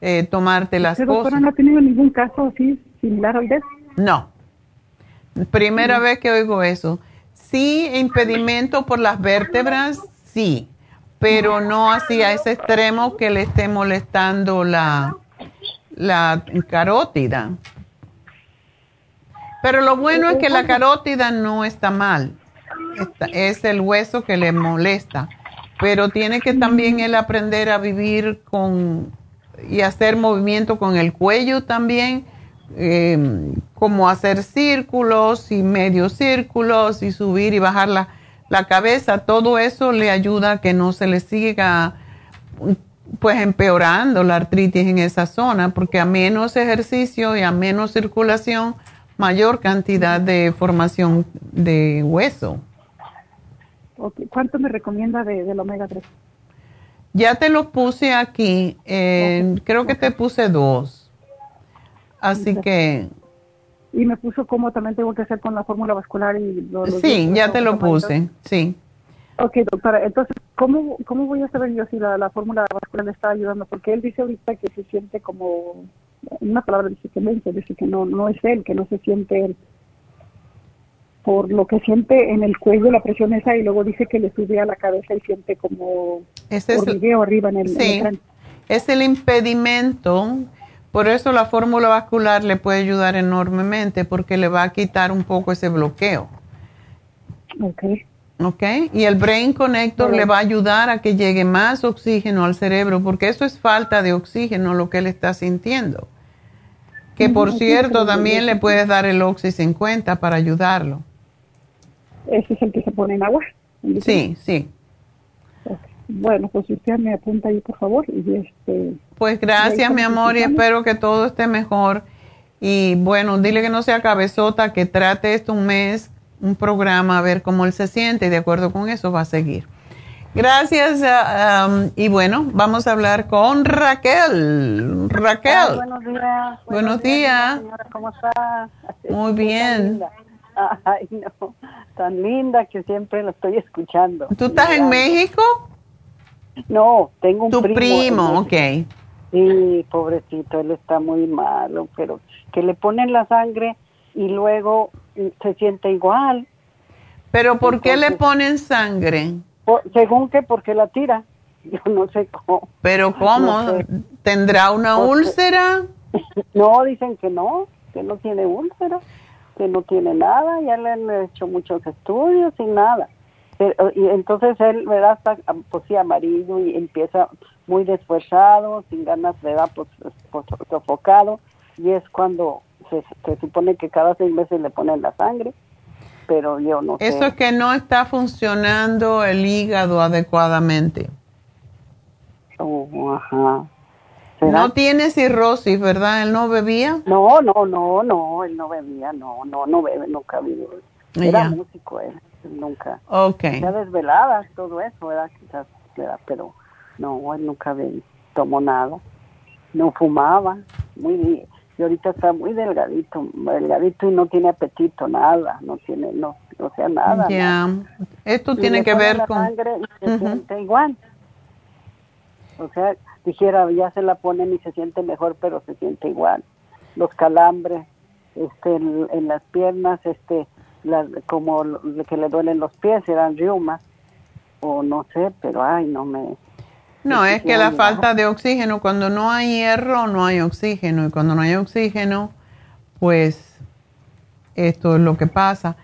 eh, tomarte las ¿Usted, doctora, cosas. no ha tenido ningún caso así similar al de este? No. Primera vez que oigo eso. Sí, impedimento por las vértebras, sí, pero no así a ese extremo que le esté molestando la, la carótida. Pero lo bueno es que la carótida no está mal. Es el hueso que le molesta. Pero tiene que también él aprender a vivir con y hacer movimiento con el cuello también, eh, como hacer círculos y medios círculos y subir y bajar la, la cabeza. Todo eso le ayuda a que no se le siga pues empeorando la artritis en esa zona, porque a menos ejercicio y a menos circulación, mayor cantidad de formación de hueso. ¿Cuánto me recomienda de, del omega 3? Ya te lo puse aquí, eh, creo que te puse dos. Así que Y me puso cómo también tengo que hacer con la fórmula vascular y lo- los sí, días ya te lo puse, sí. Ok, doctora, entonces, ¿cómo, ¿cómo voy a saber yo si la, la fórmula vascular le está ayudando? Porque él dice ahorita que se siente como, una palabra dice que dice que no, no es él, que no se siente él. Por lo que siente en el cuello, la presión esa, y luego dice que le sube a la cabeza y siente como Ese es- hormigueo arriba en el, en el Sí, es el impedimento. Por eso la fórmula vascular le puede ayudar enormemente porque le va a quitar un poco ese bloqueo. Ok. ¿Ok? Y el Brain Connector le va a ayudar a que llegue más oxígeno al cerebro porque eso es falta de oxígeno lo que él está sintiendo. Que por sí, cierto también le puedes dar el Oxy 50 para ayudarlo. Ese es el que se pone en agua. Sí, sí. Bueno, pues usted me apunta ahí, por favor. Y este, Pues gracias, mi amor, y espero que todo esté mejor. Y bueno, dile que no sea cabezota, que trate esto un mes, un programa, a ver cómo él se siente y de acuerdo con eso va a seguir. Gracias, ah, um, y bueno, vamos a hablar con Raquel. Raquel. Ah, buenos días. Buenos días. Señora, ¿cómo está? Muy bien. Ay, no, tan linda que siempre lo estoy escuchando. ¿Tú estás en México? No, tengo un Tu primo. primo, en México. ok. Sí, pobrecito, él está muy malo, pero que le ponen la sangre y luego mm, se siente igual. ¿Pero por qué le ponen sangre? según que porque la tira. Yo no sé cómo. ¿Pero cómo? ¿Tendrá una úlcera? No, dicen que no, que no tiene úlcera, que no tiene nada, ya le han hecho muchos estudios y nada. Y entonces él, ¿verdad? Está pues sí amarillo y empieza muy desfuerzado, sin ganas, de Pues, pues sofocado y es cuando se, supone que cada seis meses le ponen la sangre, pero yo no sé. Eso es que no está funcionando el hígado adecuadamente. Oh, ajá. No tiene cirrosis, ¿verdad? ¿Él no bebía? No, no, no, no, él no bebía, no, no, no bebe, nunca vivió. Era músico él, nunca. Ok. Ya desvelada, todo eso, ¿verdad? Quizás, Pero no, él nunca tomó nada. No fumaba, muy bien. Y ahorita está muy delgadito, delgadito y no tiene apetito, nada, no tiene, no, o sea, nada. Ya, esto tiene que ver con... Sangre y se siente igual. O sea, dijera, ya se la ponen y se siente mejor, pero se siente igual. Los calambres, este, en, las piernas, este, como que le duelen los pies, eran riumas, o no sé, pero ay, no me, no, es que la falta de oxígeno, cuando no hay hierro, no hay oxígeno. Y cuando no hay oxígeno, pues esto es lo que pasa.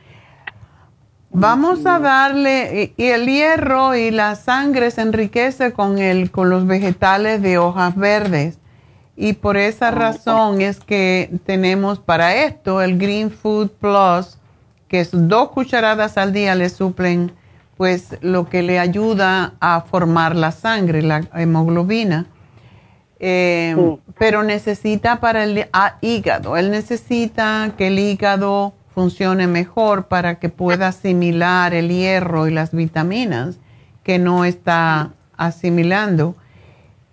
Vamos a darle, y el hierro y la sangre se enriquece con, el, con los vegetales de hojas verdes. Y por esa razón es que tenemos para esto el Green Food Plus, que es dos cucharadas al día le suplen pues lo que le ayuda a formar la sangre, la hemoglobina. Eh, pero necesita para el hígado, él necesita que el hígado funcione mejor para que pueda asimilar el hierro y las vitaminas que no está asimilando.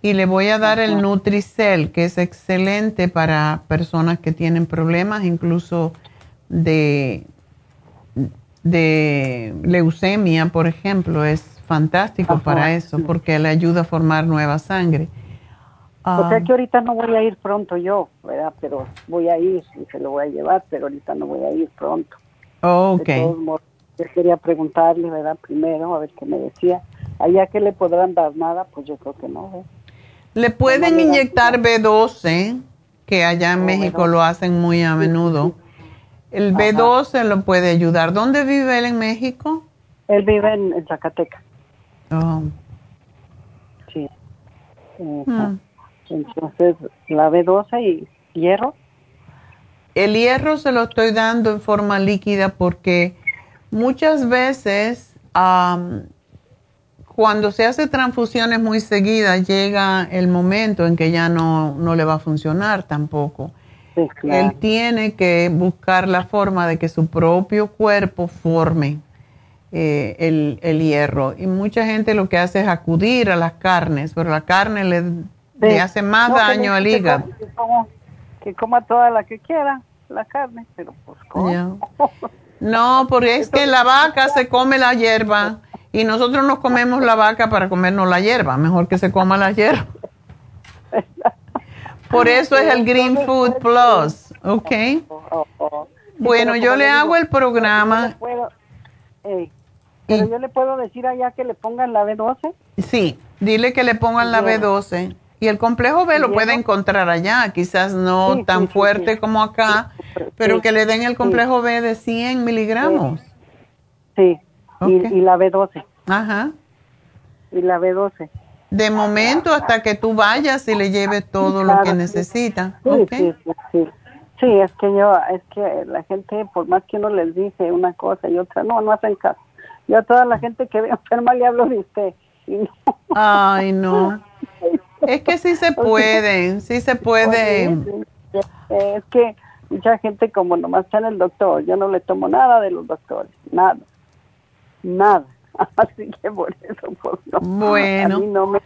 Y le voy a dar el Nutricel, que es excelente para personas que tienen problemas incluso de de leucemia, por ejemplo, es fantástico para eso porque le ayuda a formar nueva sangre. o sea ah. que ahorita no voy a ir pronto yo, ¿verdad? Pero voy a ir y se lo voy a llevar, pero ahorita no voy a ir pronto. Oh, ok. yo quería preguntarle, ¿verdad? Primero, a ver qué me decía. Allá que le podrán dar nada, pues yo creo que no. Le pueden inyectar B12, que allá en oh, México lo hacen muy a menudo. El B12 lo puede ayudar. ¿Dónde vive él en México? Él vive en, Zacatecas. Oh. Sí. Hmm. Entonces, la B12 y hierro. El hierro se lo estoy dando en forma líquida porque muchas veces cuando se hace transfusiones muy seguidas llega el momento en que ya no, no le va a funcionar tampoco. Él tiene que buscar la forma de que su propio cuerpo forme eh, el, hierro. Y mucha gente lo que hace es acudir a las carnes, pero la carne le, hace más daño al hígado. Que coma, toda la que quiera, la carne, pero pues No, porque es que la vaca se come la hierba y nosotros nos comemos la vaca para comernos la hierba. Mejor que se coma la hierba. Por eso es el Green Food Plus, ¿ok? Bueno, yo le hago el programa. Pero yo le puedo decir allá que le pongan la B12. Sí, dile que le pongan la B12. Y el complejo B lo puede encontrar allá, quizás no tan fuerte como acá, pero que le den el complejo B de 100 miligramos. Sí, y, y, la B12. Ajá. Y la B12 de momento hasta que tú vayas y le lleves todo lo que necesita. Sí, sí, sí, sí, es que yo, es que la gente, por más que uno les dice una cosa y otra, no, no hacen caso. Yo a toda la gente que veo enferma le hablo de usted. Ay, no. Es que sí se puede, sí se puede. Es que mucha gente como nomás está en el doctor, yo no le tomo nada de los doctores, nada, nada. Así que por eso, pues no. Bueno. A mí no me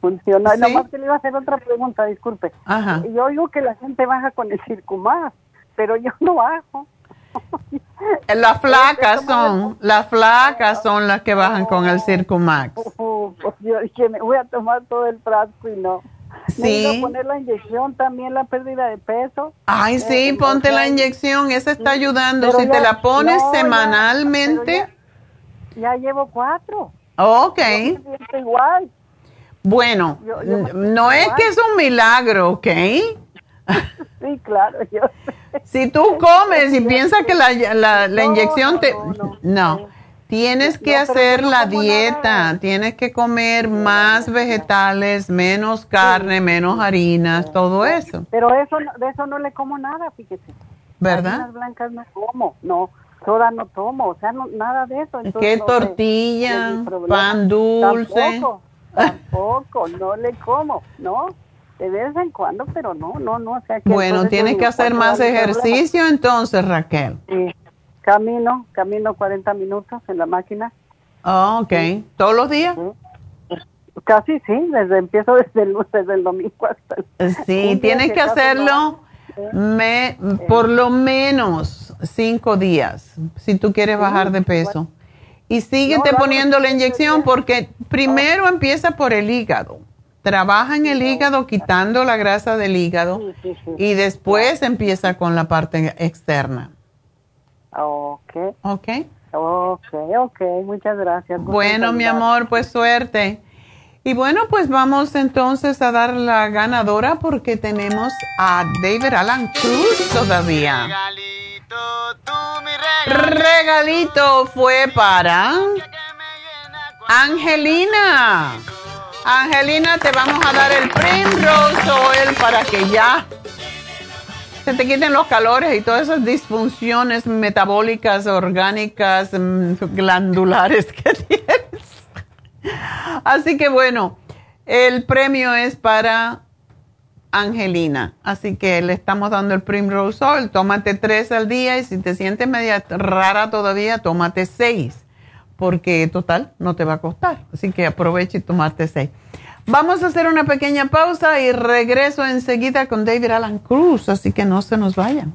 funciona. ¿Sí? Nomás que le iba a hacer otra pregunta, disculpe. Ajá. Yo oigo que la gente baja con el circumás, pero yo no bajo. Las flacas son, las flacas son las que bajan con el Circumax. Uh, pues yo dije, me voy a tomar todo el frasco y no. Sí. poner la inyección también, la pérdida de peso. Ay, sí, Eh, ponte la inyección, esa está ayudando. pero Si te ya- la pones no, ya, semanalmente, pero Ya llevo cuatro. ok. Yo me siento igual. Bueno, Yo- yo no es que es un milagro, ¿ok? Sí, claro, yo. Si tú comes y piensas que la, la- la No, inyección te... no, no. No, tienes que hacer la dieta, nada. tienes que comer más vegetales, menos carne, menos harinas, todo eso, Pero eso, de eso no le como nada, fíjese. ¿verdad? Harinas blancas no como, no. Soda no tomo, o sea, no, nada de eso. Entonces, ¿Qué no tortilla, pan dulce? Tampoco, tampoco, no le como, no. De vez en cuando, pero no, no, no. O sea, que Bueno, tienes que hacer ¿cuánto más problema? ejercicio entonces, Raquel. Sí. Camino, camino 40 minutos en la máquina. Ah, ok. ¿Todos los días? Casi sí, desde empiezo desde el, desde el domingo hasta el... Sí, tienes que hacerlo no. me, por lo menos cinco días si tú quieres bajar de peso. Y síguete No, poniendo la inyección porque primero empieza por el hígado. Trabaja en el hígado quitando la grasa del hígado y después empieza con la parte externa. Ok, ¿Ok? ok, ok, muchas gracias. Bueno, mi amor, pues suerte. Y bueno, pues vamos entonces a dar la ganadora porque tenemos a David Alan Cruz todavía. Regalito fue para Angelina. Angelina, te vamos a dar el Primrose Oil para que ya se te quiten los calores y todas esas disfunciones metabólicas, orgánicas, mm, glandulares que tienes. Así que bueno, el premio es para Angelina. Así que le estamos dando el Primrose Oil. Tómate tres al día y si te sientes media rara todavía, tómate seis. Porque total, no te va a costar. Así que aprovecha y tomarte seis. Vamos a hacer una pequeña pausa y regreso enseguida con David Alan Cruz. Así que no se nos vayan.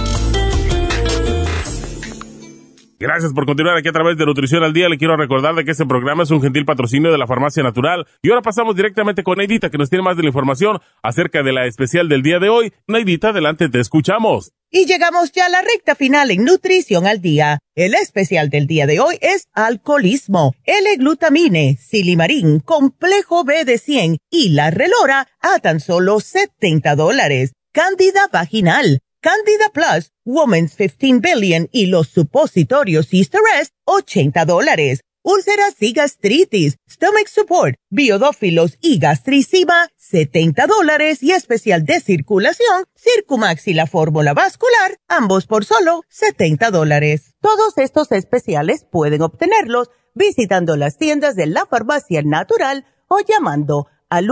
Gracias por continuar aquí a través de Nutrición al Día. Le quiero recordar de que este programa es un gentil patrocinio de la Farmacia Natural. Y ahora pasamos directamente con Neidita, que nos tiene más de la información acerca de la especial del día de hoy. Neidita, adelante, te escuchamos. Y llegamos ya a la recta final en Nutrición al Día. El especial del día de hoy es alcoholismo, L-glutamine, silimarín, complejo B de 100 y la relora a tan solo 70 dólares. Cándida vaginal, Candida Plus, Woman's 15 Billion y los supositorios Easter Rest, 80 dólares. Úlceras y gastritis, Stomach Support, Biodófilos y Gastricima, 70 dólares y especial de circulación, Circumax y la fórmula vascular, ambos por solo 70 dólares. Todos estos especiales pueden obtenerlos visitando las tiendas de la farmacia natural o llamando al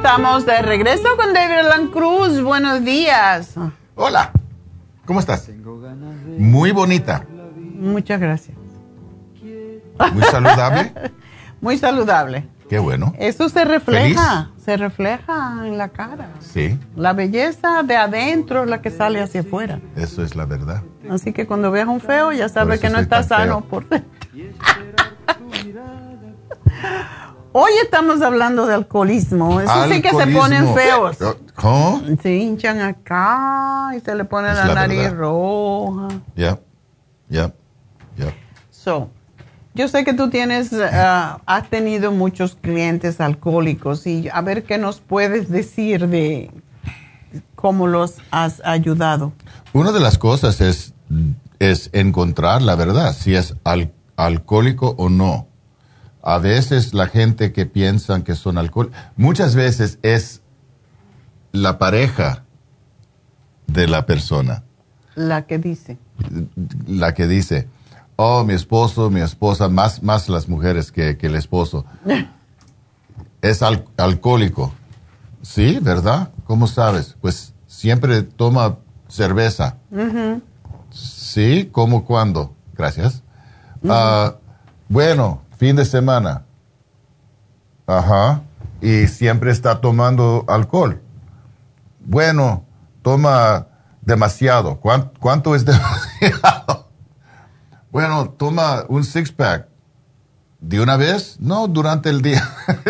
Estamos de regreso con David Alan Cruz. Buenos días. Hola, ¿cómo estás? Muy bonita. Muchas gracias. Muy saludable. Muy saludable. Qué bueno. Eso se refleja, se refleja en la cara. Sí, La belleza de adentro es la que sale hacia afuera. eso es la verdad. Así que cuando veas un feo ya sabes que no está sano feo. por dentro. Hoy estamos hablando de alcoholismo. Eso sí que se ponen feos. ¿Cómo? Se hinchan acá y se le pone la, la nariz verdad. roja. Ya, ya, ya. So, yo sé que tú tienes, ah, has tenido muchos clientes alcohólicos y a ver qué nos puedes decir de cómo los has ayudado. Una de las cosas es, es encontrar la verdad, si es al- alcohólico o no. A veces la gente que piensan que son alcohólicos, muchas veces es la pareja de la persona La que dice. la que dice, oh, mi esposo, mi esposa, más, más las mujeres que, que el esposo, es al- alcohólico. Sí, ¿verdad? ¿Cómo sabes? Pues siempre toma cerveza. Sí, ¿cómo cuándo? Gracias. Ah, bueno, fin de semana. Ajá. Y siempre está tomando alcohol. Bueno, toma demasiado. ¿Cuán- ¿Cuánto es demasiado? Bueno, toma un six-pack. ¿De una vez? No, durante el día.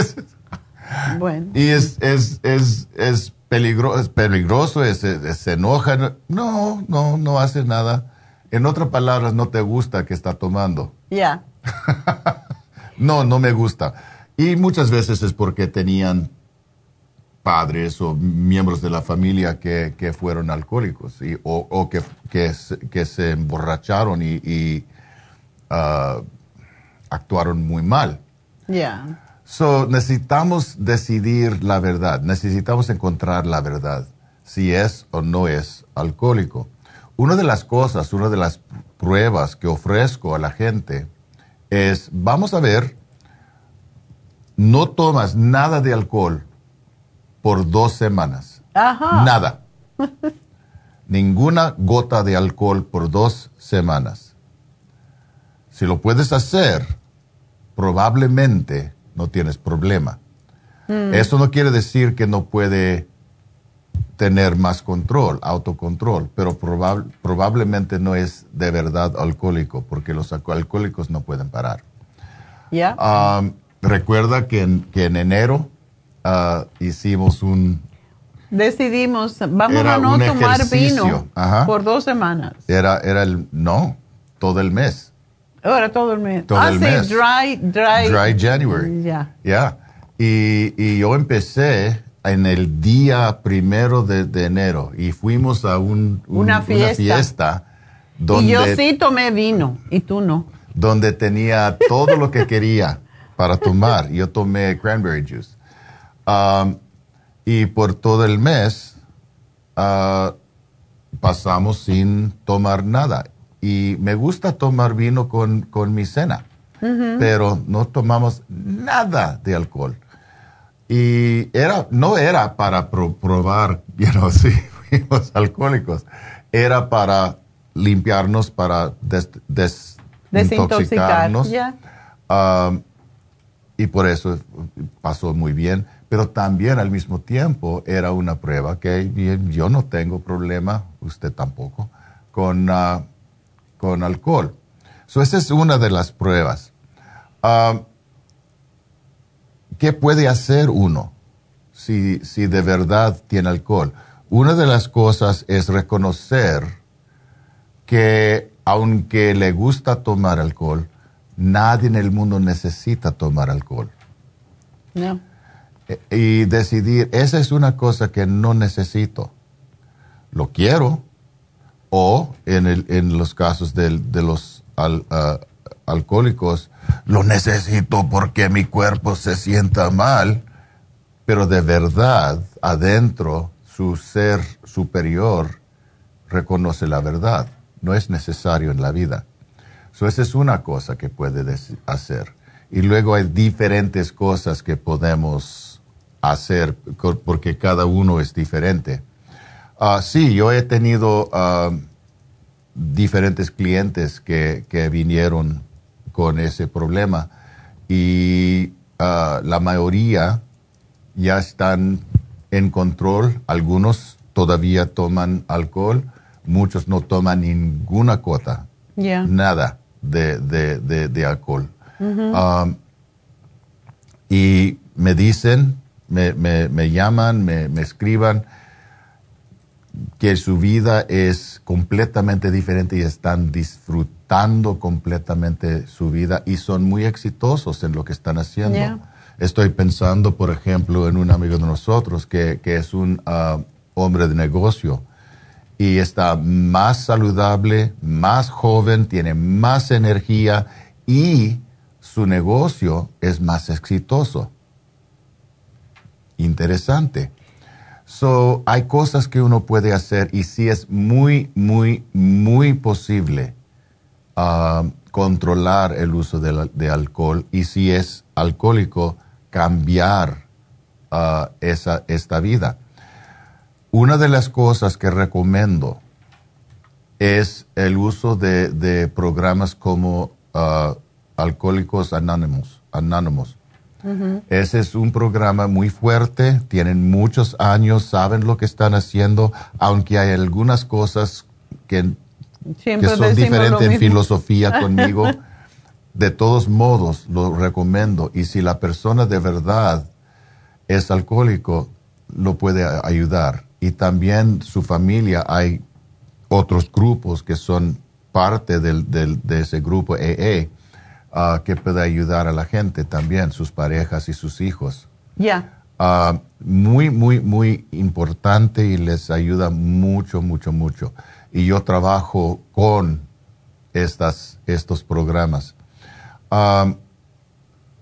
Bueno. y es, es, es, es, peligro, es peligroso, es- es- se enoja. No, no, no hace nada. En otras palabras, no te gusta que está tomando. Ya. No, no me gusta. Y muchas veces es porque tenían padres o miembros de la familia que, que fueron alcohólicos y- o, o que, que, se- que se emborracharon y, y, ah, actuaron muy mal. Ya. So, necesitamos decidir la verdad, necesitamos encontrar la verdad, si es o no es alcohólico. Una de las cosas, una de las pruebas que ofrezco a la gente es, vamos a ver, no tomas nada de alcohol por dos semanas. Ajá. Nada. Ninguna gota de alcohol por dos semanas. Si lo puedes hacer, probablemente no tienes problema. Mm. Eso no quiere decir que no puede tener más control, autocontrol, pero probab- probablemente no es de verdad alcohólico, porque los alco- alcohólicos no pueden parar. Ya. Um, recuerda que en, que en enero ah, hicimos un, Decidimos, vamos a no tomar ejercicio. vino Ajá. por dos semanas. era, era el, no, todo el mes, Ahora todo el mes. Todo ah, el sí, mes. dry, dry. Dry January. Ya. ya. Y, y yo empecé en el día primero de, de enero y fuimos a un, un- Una fiesta. fiesta donde, y yo sí tomé vino y tú no. donde tenía todo lo que quería para tomar. Yo tomé cranberry juice. Um, y por todo el mes ah, pasamos sin tomar nada. Y me gusta tomar vino con, con mi cena, pero no tomamos nada de alcohol. Y era, no era para pro- probar, you know, si fuimos alcohólicos, era para limpiarnos, para des- des- Desintoxicar. intoxicarnos. Ya. Um, y por eso pasó muy bien. Pero también al mismo tiempo era una prueba que yo no tengo problema, usted tampoco, con, ah, con alcohol. So, esa es una de las pruebas. ¿Qué puede hacer uno si, si de verdad tiene alcohol? Una de las cosas es reconocer que aunque le gusta tomar alcohol, nadie en el mundo necesita tomar alcohol. No. E- Y decidir, esa es una cosa que no necesito. Lo quiero. O en, el- en los casos del- de, los al- ah, alcohólicos, lo necesito porque mi cuerpo se sienta mal. Pero de verdad, adentro, su ser superior reconoce la verdad. No es necesario en la vida. So, esa es una cosa que puede hacer. Y luego hay diferentes cosas que podemos hacer porque cada uno es diferente. Ah, sí, yo he tenido ah, diferentes clientes que vinieron con ese problema y ah, la mayoría ya están en control, algunos todavía toman alcohol, muchos no toman ninguna cuota, Ya. nada de, de- de- de alcohol. Um, y me dicen, me, me- me llaman, me, me escriban que su vida es completamente diferente y están disfrutando completamente su vida y son muy exitosos en lo que están haciendo. Yeah. Estoy pensando, por ejemplo, en un amigo de nosotros que, que es un ah, hombre de negocio y está más saludable, más joven, tiene más energía y su negocio es más exitoso. Interesante. So, hay cosas que uno puede hacer y sí es muy, muy, muy posible controlar el uso de, la- de alcohol y si es alcohólico, cambiar ah, esa, esta vida. Una de las cosas que recomiendo es el uso de, de programas como ah, Alcohólicos Anónimos. Anónimos. Ese es un programa muy fuerte, tienen muchos años, saben lo que están haciendo, aunque hay algunas cosas que, Siempre que son diferentes en filosofía conmigo. De todos modos, lo recomiendo. Y si la persona de verdad es alcohólico, lo puede ayudar. Y también su familia, hay otros grupos que son parte del- del- de ese grupo AA ah, que puede ayudar a la gente también, sus parejas y sus hijos. Ya. Ah, muy, muy, muy importante y les ayuda mucho, mucho, mucho. Y yo trabajo con estas, estos programas.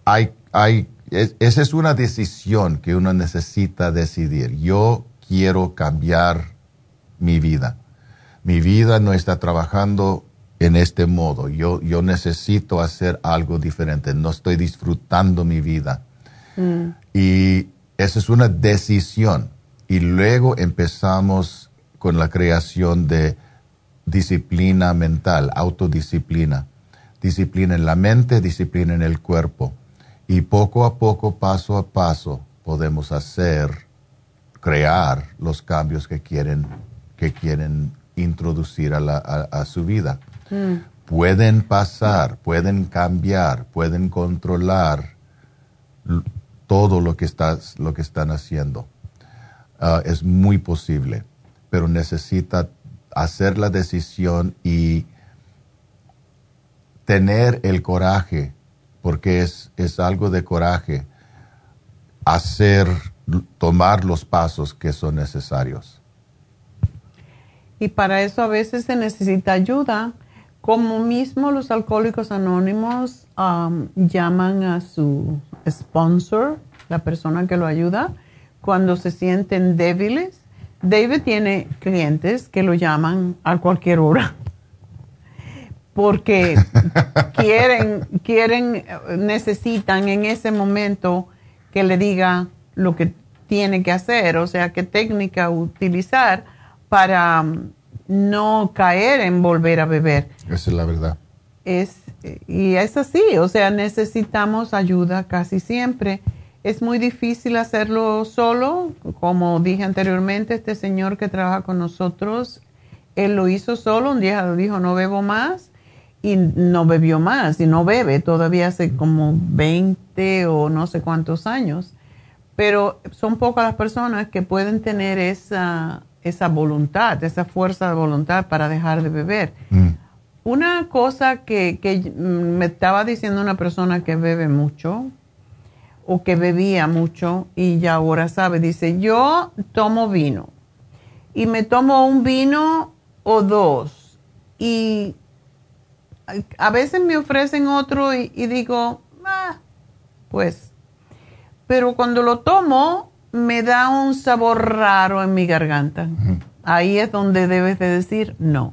Hay, hay, es- esa es una decisión que uno necesita decidir. Yo quiero cambiar mi vida. Mi vida no está trabajando en este modo. Yo, yo necesito hacer algo diferente. No estoy disfrutando mi vida. Mm. Y esa es una decisión. Y luego empezamos con la creación de disciplina mental, autodisciplina. Disciplina en la mente, disciplina en el cuerpo. Y poco a poco, paso a paso, podemos hacer, crear los cambios que quieren, que quieren introducir a, la- a- a su vida. Mm. Pueden pasar, pueden cambiar, pueden controlar todo lo que, estás, lo que están haciendo. Ah, es muy posible, pero necesita hacer la decisión y tener el coraje, porque es, es algo de coraje, hacer, tomar los pasos que son necesarios. Y para eso a veces se necesita ayuda. Como mismo los alcohólicos anónimos am, llaman a su sponsor, la persona que lo ayuda, cuando se sienten débiles. David tiene clientes que lo llaman a cualquier hora porque quieren, quieren, necesitan en ese momento que le diga lo que tiene que hacer, o sea, qué técnica utilizar para mm, no caer en volver a beber. Esa es la verdad. Es, y es así, o sea, necesitamos ayuda casi siempre. Es muy difícil hacerlo solo, como dije anteriormente, este señor que trabaja con nosotros, él lo hizo solo, un día dijo no bebo más y no bebió más y no bebe todavía hace como 20 o no sé cuántos años. Pero son pocas las personas que pueden tener esa, esa voluntad, esa fuerza de voluntad para dejar de beber. Una cosa que, que mm, me estaba diciendo una persona que bebe mucho o que bebía mucho y ya ahora sabe, dice, yo tomo vino y me tomo un vino o dos y a- veces me ofrecen otro y, y digo, ah, pues, pero cuando lo tomo me da un sabor raro en mi garganta. Ahí es donde debes de decir no.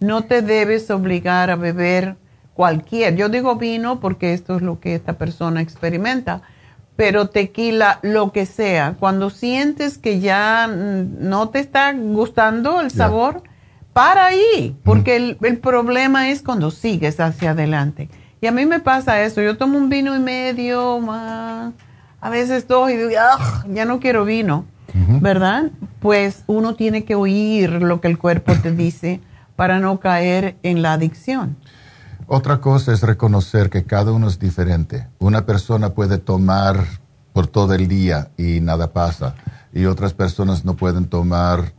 No te debes obligar a beber cualquier. Yo digo vino porque esto es lo que esta persona experimenta, pero tequila, lo que sea, cuando sientes que ya mm, no te está gustando el sabor, para ahí, porque el, el, problema es cuando sigues hacia adelante. Y a mí me pasa eso, yo tomo un vino y medio, más, a veces todo y digo, ah, ya no quiero vino, ¿verdad? Pues uno tiene que oír lo que el cuerpo te dice para no caer en la adicción. Otra cosa es reconocer que cada uno es diferente. Una persona puede tomar por todo el día y nada pasa. Y otras personas no pueden tomar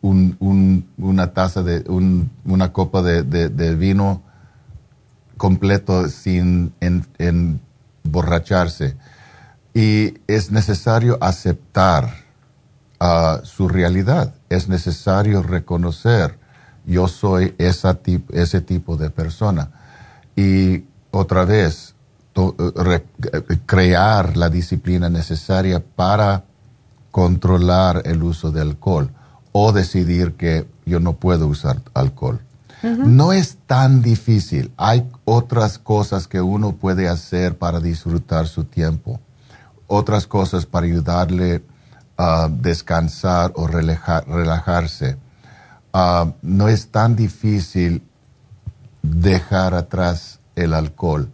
una taza de, una copa de, vino completo sin emborracharse. y es necesario aceptar uh, su realidad. Es necesario reconocer yo soy esa ese tipo de persona. Y otra vez, crear la disciplina necesaria para controlar el uso de alcohol o decidir que yo no puedo usar alcohol. No es tan difícil. Hay otras cosas que uno puede hacer para disfrutar su tiempo. Otras cosas para ayudarle a descansar o relajarse Ah, no es tan difícil dejar atrás el alcohol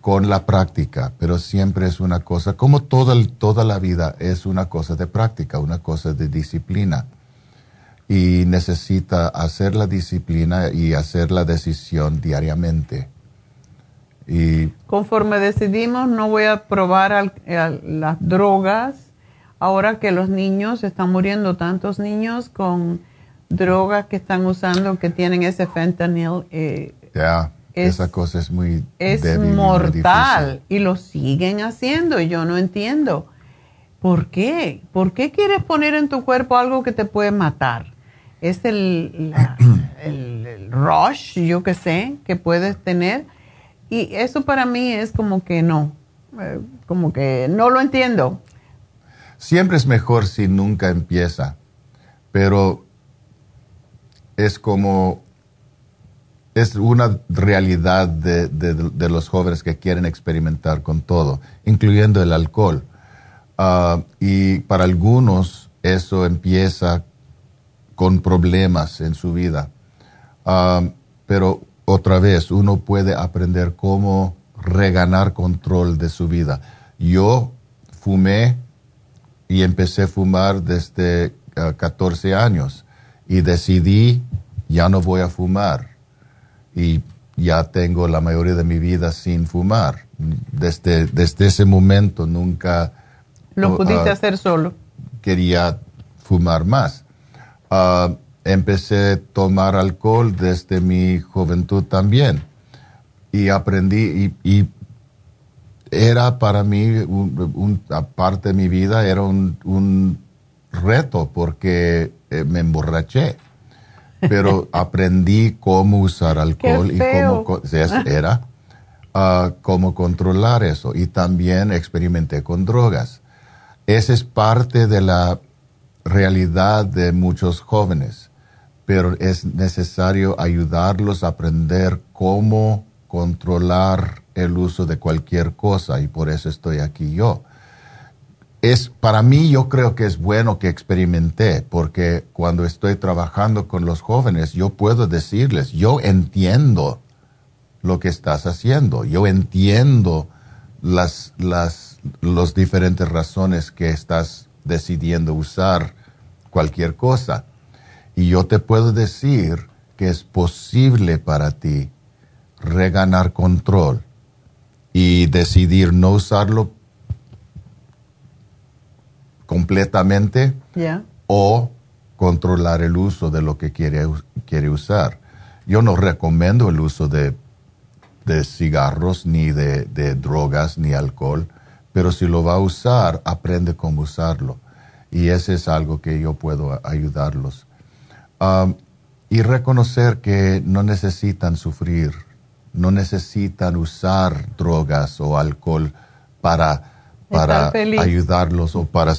con la práctica, pero siempre es una cosa, como toda, toda la vida, es una cosa de práctica, una cosa de disciplina. Y necesita hacer la disciplina y hacer la decisión diariamente. Y Conforme decidimos, no voy a probar las drogas, ahora que los niños, están muriendo tantos niños con drogas que están usando que tienen ese fentanyl. Eh, ya, esa cosa es muy es mortal y, lo siguen haciendo y yo no entiendo. ¿Por qué? ¿Por qué quieres poner en tu cuerpo algo que te puede matar? Es el, el, rush, yo que sé, que puedes tener. Y eso para mí es como que no, eh, como que no lo entiendo. Siempre es mejor si nunca empieza, pero es como, es una realidad de, los jóvenes que quieren experimentar con todo, incluyendo el alcohol. Ah, y para algunos eso empieza con problemas en su vida. Ah, pero otra vez, uno puede aprender cómo reganar control de su vida. Yo fumé y empecé a fumar desde 14 ah, años y decidí ya no voy a fumar y ya tengo la mayoría de mi vida sin fumar. Desde, desde ese momento nunca... Lo pudiste ah, hacer solo. Quería fumar más. Uh, empecé a tomar alcohol desde mi juventud también y aprendí y, era para mí, un, parte de mi vida era un, un reto porque eh, me emborraché. Pero aprendí cómo usar alcohol y cómo era uh, cómo controlar eso. Y también experimenté con drogas. Esa es parte de la realidad de muchos jóvenes, pero es necesario ayudarlos a aprender cómo controlar el uso de cualquier cosa y por eso estoy aquí yo es para mí yo creo que es bueno que experimenté porque cuando estoy trabajando con los jóvenes yo puedo decirles yo entiendo lo que estás haciendo yo entiendo las las las diferentes razones que estás decidiendo usar cualquier cosa. Y yo te puedo decir que es posible para ti reganar control y decidir no usarlo completamente o controlar el uso de lo que quiere, quiere usar. Yo no recomiendo el uso de, cigarros, ni de, drogas, ni alcohol, pero si lo va a usar, aprende cómo usarlo. Y ese es algo que yo puedo ayudarlos. Um, y reconocer que no necesitan sufrir, no necesitan usar drogas o alcohol para para ayudarlos o para,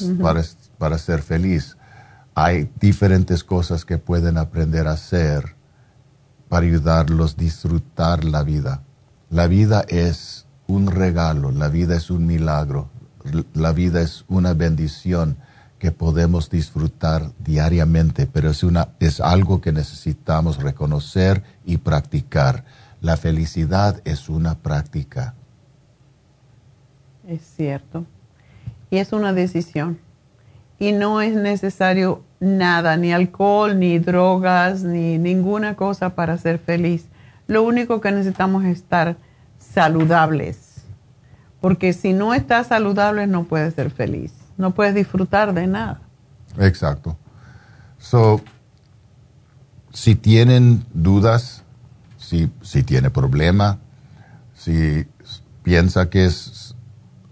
para, ser feliz. Hay diferentes cosas que pueden aprender a hacer para ayudarlos a disfrutar la vida. La vida es un regalo, la vida es un milagro la vida es una bendición que podemos disfrutar diariamente, pero es, una, es algo que necesitamos reconocer y practicar. La felicidad es una práctica. Es cierto. Y es una decisión. Y no es necesario nada, ni alcohol, ni drogas, ni ninguna cosa para ser feliz. Lo único que necesitamos es estar saludables. Porque si no estás saludable no puedes ser feliz no puedes disfrutar de nada. Exacto. So, si tienen dudas, si, si tiene problema, si piensa que es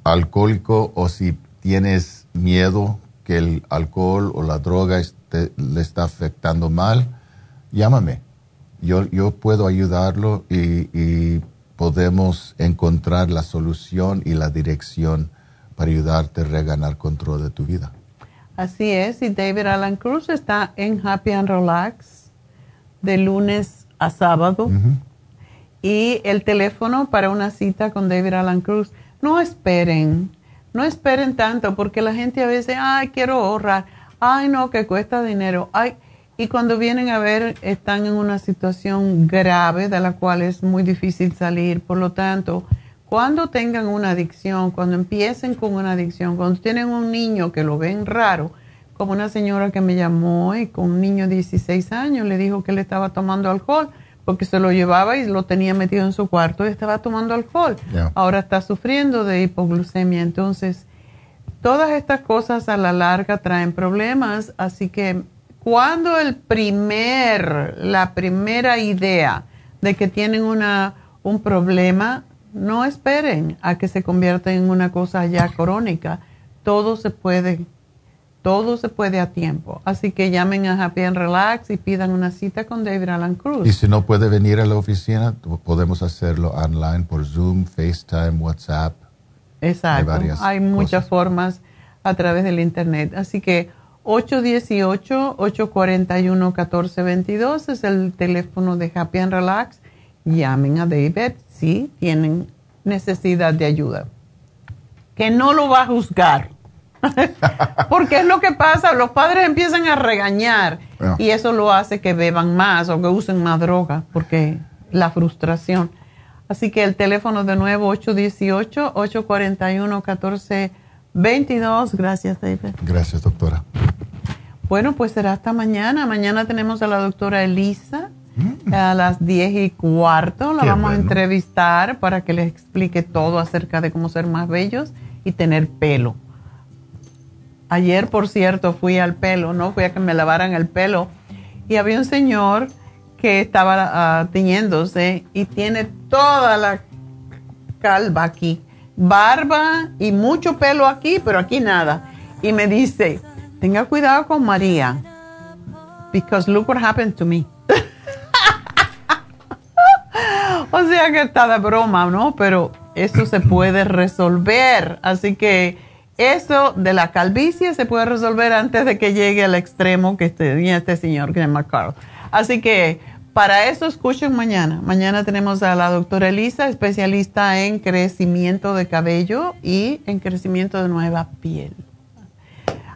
alcohólico o si tienes miedo que el alcohol o la droga le está afectando mal, llámame. Yo, yo puedo ayudarlo y, y podemos encontrar la solución y la dirección para ayudarte a reganar control de tu vida. Así es, y David Alan Cruz está en Happy and Relax de lunes a sábado. Y el teléfono para una cita con David Alan Cruz, no esperen, no esperen tanto, porque la gente a veces, ay, quiero ahorrar, ay, no, que cuesta dinero, ay, y cuando vienen a ver, están en una situación grave de la cual es muy difícil salir, por lo tanto, cuando tengan una adicción, cuando empiecen con una adicción, cuando tienen un niño que lo ven raro, como una señora que me llamó y con un niño de 16 años le dijo que él estaba tomando alcohol porque se lo llevaba y lo tenía metido en su cuarto y estaba tomando alcohol. Ahora está sufriendo de hipoglucemia. Entonces, todas estas cosas a la larga traen problemas, así que cuando el primer, la primera idea de que tienen una, un problema, no esperen a que se convierta en una cosa ya crónica. Todo se puede, todo se puede a tiempo. Así que llamen a Happy and Relax y pidan una cita con David Alan Cruz. Y si no puede venir a la oficina, podemos hacerlo online por Zoom, FaceTime, WhatsApp. Exacto. Hay, muchas formas a través del Internet. Así que 818-841-1422 es el teléfono de Happy and Relax. Llamen a David sí tienen necesidad de ayuda. Que no lo va a juzgar. Porque es lo que pasa, los padres empiezan a regañar y eso lo hace que beban más o que usen más droga, porque la frustración. Así que el teléfono de nuevo 818-841-1422. Gracias, David. Gracias, doctora. Bueno, pues será hasta mañana. Mañana tenemos a la doctora Elisa a las 10 y cuarto. La vamos a entrevistar para que les explique todo acerca de cómo ser más bellos y tener pelo. Ayer, por cierto, fui al pelo, ¿no? Fui a que me lavaran el pelo y había un señor que estaba uh, tiñéndose y tiene toda la calva aquí, barba y mucho pelo aquí, pero aquí nada. Y me dice, tenga cuidado con María, because look what happened to me. o sea que está de broma, ¿no? Pero eso se puede resolver. Así que eso de la calvicie se puede resolver antes de que llegue al extremo que tenía este señor que se llama Carl. Así que para eso escuchen mañana. Mañana tenemos a la doctora Elisa, especialista en crecimiento de cabello y en crecimiento de nueva piel.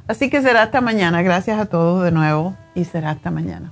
Así que será hasta mañana. Gracias a todos de nuevo y será hasta mañana.